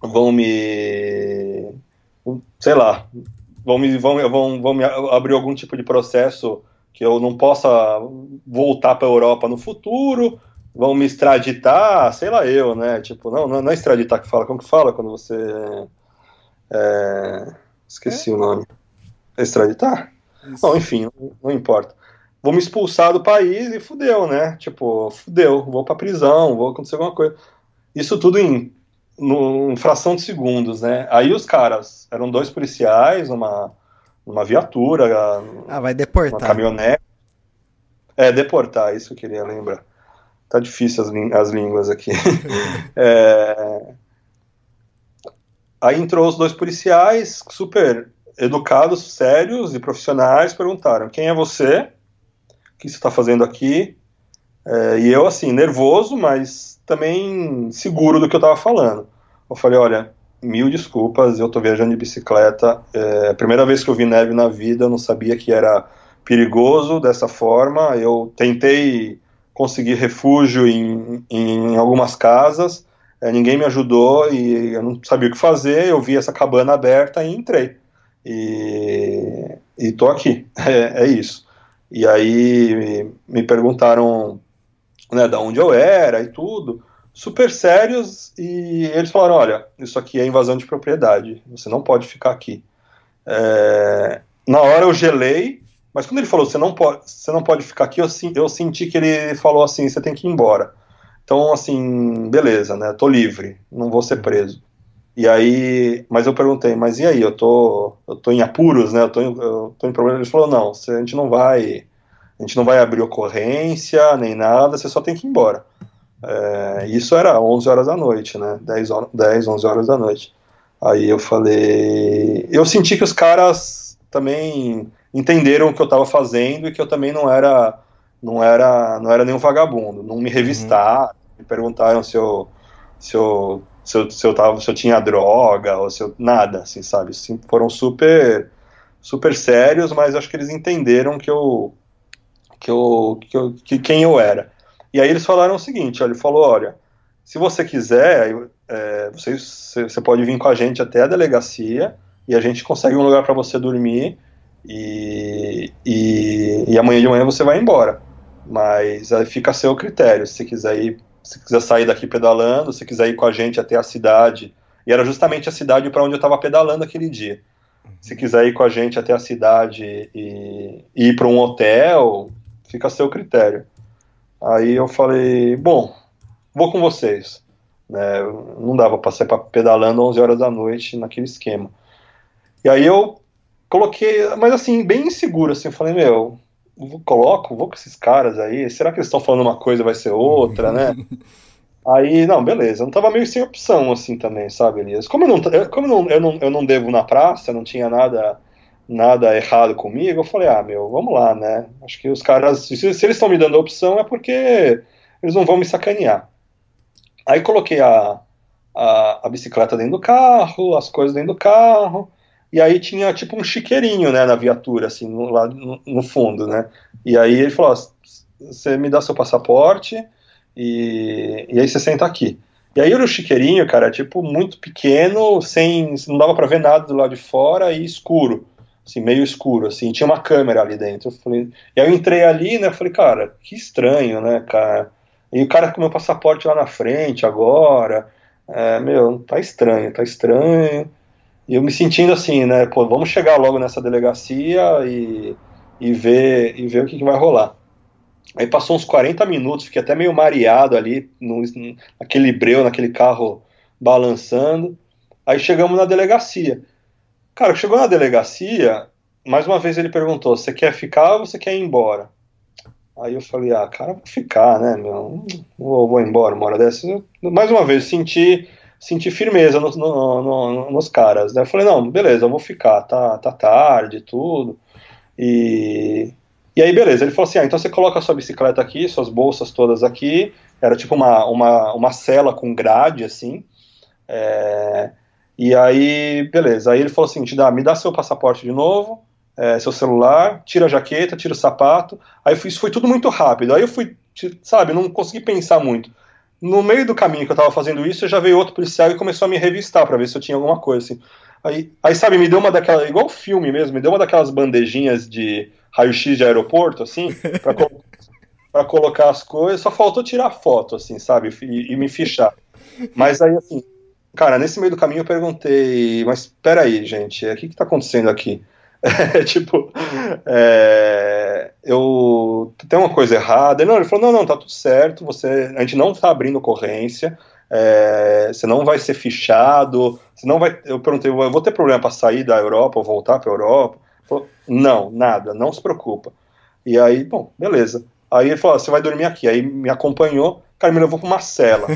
vão me. sei lá. Vão me, vão, vão, vão me abrir algum tipo de processo que eu não possa voltar para a Europa no futuro, vão me extraditar, sei lá eu, né? Tipo, não, não é extraditar que fala, como que fala quando você. É, esqueci é? o nome. Extraditar? Isso. Bom, enfim, não, não, importa. Vou me expulsar do país e fudeu, né? Tipo, fudeu, vou pra prisão, vou acontecer alguma coisa. Isso tudo em, no, em fração de segundos, né? Aí os caras, eram dois policiais, uma, uma viatura. Ah, vai deportar. Uma caminhonete. É, deportar, isso que eu queria lembrar. Tá difícil as, as línguas aqui. é... Aí entrou os dois policiais, super educados, sérios e profissionais, perguntaram: quem é você? O que você está fazendo aqui? É, e eu, assim, nervoso, mas também seguro do que eu estava falando. Eu falei: olha, mil desculpas, eu estou viajando de bicicleta. É a primeira vez que eu vi neve na vida, eu não sabia que era perigoso dessa forma. Eu tentei consegui refúgio em, em algumas casas, é, ninguém me ajudou e eu não sabia o que fazer, eu vi essa cabana aberta e entrei. E, e tô aqui, é, é isso. E aí me, me perguntaram né, da onde eu era e tudo, super sérios, e eles falaram, olha, isso aqui é invasão de propriedade, você não pode ficar aqui. É, na hora eu gelei, mas quando ele falou, você não pode, você não pode ficar aqui, eu, eu senti que ele falou assim, você tem que ir embora. Então, assim, beleza, né? Tô livre, não vou ser preso. E aí, mas eu perguntei, mas e aí, eu tô, eu tô em apuros, né? Eu tô, em, eu tô em problema. Ele falou, não, a gente não vai, a gente não vai abrir ocorrência nem nada, você só tem que ir embora. É, isso era 11 horas da noite, né? 10, 10, 11 horas da noite. Aí eu falei, eu senti que os caras também entenderam o que eu estava fazendo e que eu também não era não era não era nenhum vagabundo, não me revistaram, uhum. me perguntaram se eu se eu se eu, se eu, tava, se eu tinha droga ou se eu nada, assim, sabe? Sim, foram super super sérios, mas acho que eles entenderam que eu que eu, que, eu, que quem eu era. E aí eles falaram o seguinte, ele falou, olha, se você quiser, é, você, você pode vir com a gente até a delegacia e a gente consegue um lugar para você dormir e, e, e, amanhã de manhã você vai embora. Mas aí fica a seu critério. Se quiser ir, se quiser sair daqui pedalando, se quiser ir com a gente até a cidade. E era justamente a cidade para onde eu estava pedalando aquele dia. Se quiser ir com a gente até a cidade e, e ir para um hotel, fica a seu critério. Aí eu falei, bom, vou com vocês. Né, não dava para sair pedalando 11 horas da noite naquele esquema. E aí eu coloquei, mas assim, bem inseguro, assim, eu falei, meu, coloco, vou com esses caras aí, será que eles estão falando uma coisa vai ser outra, né? Aí, não, beleza, eu não tava meio sem opção, assim, também, sabe, Elias? Como eu não, como eu não, eu não, eu não devo na praça, não tinha nada nada errado comigo, eu falei, ah, meu, vamos lá, né? Acho que os caras, se, se eles estão me dando a opção é porque eles não vão me sacanear. Aí coloquei a, a, a bicicleta dentro do carro, as coisas dentro do carro, E aí tinha tipo um chiqueirinho, né, na viatura, assim, no, lá no, no fundo, né? E aí ele falou: você me dá seu passaporte e, e aí você senta aqui. E aí o chiqueirinho, cara, tipo, muito pequeno, sem. não dava para ver nada do lado de fora e escuro. Assim, meio escuro, assim, tinha uma câmera ali dentro. Eu falei, e aí eu entrei ali, né? Falei, cara, que estranho, né, cara? E o cara com meu passaporte lá na frente agora. É, meu, tá estranho, tá estranho. E eu me sentindo assim, né? Pô, vamos chegar logo nessa delegacia e, e ver e ver o que, que vai rolar. Aí passou uns 40 minutos, fiquei até meio mareado ali, no, naquele breu, naquele carro balançando. Aí chegamos na delegacia. Cara, chegou na delegacia, mais uma vez ele perguntou: você quer ficar ou você quer ir embora? Aí eu falei: ah, cara, vou ficar, né, meu? Vou, vou embora uma hora dessa. Mais uma vez, senti, senti firmeza no, no, no, nos caras, né? Eu falei: não, beleza, eu vou ficar, tá, tá tarde tudo. E, e aí, beleza, ele falou assim: ah, então você coloca a sua bicicleta aqui, suas bolsas todas aqui. Era tipo uma, uma, uma cela com grade, assim. É, e aí, beleza. Aí ele falou assim: te dá, me dá seu passaporte de novo, é, seu celular, tira a jaqueta, tira o sapato. Aí isso foi tudo muito rápido. Aí eu fui, sabe, não consegui pensar muito. No meio do caminho que eu tava fazendo isso, já veio outro policial e começou a me revistar para ver se eu tinha alguma coisa, assim. Aí, aí, sabe, me deu uma daquelas, igual filme mesmo, me deu uma daquelas bandejinhas de raio-x de aeroporto, assim, pra, pra, colocar as coisas. Só faltou tirar foto, assim, sabe, e, e me fichar. Mas aí, assim, cara, nesse meio do caminho eu perguntei, mas peraí, gente, o que que tá acontecendo aqui? É, tipo, é, eu tem uma coisa errada. Não, ele falou, não, não, tá tudo certo. Você, a gente não tá abrindo ocorrência. É, você não vai ser fichado. Você não vai. Eu perguntei, eu vou ter problema para sair da Europa ou voltar para Europa? Falou, não, nada, não se preocupa. E aí, bom, beleza. Aí ele falou, você vai dormir aqui. Aí me acompanhou, cara, me levou para uma cela.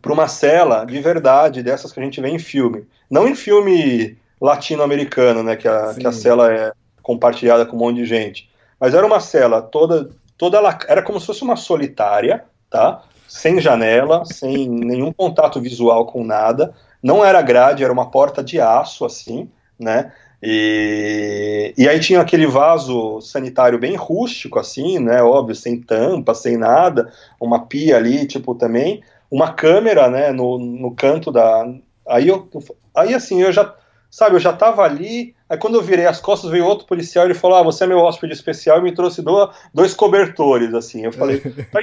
para uma cela de verdade, dessas que a gente vê em filme. Não em filme latino-americano, né, que a, que a cela é compartilhada com um monte de gente. Mas era uma cela toda, toda ela, era como se fosse uma solitária, tá? Sem janela, sem nenhum contato visual com nada. Não era grade, era uma porta de aço, assim, né? E, e aí tinha aquele vaso sanitário bem rústico, assim, né? Óbvio, sem tampa, sem nada, uma pia ali, tipo, também, uma câmera, né, no, no canto da. Aí eu. Aí assim, eu já. Sabe, eu já tava ali, aí quando eu virei as costas, veio outro policial e ele falou: Ah, você é meu hóspede especial e me trouxe dois, dois cobertores, assim. Eu falei, tá,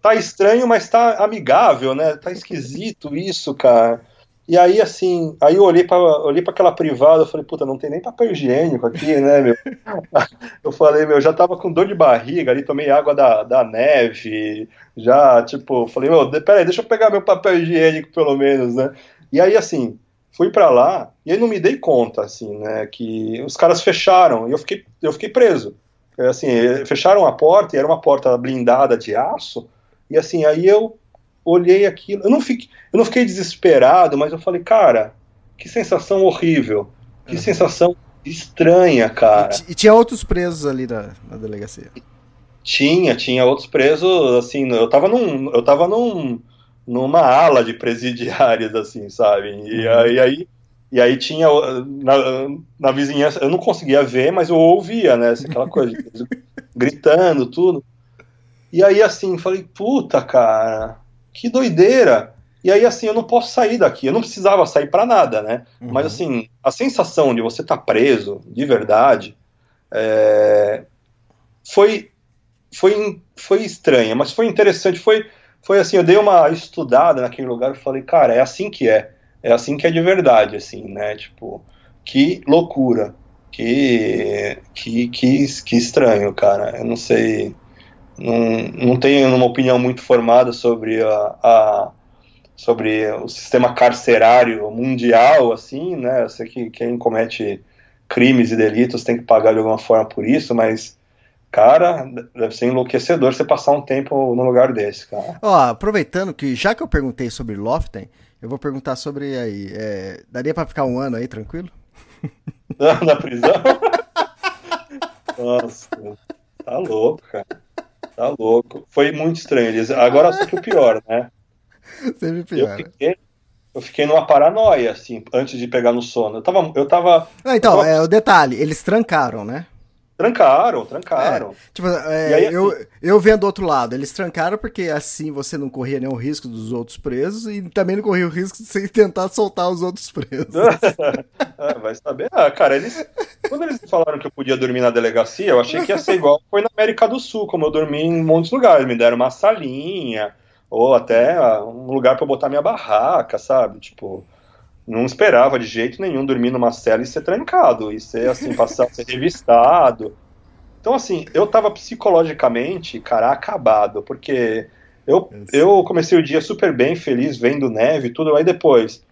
tá estranho, mas tá amigável, né? Tá esquisito isso, cara. E aí, assim, aí eu olhei para olhei aquela privada, eu falei, puta, não tem nem papel higiênico aqui, né, meu? eu falei, meu, já tava com dor de barriga ali, tomei água da, da neve, já, tipo, falei, meu, peraí, deixa eu pegar meu papel higiênico pelo menos, né? E aí, assim, fui para lá e aí não me dei conta, assim, né, que os caras fecharam e eu fiquei, eu fiquei preso. Assim, fecharam a porta e era uma porta blindada de aço, e assim, aí eu olhei aquilo, eu não fiquei, eu não fiquei desesperado, mas eu falei, cara, que sensação horrível, que uhum. sensação estranha, cara. E, e, tinha outros presos ali na, na delegacia. Tinha, tinha outros presos, assim, eu tava num, eu tava num, numa ala de presidiários, assim, sabe, e, uhum. e aí e aí tinha na, na, vizinhança, eu não conseguia ver, mas eu ouvia, né? Aquela coisa, gritando, tudo. E aí, assim, falei, puta, cara, que doideira! E aí, assim, eu não posso sair daqui. Eu não precisava sair para nada, né? Uhum. Mas, assim, a sensação de você estar tá preso, de verdade, é... foi, foi, foi estranha, mas foi interessante. Foi, foi assim, eu dei uma estudada naquele lugar e falei, cara, é assim que é. É assim que é de verdade, assim, né? Tipo, que loucura. Que, que, que, que estranho, cara. Eu não sei não, não tenho uma opinião muito formada sobre a, a, sobre o sistema carcerário mundial, assim, né? Eu sei que quem comete crimes e delitos tem que pagar de alguma forma por isso, mas cara, deve ser enlouquecedor você passar um tempo no lugar desse, cara. Ó, aproveitando que já que eu perguntei sobre Loften, eu vou perguntar sobre aí, é, daria para ficar um ano aí tranquilo? Na prisão? Nossa, tá louco, cara. Tá louco. Foi muito estranho. Eles... Agora que o pior, né? Sempre pior. Eu fiquei, eu fiquei numa paranoia, assim, antes de pegar no sono. Eu tava. Eu tava Ah, então, eu tava- é o detalhe, eles trancaram, né? Trancaram, trancaram. Tipo, é, aí, eu, assim- eu vendo do outro lado, eles trancaram porque assim você não corria nenhum risco dos outros presos e também não corria o risco de você tentar soltar os outros presos. Ah, vai saber. Ah, cara, eles. Quando eles falaram que eu podia dormir na delegacia, eu achei que ia ser igual foi na América do Sul, como eu dormi em muitos lugares. Me deram uma salinha, ou até ah, um lugar eu botar minha barraca, sabe? Tipo, não esperava de jeito nenhum dormir numa cela e ser trancado, e ser assim, passar, ser revistado. Então, assim, eu tava psicologicamente, cara, acabado, porque eu, eu comecei o dia super bem, feliz, vendo neve e tudo, aí depois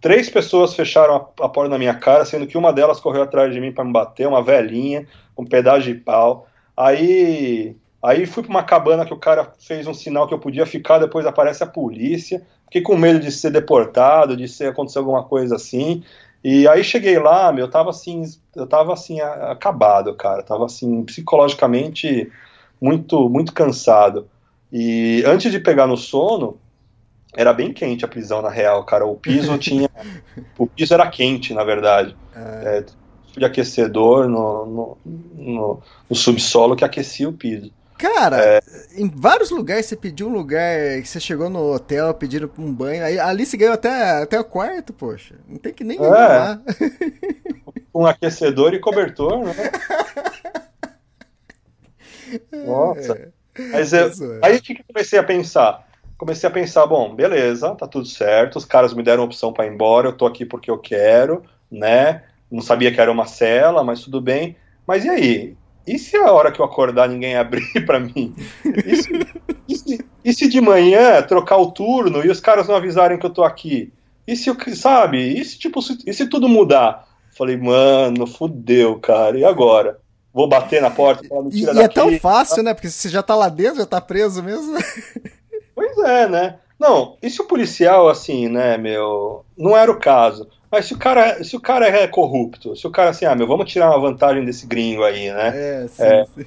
três pessoas fecharam a, a porta na minha cara, sendo que uma delas correu atrás de mim para me bater, uma velhinha, um pedaço de pau. Aí, aí fui para uma cabana que o cara fez um sinal que eu podia ficar, depois aparece a polícia. Fiquei com medo de ser deportado, de ser acontecer alguma coisa assim. E aí cheguei lá, meu, eu tava assim, eu tava assim acabado, cara. Tava assim psicologicamente muito muito cansado. E antes de pegar no sono, era bem quente a prisão na real, cara. O piso tinha, o piso era quente, na verdade. É, tipo de aquecedor no, no, no- no subsolo que aquecia o piso. Cara, É. em vários lugares você pediu um lugar você chegou no hotel, pediram um banho, aí ali você ganhou até, até o quarto, poxa. Não tem que nem É. lá. Com aquecedor e cobertor, né? Nossa. Mas eu, é. aí o que comecei a pensar? Comecei a pensar, bom, beleza, tá tudo certo, os caras me deram opção pra ir embora, eu tô aqui porque eu quero, né? Não sabia que era uma cela, mas tudo bem. Mas e aí? E se a hora que eu acordar ninguém abrir pra mim? E se, e se- e se de manhã trocar o turno e os caras não avisarem que eu tô aqui? E se, eu- sabe? E se, tipo, se- e se tudo mudar? Falei, mano, fudeu, cara, e agora? Vou bater na porta e falar, me E, tira e é daqui. tão fácil, né? Porque você já tá lá dentro, já tá preso mesmo. Pois é, né? Não, e se o policial, assim, né, meu, não era o caso. Mas se o cara, se o cara é corrupto, se o cara assim, ah, meu, vamos tirar uma vantagem desse gringo aí, né? É, sim. É, sim.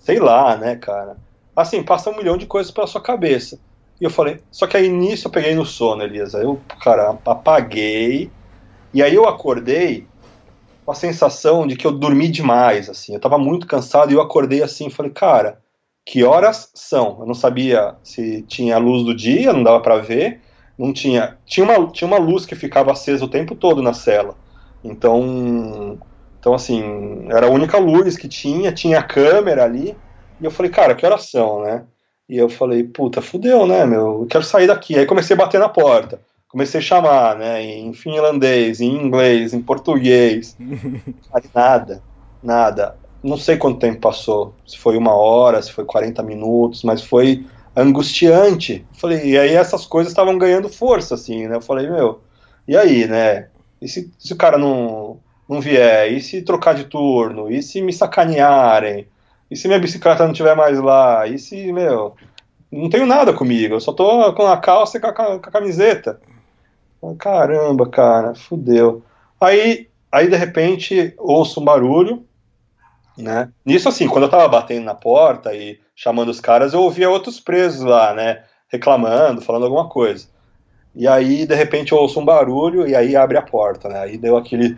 Sei lá, né, cara? Assim, passa um milhão de coisas pela sua cabeça. E eu falei, só que aí nisso eu peguei no sono, Elisa. Eu, cara, apaguei. E aí eu acordei com a sensação de que eu dormi demais, assim. Eu tava muito cansado e eu acordei assim, falei, cara, que horas são? Eu não sabia se tinha luz do dia, não dava pra ver. Não tinha. Tinha uma, tinha uma luz que ficava acesa o tempo todo na cela. Então, então assim, era a única luz que tinha, tinha a câmera ali. E eu falei, cara, que horas são, né? E eu falei, puta, fudeu, né, meu? Eu quero sair daqui. Aí comecei a bater na porta. Comecei a chamar, né, em finlandês, em inglês, em português. Aí nada, nada. Não sei quanto tempo passou. Se foi uma hora, se foi 40 minutos, mas foi angustiante. Falei, e aí essas coisas estavam ganhando força, assim, né? Eu falei, meu, e aí, né? E se, se o cara não, não vier? E se trocar de turno? E se me sacanearem? E se minha bicicleta não estiver mais lá? E se, meu, não tenho nada comigo, eu só tô com a calça e com a, com a camiseta. Caramba, cara, fudeu. Aí, aí de repente, ouço um barulho, né? Nisso, assim, quando eu tava batendo na porta e chamando os caras, eu ouvia outros presos lá, né? Reclamando, falando alguma coisa. E aí, de repente, eu ouço um barulho e aí abre a porta, né? Aí deu aquele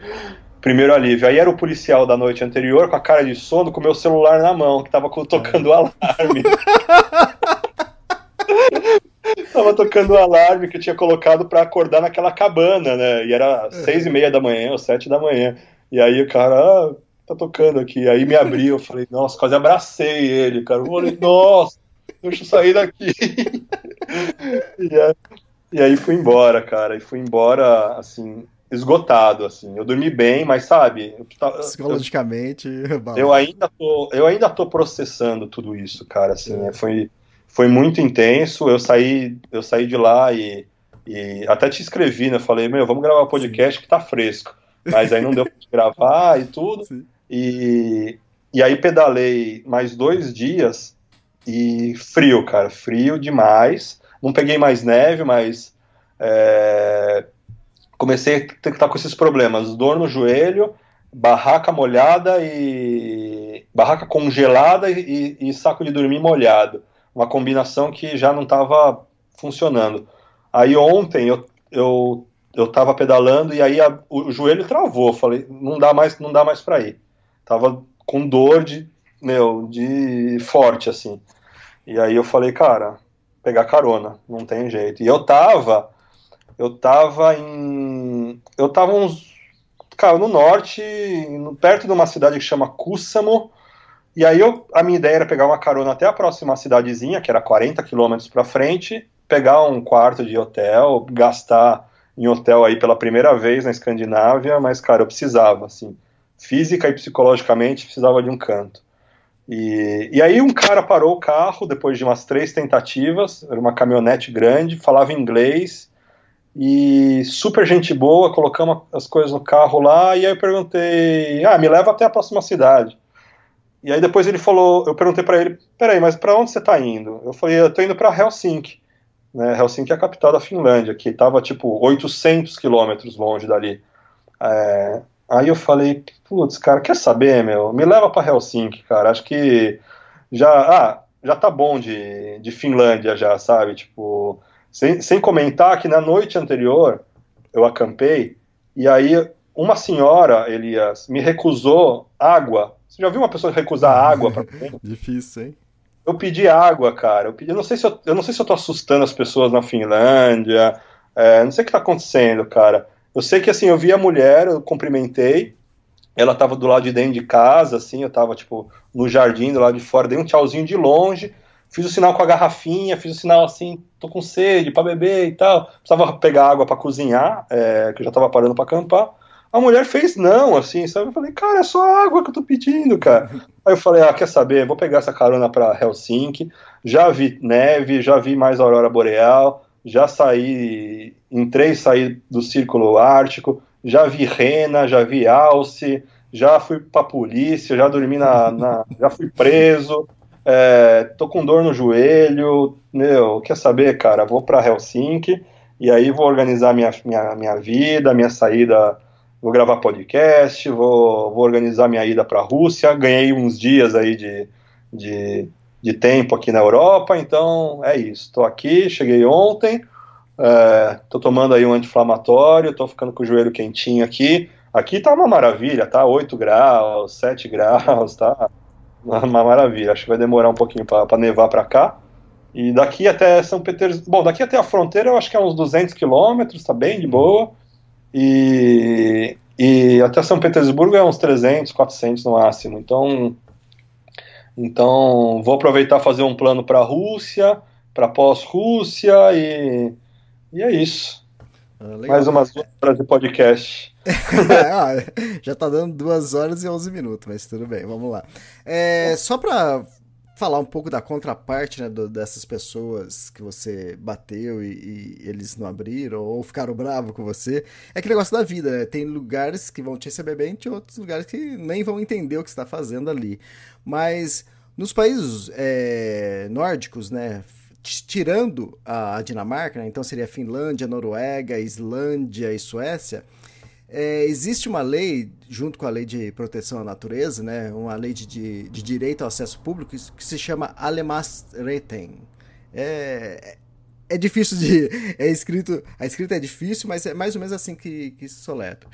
primeiro alívio. Aí era o policial da noite anterior, com a cara de sono, com o meu celular na mão, que tava tocando o alarme. tava tocando o alarme que eu tinha colocado pra acordar naquela cabana, né? E era seis e meia da manhã ou sete da manhã. E aí o cara, ah, tá tocando aqui. Aí me abriu, eu falei, nossa, quase abracei ele, cara. Eu falei, nossa, deixa eu sair daqui. e, aí, e aí fui embora, cara. E fui embora, assim, esgotado, assim. Eu dormi bem, mas sabe, eu, eu- Psicologicamente, bala. eu ainda tô, eu ainda tô processando tudo isso, cara. Assim, né, foi, foi muito intenso. Eu saí, eu saí de lá e, e até te escrevi, né? Falei, meu, vamos gravar o podcast que tá fresco. Mas aí não deu pra gravar e tudo. Sim. E, e aí pedalei mais dois dias e frio, cara, frio demais. Não peguei mais neve, mas é, comecei a ter que estar com esses problemas: dor no joelho, barraca molhada e barraca congelada e, e saco de dormir molhado. Uma combinação que já não estava funcionando. Aí ontem eu eu eu tava pedalando e aí a, o, joelho travou. Falei, não dá mais, não dá mais para ir. Tava com dor de, meu, de forte assim. E aí eu falei, cara, pegar carona, não tem jeito. E eu tava, eu tava em, eu tava uns, cara, no norte, perto de uma cidade que chama Cússamo. E aí eu, a minha ideia era pegar uma carona até a próxima cidadezinha, que era 40 quilômetros para frente, pegar um quarto de hotel, gastar em hotel aí pela primeira vez na Escandinávia, mas, cara, eu precisava, assim, física e psicologicamente precisava de um canto. E, e aí um cara parou o carro depois de umas três tentativas, era uma caminhonete grande, falava inglês e super gente boa, colocamos as coisas no carro lá e aí eu perguntei, ah, me leva até a próxima cidade. E aí depois ele falou, eu perguntei para ele, peraí, mas para onde você está indo? Eu falei, eu tô indo para Helsinki né, Helsinki é a capital da Finlândia, que estava tipo 800 quilômetros longe dali. É, aí eu falei, putz, cara, quer saber, meu? Me leva para Helsinki, cara. Acho que já, ah, já tá bom de, de Finlândia já, sabe? Tipo, sem, sem comentar que na noite anterior eu acampei e aí uma senhora, Elias, me recusou água. Você já viu uma pessoa recusar água para Difícil, hein? Eu pedi água, cara. Eu, pedi, eu, não sei se eu, eu não sei se eu tô assustando as pessoas na Finlândia. É, não sei o que tá acontecendo, cara. Eu sei que assim, eu vi a mulher, eu cumprimentei. Ela tava do lado de dentro de casa, assim, eu tava, tipo, no jardim do lado de fora, dei um tchauzinho de longe, fiz o sinal com a garrafinha, fiz o sinal assim, tô com sede para beber e tal. Precisava pegar água para cozinhar, é, que eu já tava parando para acampar. A mulher fez não, assim, sabe? Eu falei, cara, é só água que eu tô pedindo, cara. Aí eu falei, ah, quer saber? Vou pegar essa carona para Helsinki. Já vi neve, já vi mais aurora boreal, já saí, entrei e saí do círculo ártico, já vi rena, já vi alce, já fui pra polícia, já dormi na, na já fui preso, é, tô com dor no joelho, meu, quer saber, cara? Vou para Helsinki e aí vou organizar minha, minha, minha vida, minha saída vou gravar podcast, vou, vou organizar minha ida para a Rússia. Ganhei uns dias aí de, de, de, tempo aqui na Europa, então é isso. Estou aqui, cheguei ontem, estou é, tomando aí um anti-inflamatório, estou ficando com o joelho quentinho aqui. Aqui tá uma maravilha, tá 8 graus, 7 graus, tá uma maravilha. Acho que vai demorar um pouquinho para nevar para cá. E daqui até São Petersburgo, bom, daqui até a fronteira eu acho que é uns 200 quilômetros, tá bem de boa. E, e até São Petersburgo é uns 300, 400 no máximo. Então, então vou aproveitar fazer um plano para a Rússia, para pós-Rússia e, e é isso. Ah, Mais umas duas horas de podcast. ah, já está dando duas horas e 11 minutos, mas tudo bem, vamos lá. É, só para falar um pouco da contraparte né, do, dessas pessoas que você bateu e, e, eles não abriram ou ficaram bravos com você. É aquele negócio da vida, né? Tem lugares que vão te receber bem e outros lugares que nem vão entender o que está fazendo ali. Mas nos países é, nórdicos, né? Tirando a Dinamarca, né, então seria Finlândia, Noruega, Islândia e Suécia, é, existe uma lei, junto com a lei de proteção à natureza, né, uma lei de, de, de direito ao acesso público, que se chama Allemansretten. É, é difícil de. É escrito. A escrita é difícil, mas é mais ou menos assim que, que se soleta.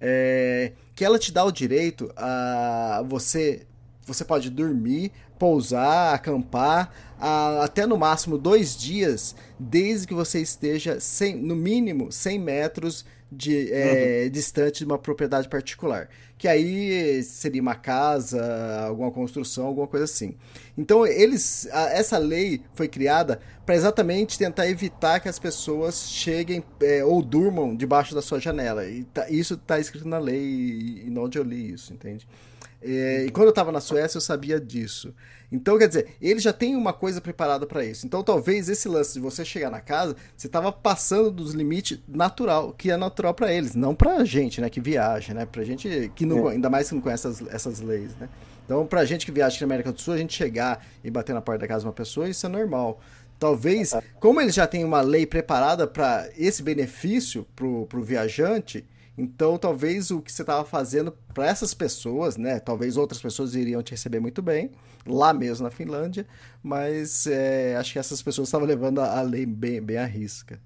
É, que ela te dá o direito a você. Você pode dormir, pousar, acampar, a, até no máximo dois dias, desde que você esteja sem, no mínimo 100 metros de, é, uhum. distante de uma propriedade particular. Que aí seria uma casa, alguma construção, alguma coisa assim. Então, eles, a, essa lei foi criada para exatamente tentar evitar que as pessoas cheguem é, ou durmam debaixo da sua janela. E tá, isso está escrito na lei e, e onde eu li isso, entende? É, e quando eu estava na Suécia, eu sabia disso. Então, quer dizer, ele já tem uma coisa preparada para isso. Então, talvez esse lance de você chegar na casa, você estava passando dos limites natural, que é natural para eles, não pra gente, né, que viaja, né? Pra gente que não, é. ainda mais que não conhece essas, essas leis, né? Então, pra gente que viaja aqui na América do Sul, a gente chegar e bater na porta da casa de uma pessoa, isso é normal. Talvez, como eles já têm uma lei preparada para esse benefício pro, pro viajante, então, talvez o que você estava fazendo para essas pessoas, né? Talvez outras pessoas iriam te receber muito bem, lá mesmo na Finlândia, mas é, acho que essas pessoas estavam levando a, lei bem, bem à risca.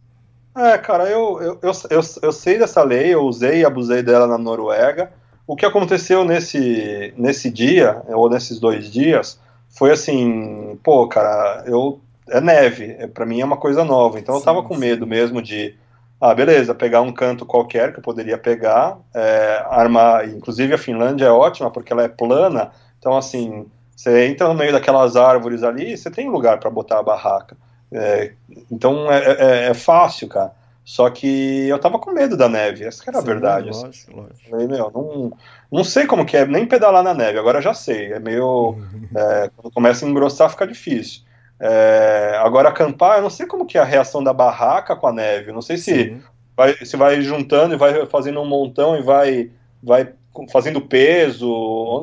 É, cara, eu, eu, eu, eu, eu sei dessa lei, eu usei e abusei dela na Noruega. O que aconteceu nesse, nesse dia, ou nesses dois dias, foi assim, pô, cara, eu é neve, é, para mim é uma coisa nova, então sim, eu tava com medo mesmo de, ah, beleza, pegar um canto qualquer que eu poderia pegar, é, armar, inclusive a Finlândia é ótima porque ela é plana, então assim, você entra no meio daquelas árvores ali, você tem lugar para botar a barraca. É, então é, é, é, fácil, cara. Só que eu tava com medo da neve, essa era Sim, a verdade. Lógico, assim. lógico. Falei, meu, não, não sei como que é, nem pedalar na neve, agora já sei. É meio. É, quando começa a engrossar, fica difícil. É, agora, acampar, eu não sei como que é a reação da barraca com a neve. Não sei se vai, se vai juntando e vai fazendo um montão e vai, vai fazendo peso.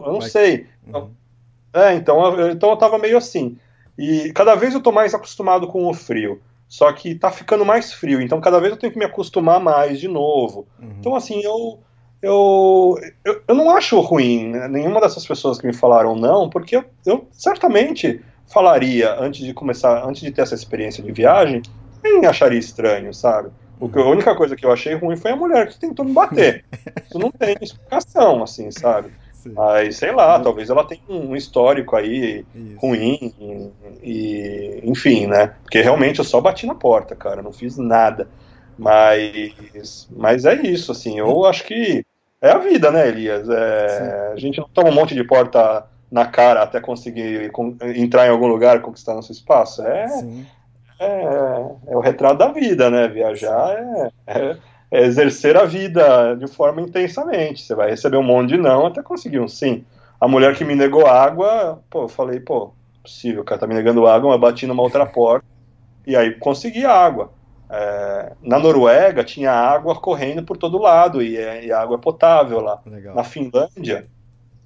Eu não vai. sei. Uhum. É, então, então eu tava meio assim. E cada vez eu tô mais acostumado com o frio. Só que tá ficando mais frio, então cada vez eu tenho que me acostumar mais de novo. Uhum. Então, assim, eu, eu, eu, eu, não acho ruim né? nenhuma dessas pessoas que me falaram não, porque eu, eu, certamente falaria antes de começar, antes de ter essa experiência de viagem, nem acharia estranho, sabe? Porque a única coisa que eu achei ruim foi a mulher que tentou me bater. Isso não tem explicação, assim, sabe? Mas sei lá, talvez ela tenha um histórico aí Isso. ruim, e, e, enfim, né? Porque realmente eu só bati na porta, cara, não fiz nada. Mas, mas é isso, assim, eu acho que é a vida, né, Elias? É, a gente não toma um monte de porta na cara até conseguir entrar em algum lugar conquistar nosso espaço. É, é, é, o retrato da vida, né? Viajar é, é é exercer a vida de forma intensamente. Você vai receber um monte de não até conseguir um sim. A mulher que me negou água, pô, eu falei, pô, possível, o cara tá me negando água, eu bati numa outra porta e aí consegui água. É, na Noruega tinha água correndo por todo lado e, é, e água é potável lá. Legal. Na Finlândia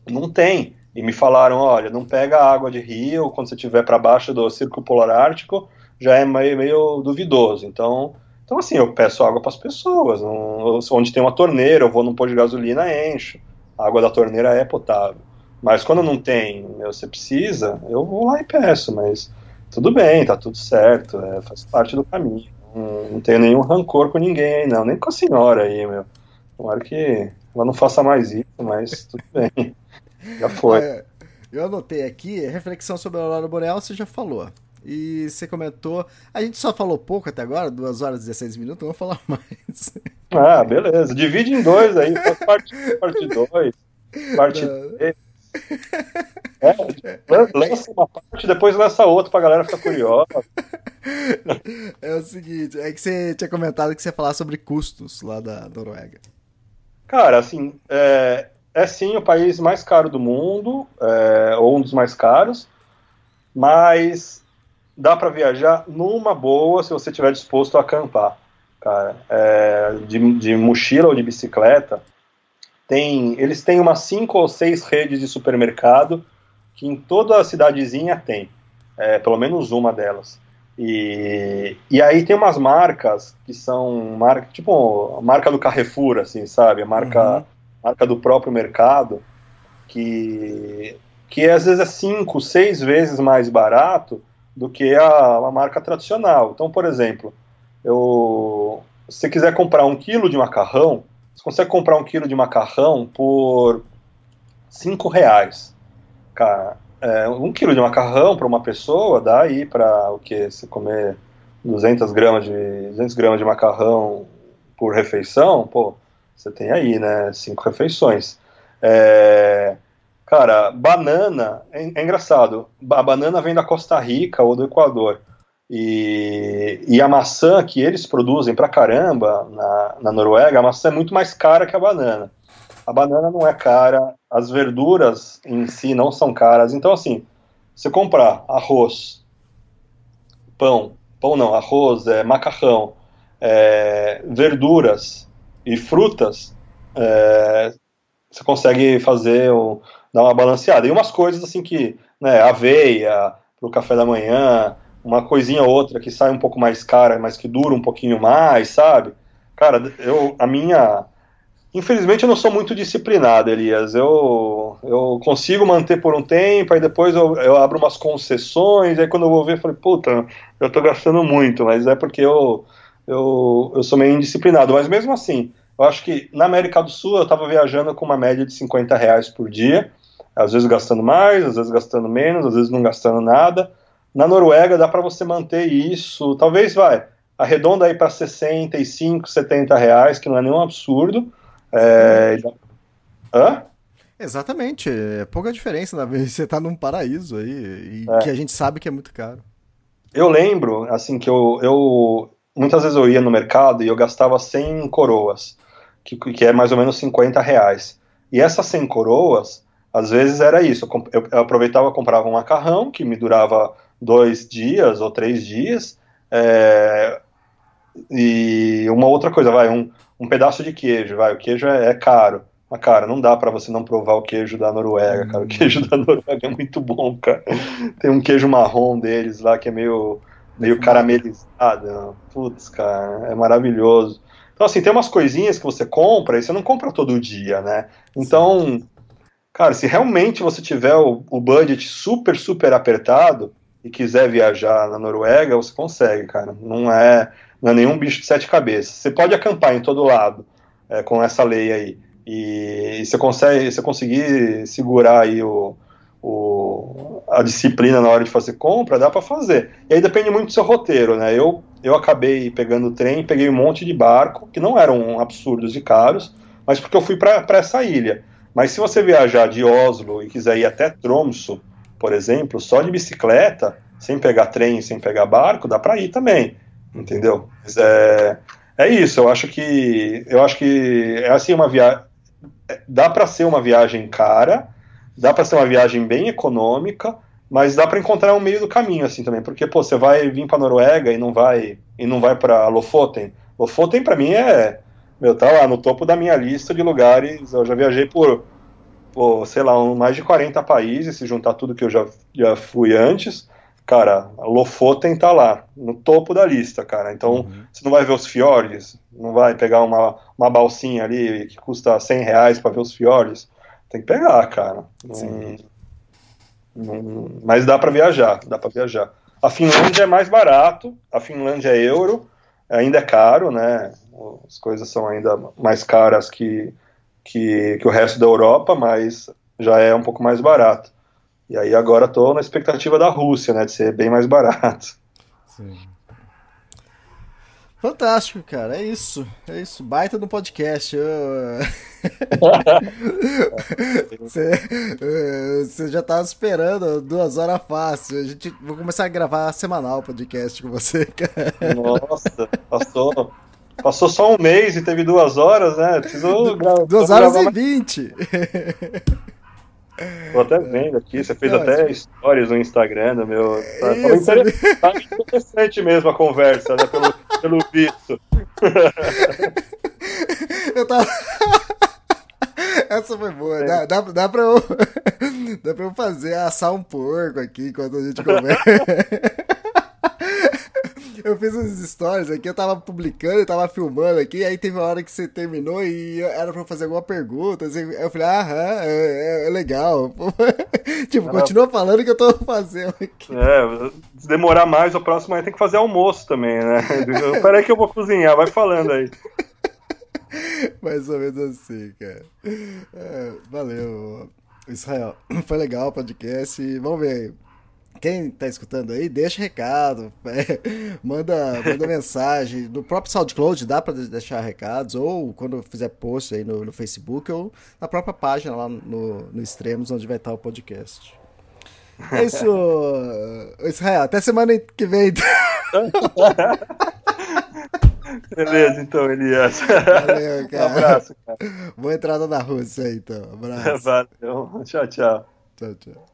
não tem. E me falaram, olha, não pega água de rio quando você estiver para baixo do Círculo Polar Ártico, já é meio, meio duvidoso. Então então, assim, eu peço água para as pessoas. Não, onde tem uma torneira, eu vou num posto de gasolina, encho. A água da torneira é potável. Mas quando não tem, você precisa, eu vou lá e peço. Mas tudo bem, tá tudo certo, é, faz parte do caminho. Não, não tenho nenhum rancor com ninguém, não, nem com a senhora aí, meu. Tomara que ela não faça mais isso, mas tudo bem. Já foi. É, eu anotei aqui, reflexão sobre a Aurora Boreal, você já falou. E você comentou. A gente só falou pouco até agora, 2 horas e 16 minutos, vamos falar mais. Ah, beleza. Divide em dois aí, parte 2, parte 2, parte 3. É, lança uma parte, depois lança outra pra galera ficar curiosa. É o seguinte, é que você tinha comentado que você ia falar sobre custos lá da Noruega. Cara, assim, é, é sim o país mais caro do mundo, é, ou um dos mais caros, mas dá para viajar numa boa se você estiver disposto a acampar, cara. É, de, de mochila ou de bicicleta, tem, eles têm umas cinco ou seis redes de supermercado que em toda a cidadezinha tem, é, pelo menos uma delas. E, e aí tem umas marcas que são marca, tipo a marca do Carrefour, assim, sabe? A marca, uhum. Marca do próprio mercado, que, que às vezes é cinco, seis vezes mais barato do que a, a marca tradicional. Então, por exemplo, eu, se você quiser comprar um quilo de macarrão, você consegue comprar um quilo de macarrão por cinco reais. Cara, é, um quilo de macarrão para uma pessoa dá aí para o que? Você comer 200 gramas de 200 gramas de macarrão por refeição, pô, você tem aí, né? Cinco refeições. É, Cara, banana é, é, engraçado. A banana vem da Costa Rica ou do Equador. E, e a maçã que eles produzem pra caramba na, na Noruega, a maçã é muito mais cara que a banana. A banana não é cara, as verduras em si não são caras. Então, assim, você comprar arroz, pão, pão não, arroz, é, macarrão, é, verduras e frutas, é, você consegue fazer o, dar uma balanceada. E umas coisas assim que, né, aveia para o café da manhã, uma coisinha ou outra que sai um pouco mais cara, mas que dura um pouquinho mais, sabe? Cara, eu, a minha. Infelizmente eu não sou muito disciplinado, Elias. Eu, eu consigo manter por um tempo, aí depois eu, eu abro umas concessões, aí quando eu vou ver, eu falei, puta, eu tô gastando muito, mas é porque eu, eu, eu sou meio indisciplinado, mas mesmo assim, eu acho que na América do Sul eu estava viajando com uma média de 50 reais por dia, às vezes gastando mais, às vezes gastando menos, às vezes não gastando nada. Na Noruega dá para você manter isso, talvez vai, arredonda aí para 65, 70 reais, que não é nenhum absurdo. É... Hã? Exatamente, é pouca diferença, na vez você tá num paraíso aí, e é. que a gente sabe que é muito caro. Eu lembro, assim, que eu, eu muitas vezes eu ia no mercado e eu gastava 100 coroas, que, que é mais ou menos 50 reais. E essas 100 coroas, às vezes era isso, eu, eu aproveitava comprava um macarrão, que me durava dois dias ou três dias, é, e uma outra coisa, vai, um, um pedaço de queijo, vai, o queijo é, é caro. Mas, cara, não dá para você não provar o queijo da Noruega, cara. O hum. queijo da Noruega é muito bom, cara. Tem um queijo marrom deles lá que é meio, meio caramelizado. Putz, cara, é maravilhoso. Então, assim, tem umas coisinhas que você compra e você não compra todo dia, né? Então, cara, se realmente você tiver o, o budget super, super apertado e quiser viajar na Noruega, você consegue, cara. Não é, não é nenhum bicho de sete cabeças. Você pode acampar em todo lado é, com essa lei aí e, e você consegue, você conseguir segurar aí o, o, a disciplina na hora de fazer compra, dá para fazer. E aí depende muito do seu roteiro, né? Eu, eu acabei pegando o trem, peguei um monte de barco, que não eram absurdos e caros, mas porque eu fui para essa ilha. Mas se você viajar de Oslo e quiser ir até Tromsø, por exemplo, só de bicicleta, sem pegar trem, sem pegar barco, dá para ir também, entendeu? Mas é, é isso. Eu acho que eu acho que é assim uma viagem dá para ser uma viagem cara, dá para ser uma viagem bem econômica, mas dá para encontrar um meio do caminho assim também, porque pô, você vai vir para Noruega e não vai e não vai para Lofoten. Lofoten para mim é, meu, tá lá no topo da minha lista de lugares. Eu já viajei por, por sei lá, um, mais de 40 países, se juntar tudo que eu já, já fui antes. Cara, Lofoten tá lá, no topo da lista, cara. Então, uhum. você não vai ver os fiordes, não vai pegar uma, uma balsinha ali que custa 100 reais para ver os fiordes. Tem que pegar, cara. Não, não, mas dá para viajar, dá para viajar. A Finlândia é mais barato, a Finlândia é euro, ainda é caro, né? As coisas são ainda mais caras que, que, que o resto da Europa, mas já é um pouco mais barato. E aí agora estou na expectativa da Rússia, né, de ser bem mais barato. Sim. Fantástico, cara. É isso. É isso. Baita no podcast. você, você, já estava esperando duas horas fácil. A gente vou começar a gravar semanal podcast com você, cara. Nossa, passou. Passou só um mês e teve duas horas, né? Precisou Duas horas e vinte. Tô até vendo aqui, você fez não, até isso... stories no Instagram do meu. Tá, interessante, tá interessante mesmo a conversa, né? Pelo, pelo visto. Eu tava. Essa foi boa. Dá, dá, dá, pra eu, dá pra eu fazer assar um porco aqui enquanto a gente conversa. Eu fiz uns stories aqui, eu tava publicando, eu tava filmando aqui, aí teve uma hora que você terminou e era pra fazer alguma pergunta. Assim, eu falei, aham, é, é, é legal. tipo, ah, continua falando que eu tô fazendo aqui. É, se demorar mais, o próximo aí tem que fazer almoço também, né? Peraí que eu vou cozinhar, vai falando aí. Mais ou menos assim, cara. É, valeu, Israel. Foi legal o podcast. Vamos ver aí quem tá escutando aí, deixa recado, é, manda, manda mensagem. No próprio SoundCloud dá para deixar recados, ou quando fizer post aí no, no, Facebook, ou na própria página lá no, no Extremos, onde vai estar o podcast. É isso, Israel. Até semana que vem. Beleza, então, Elias. Valeu, cara. Um abraço, cara. Boa entrada na Rússia aí, então. Abraço. Valeu. Tchau, tchau. Tchau, tchau.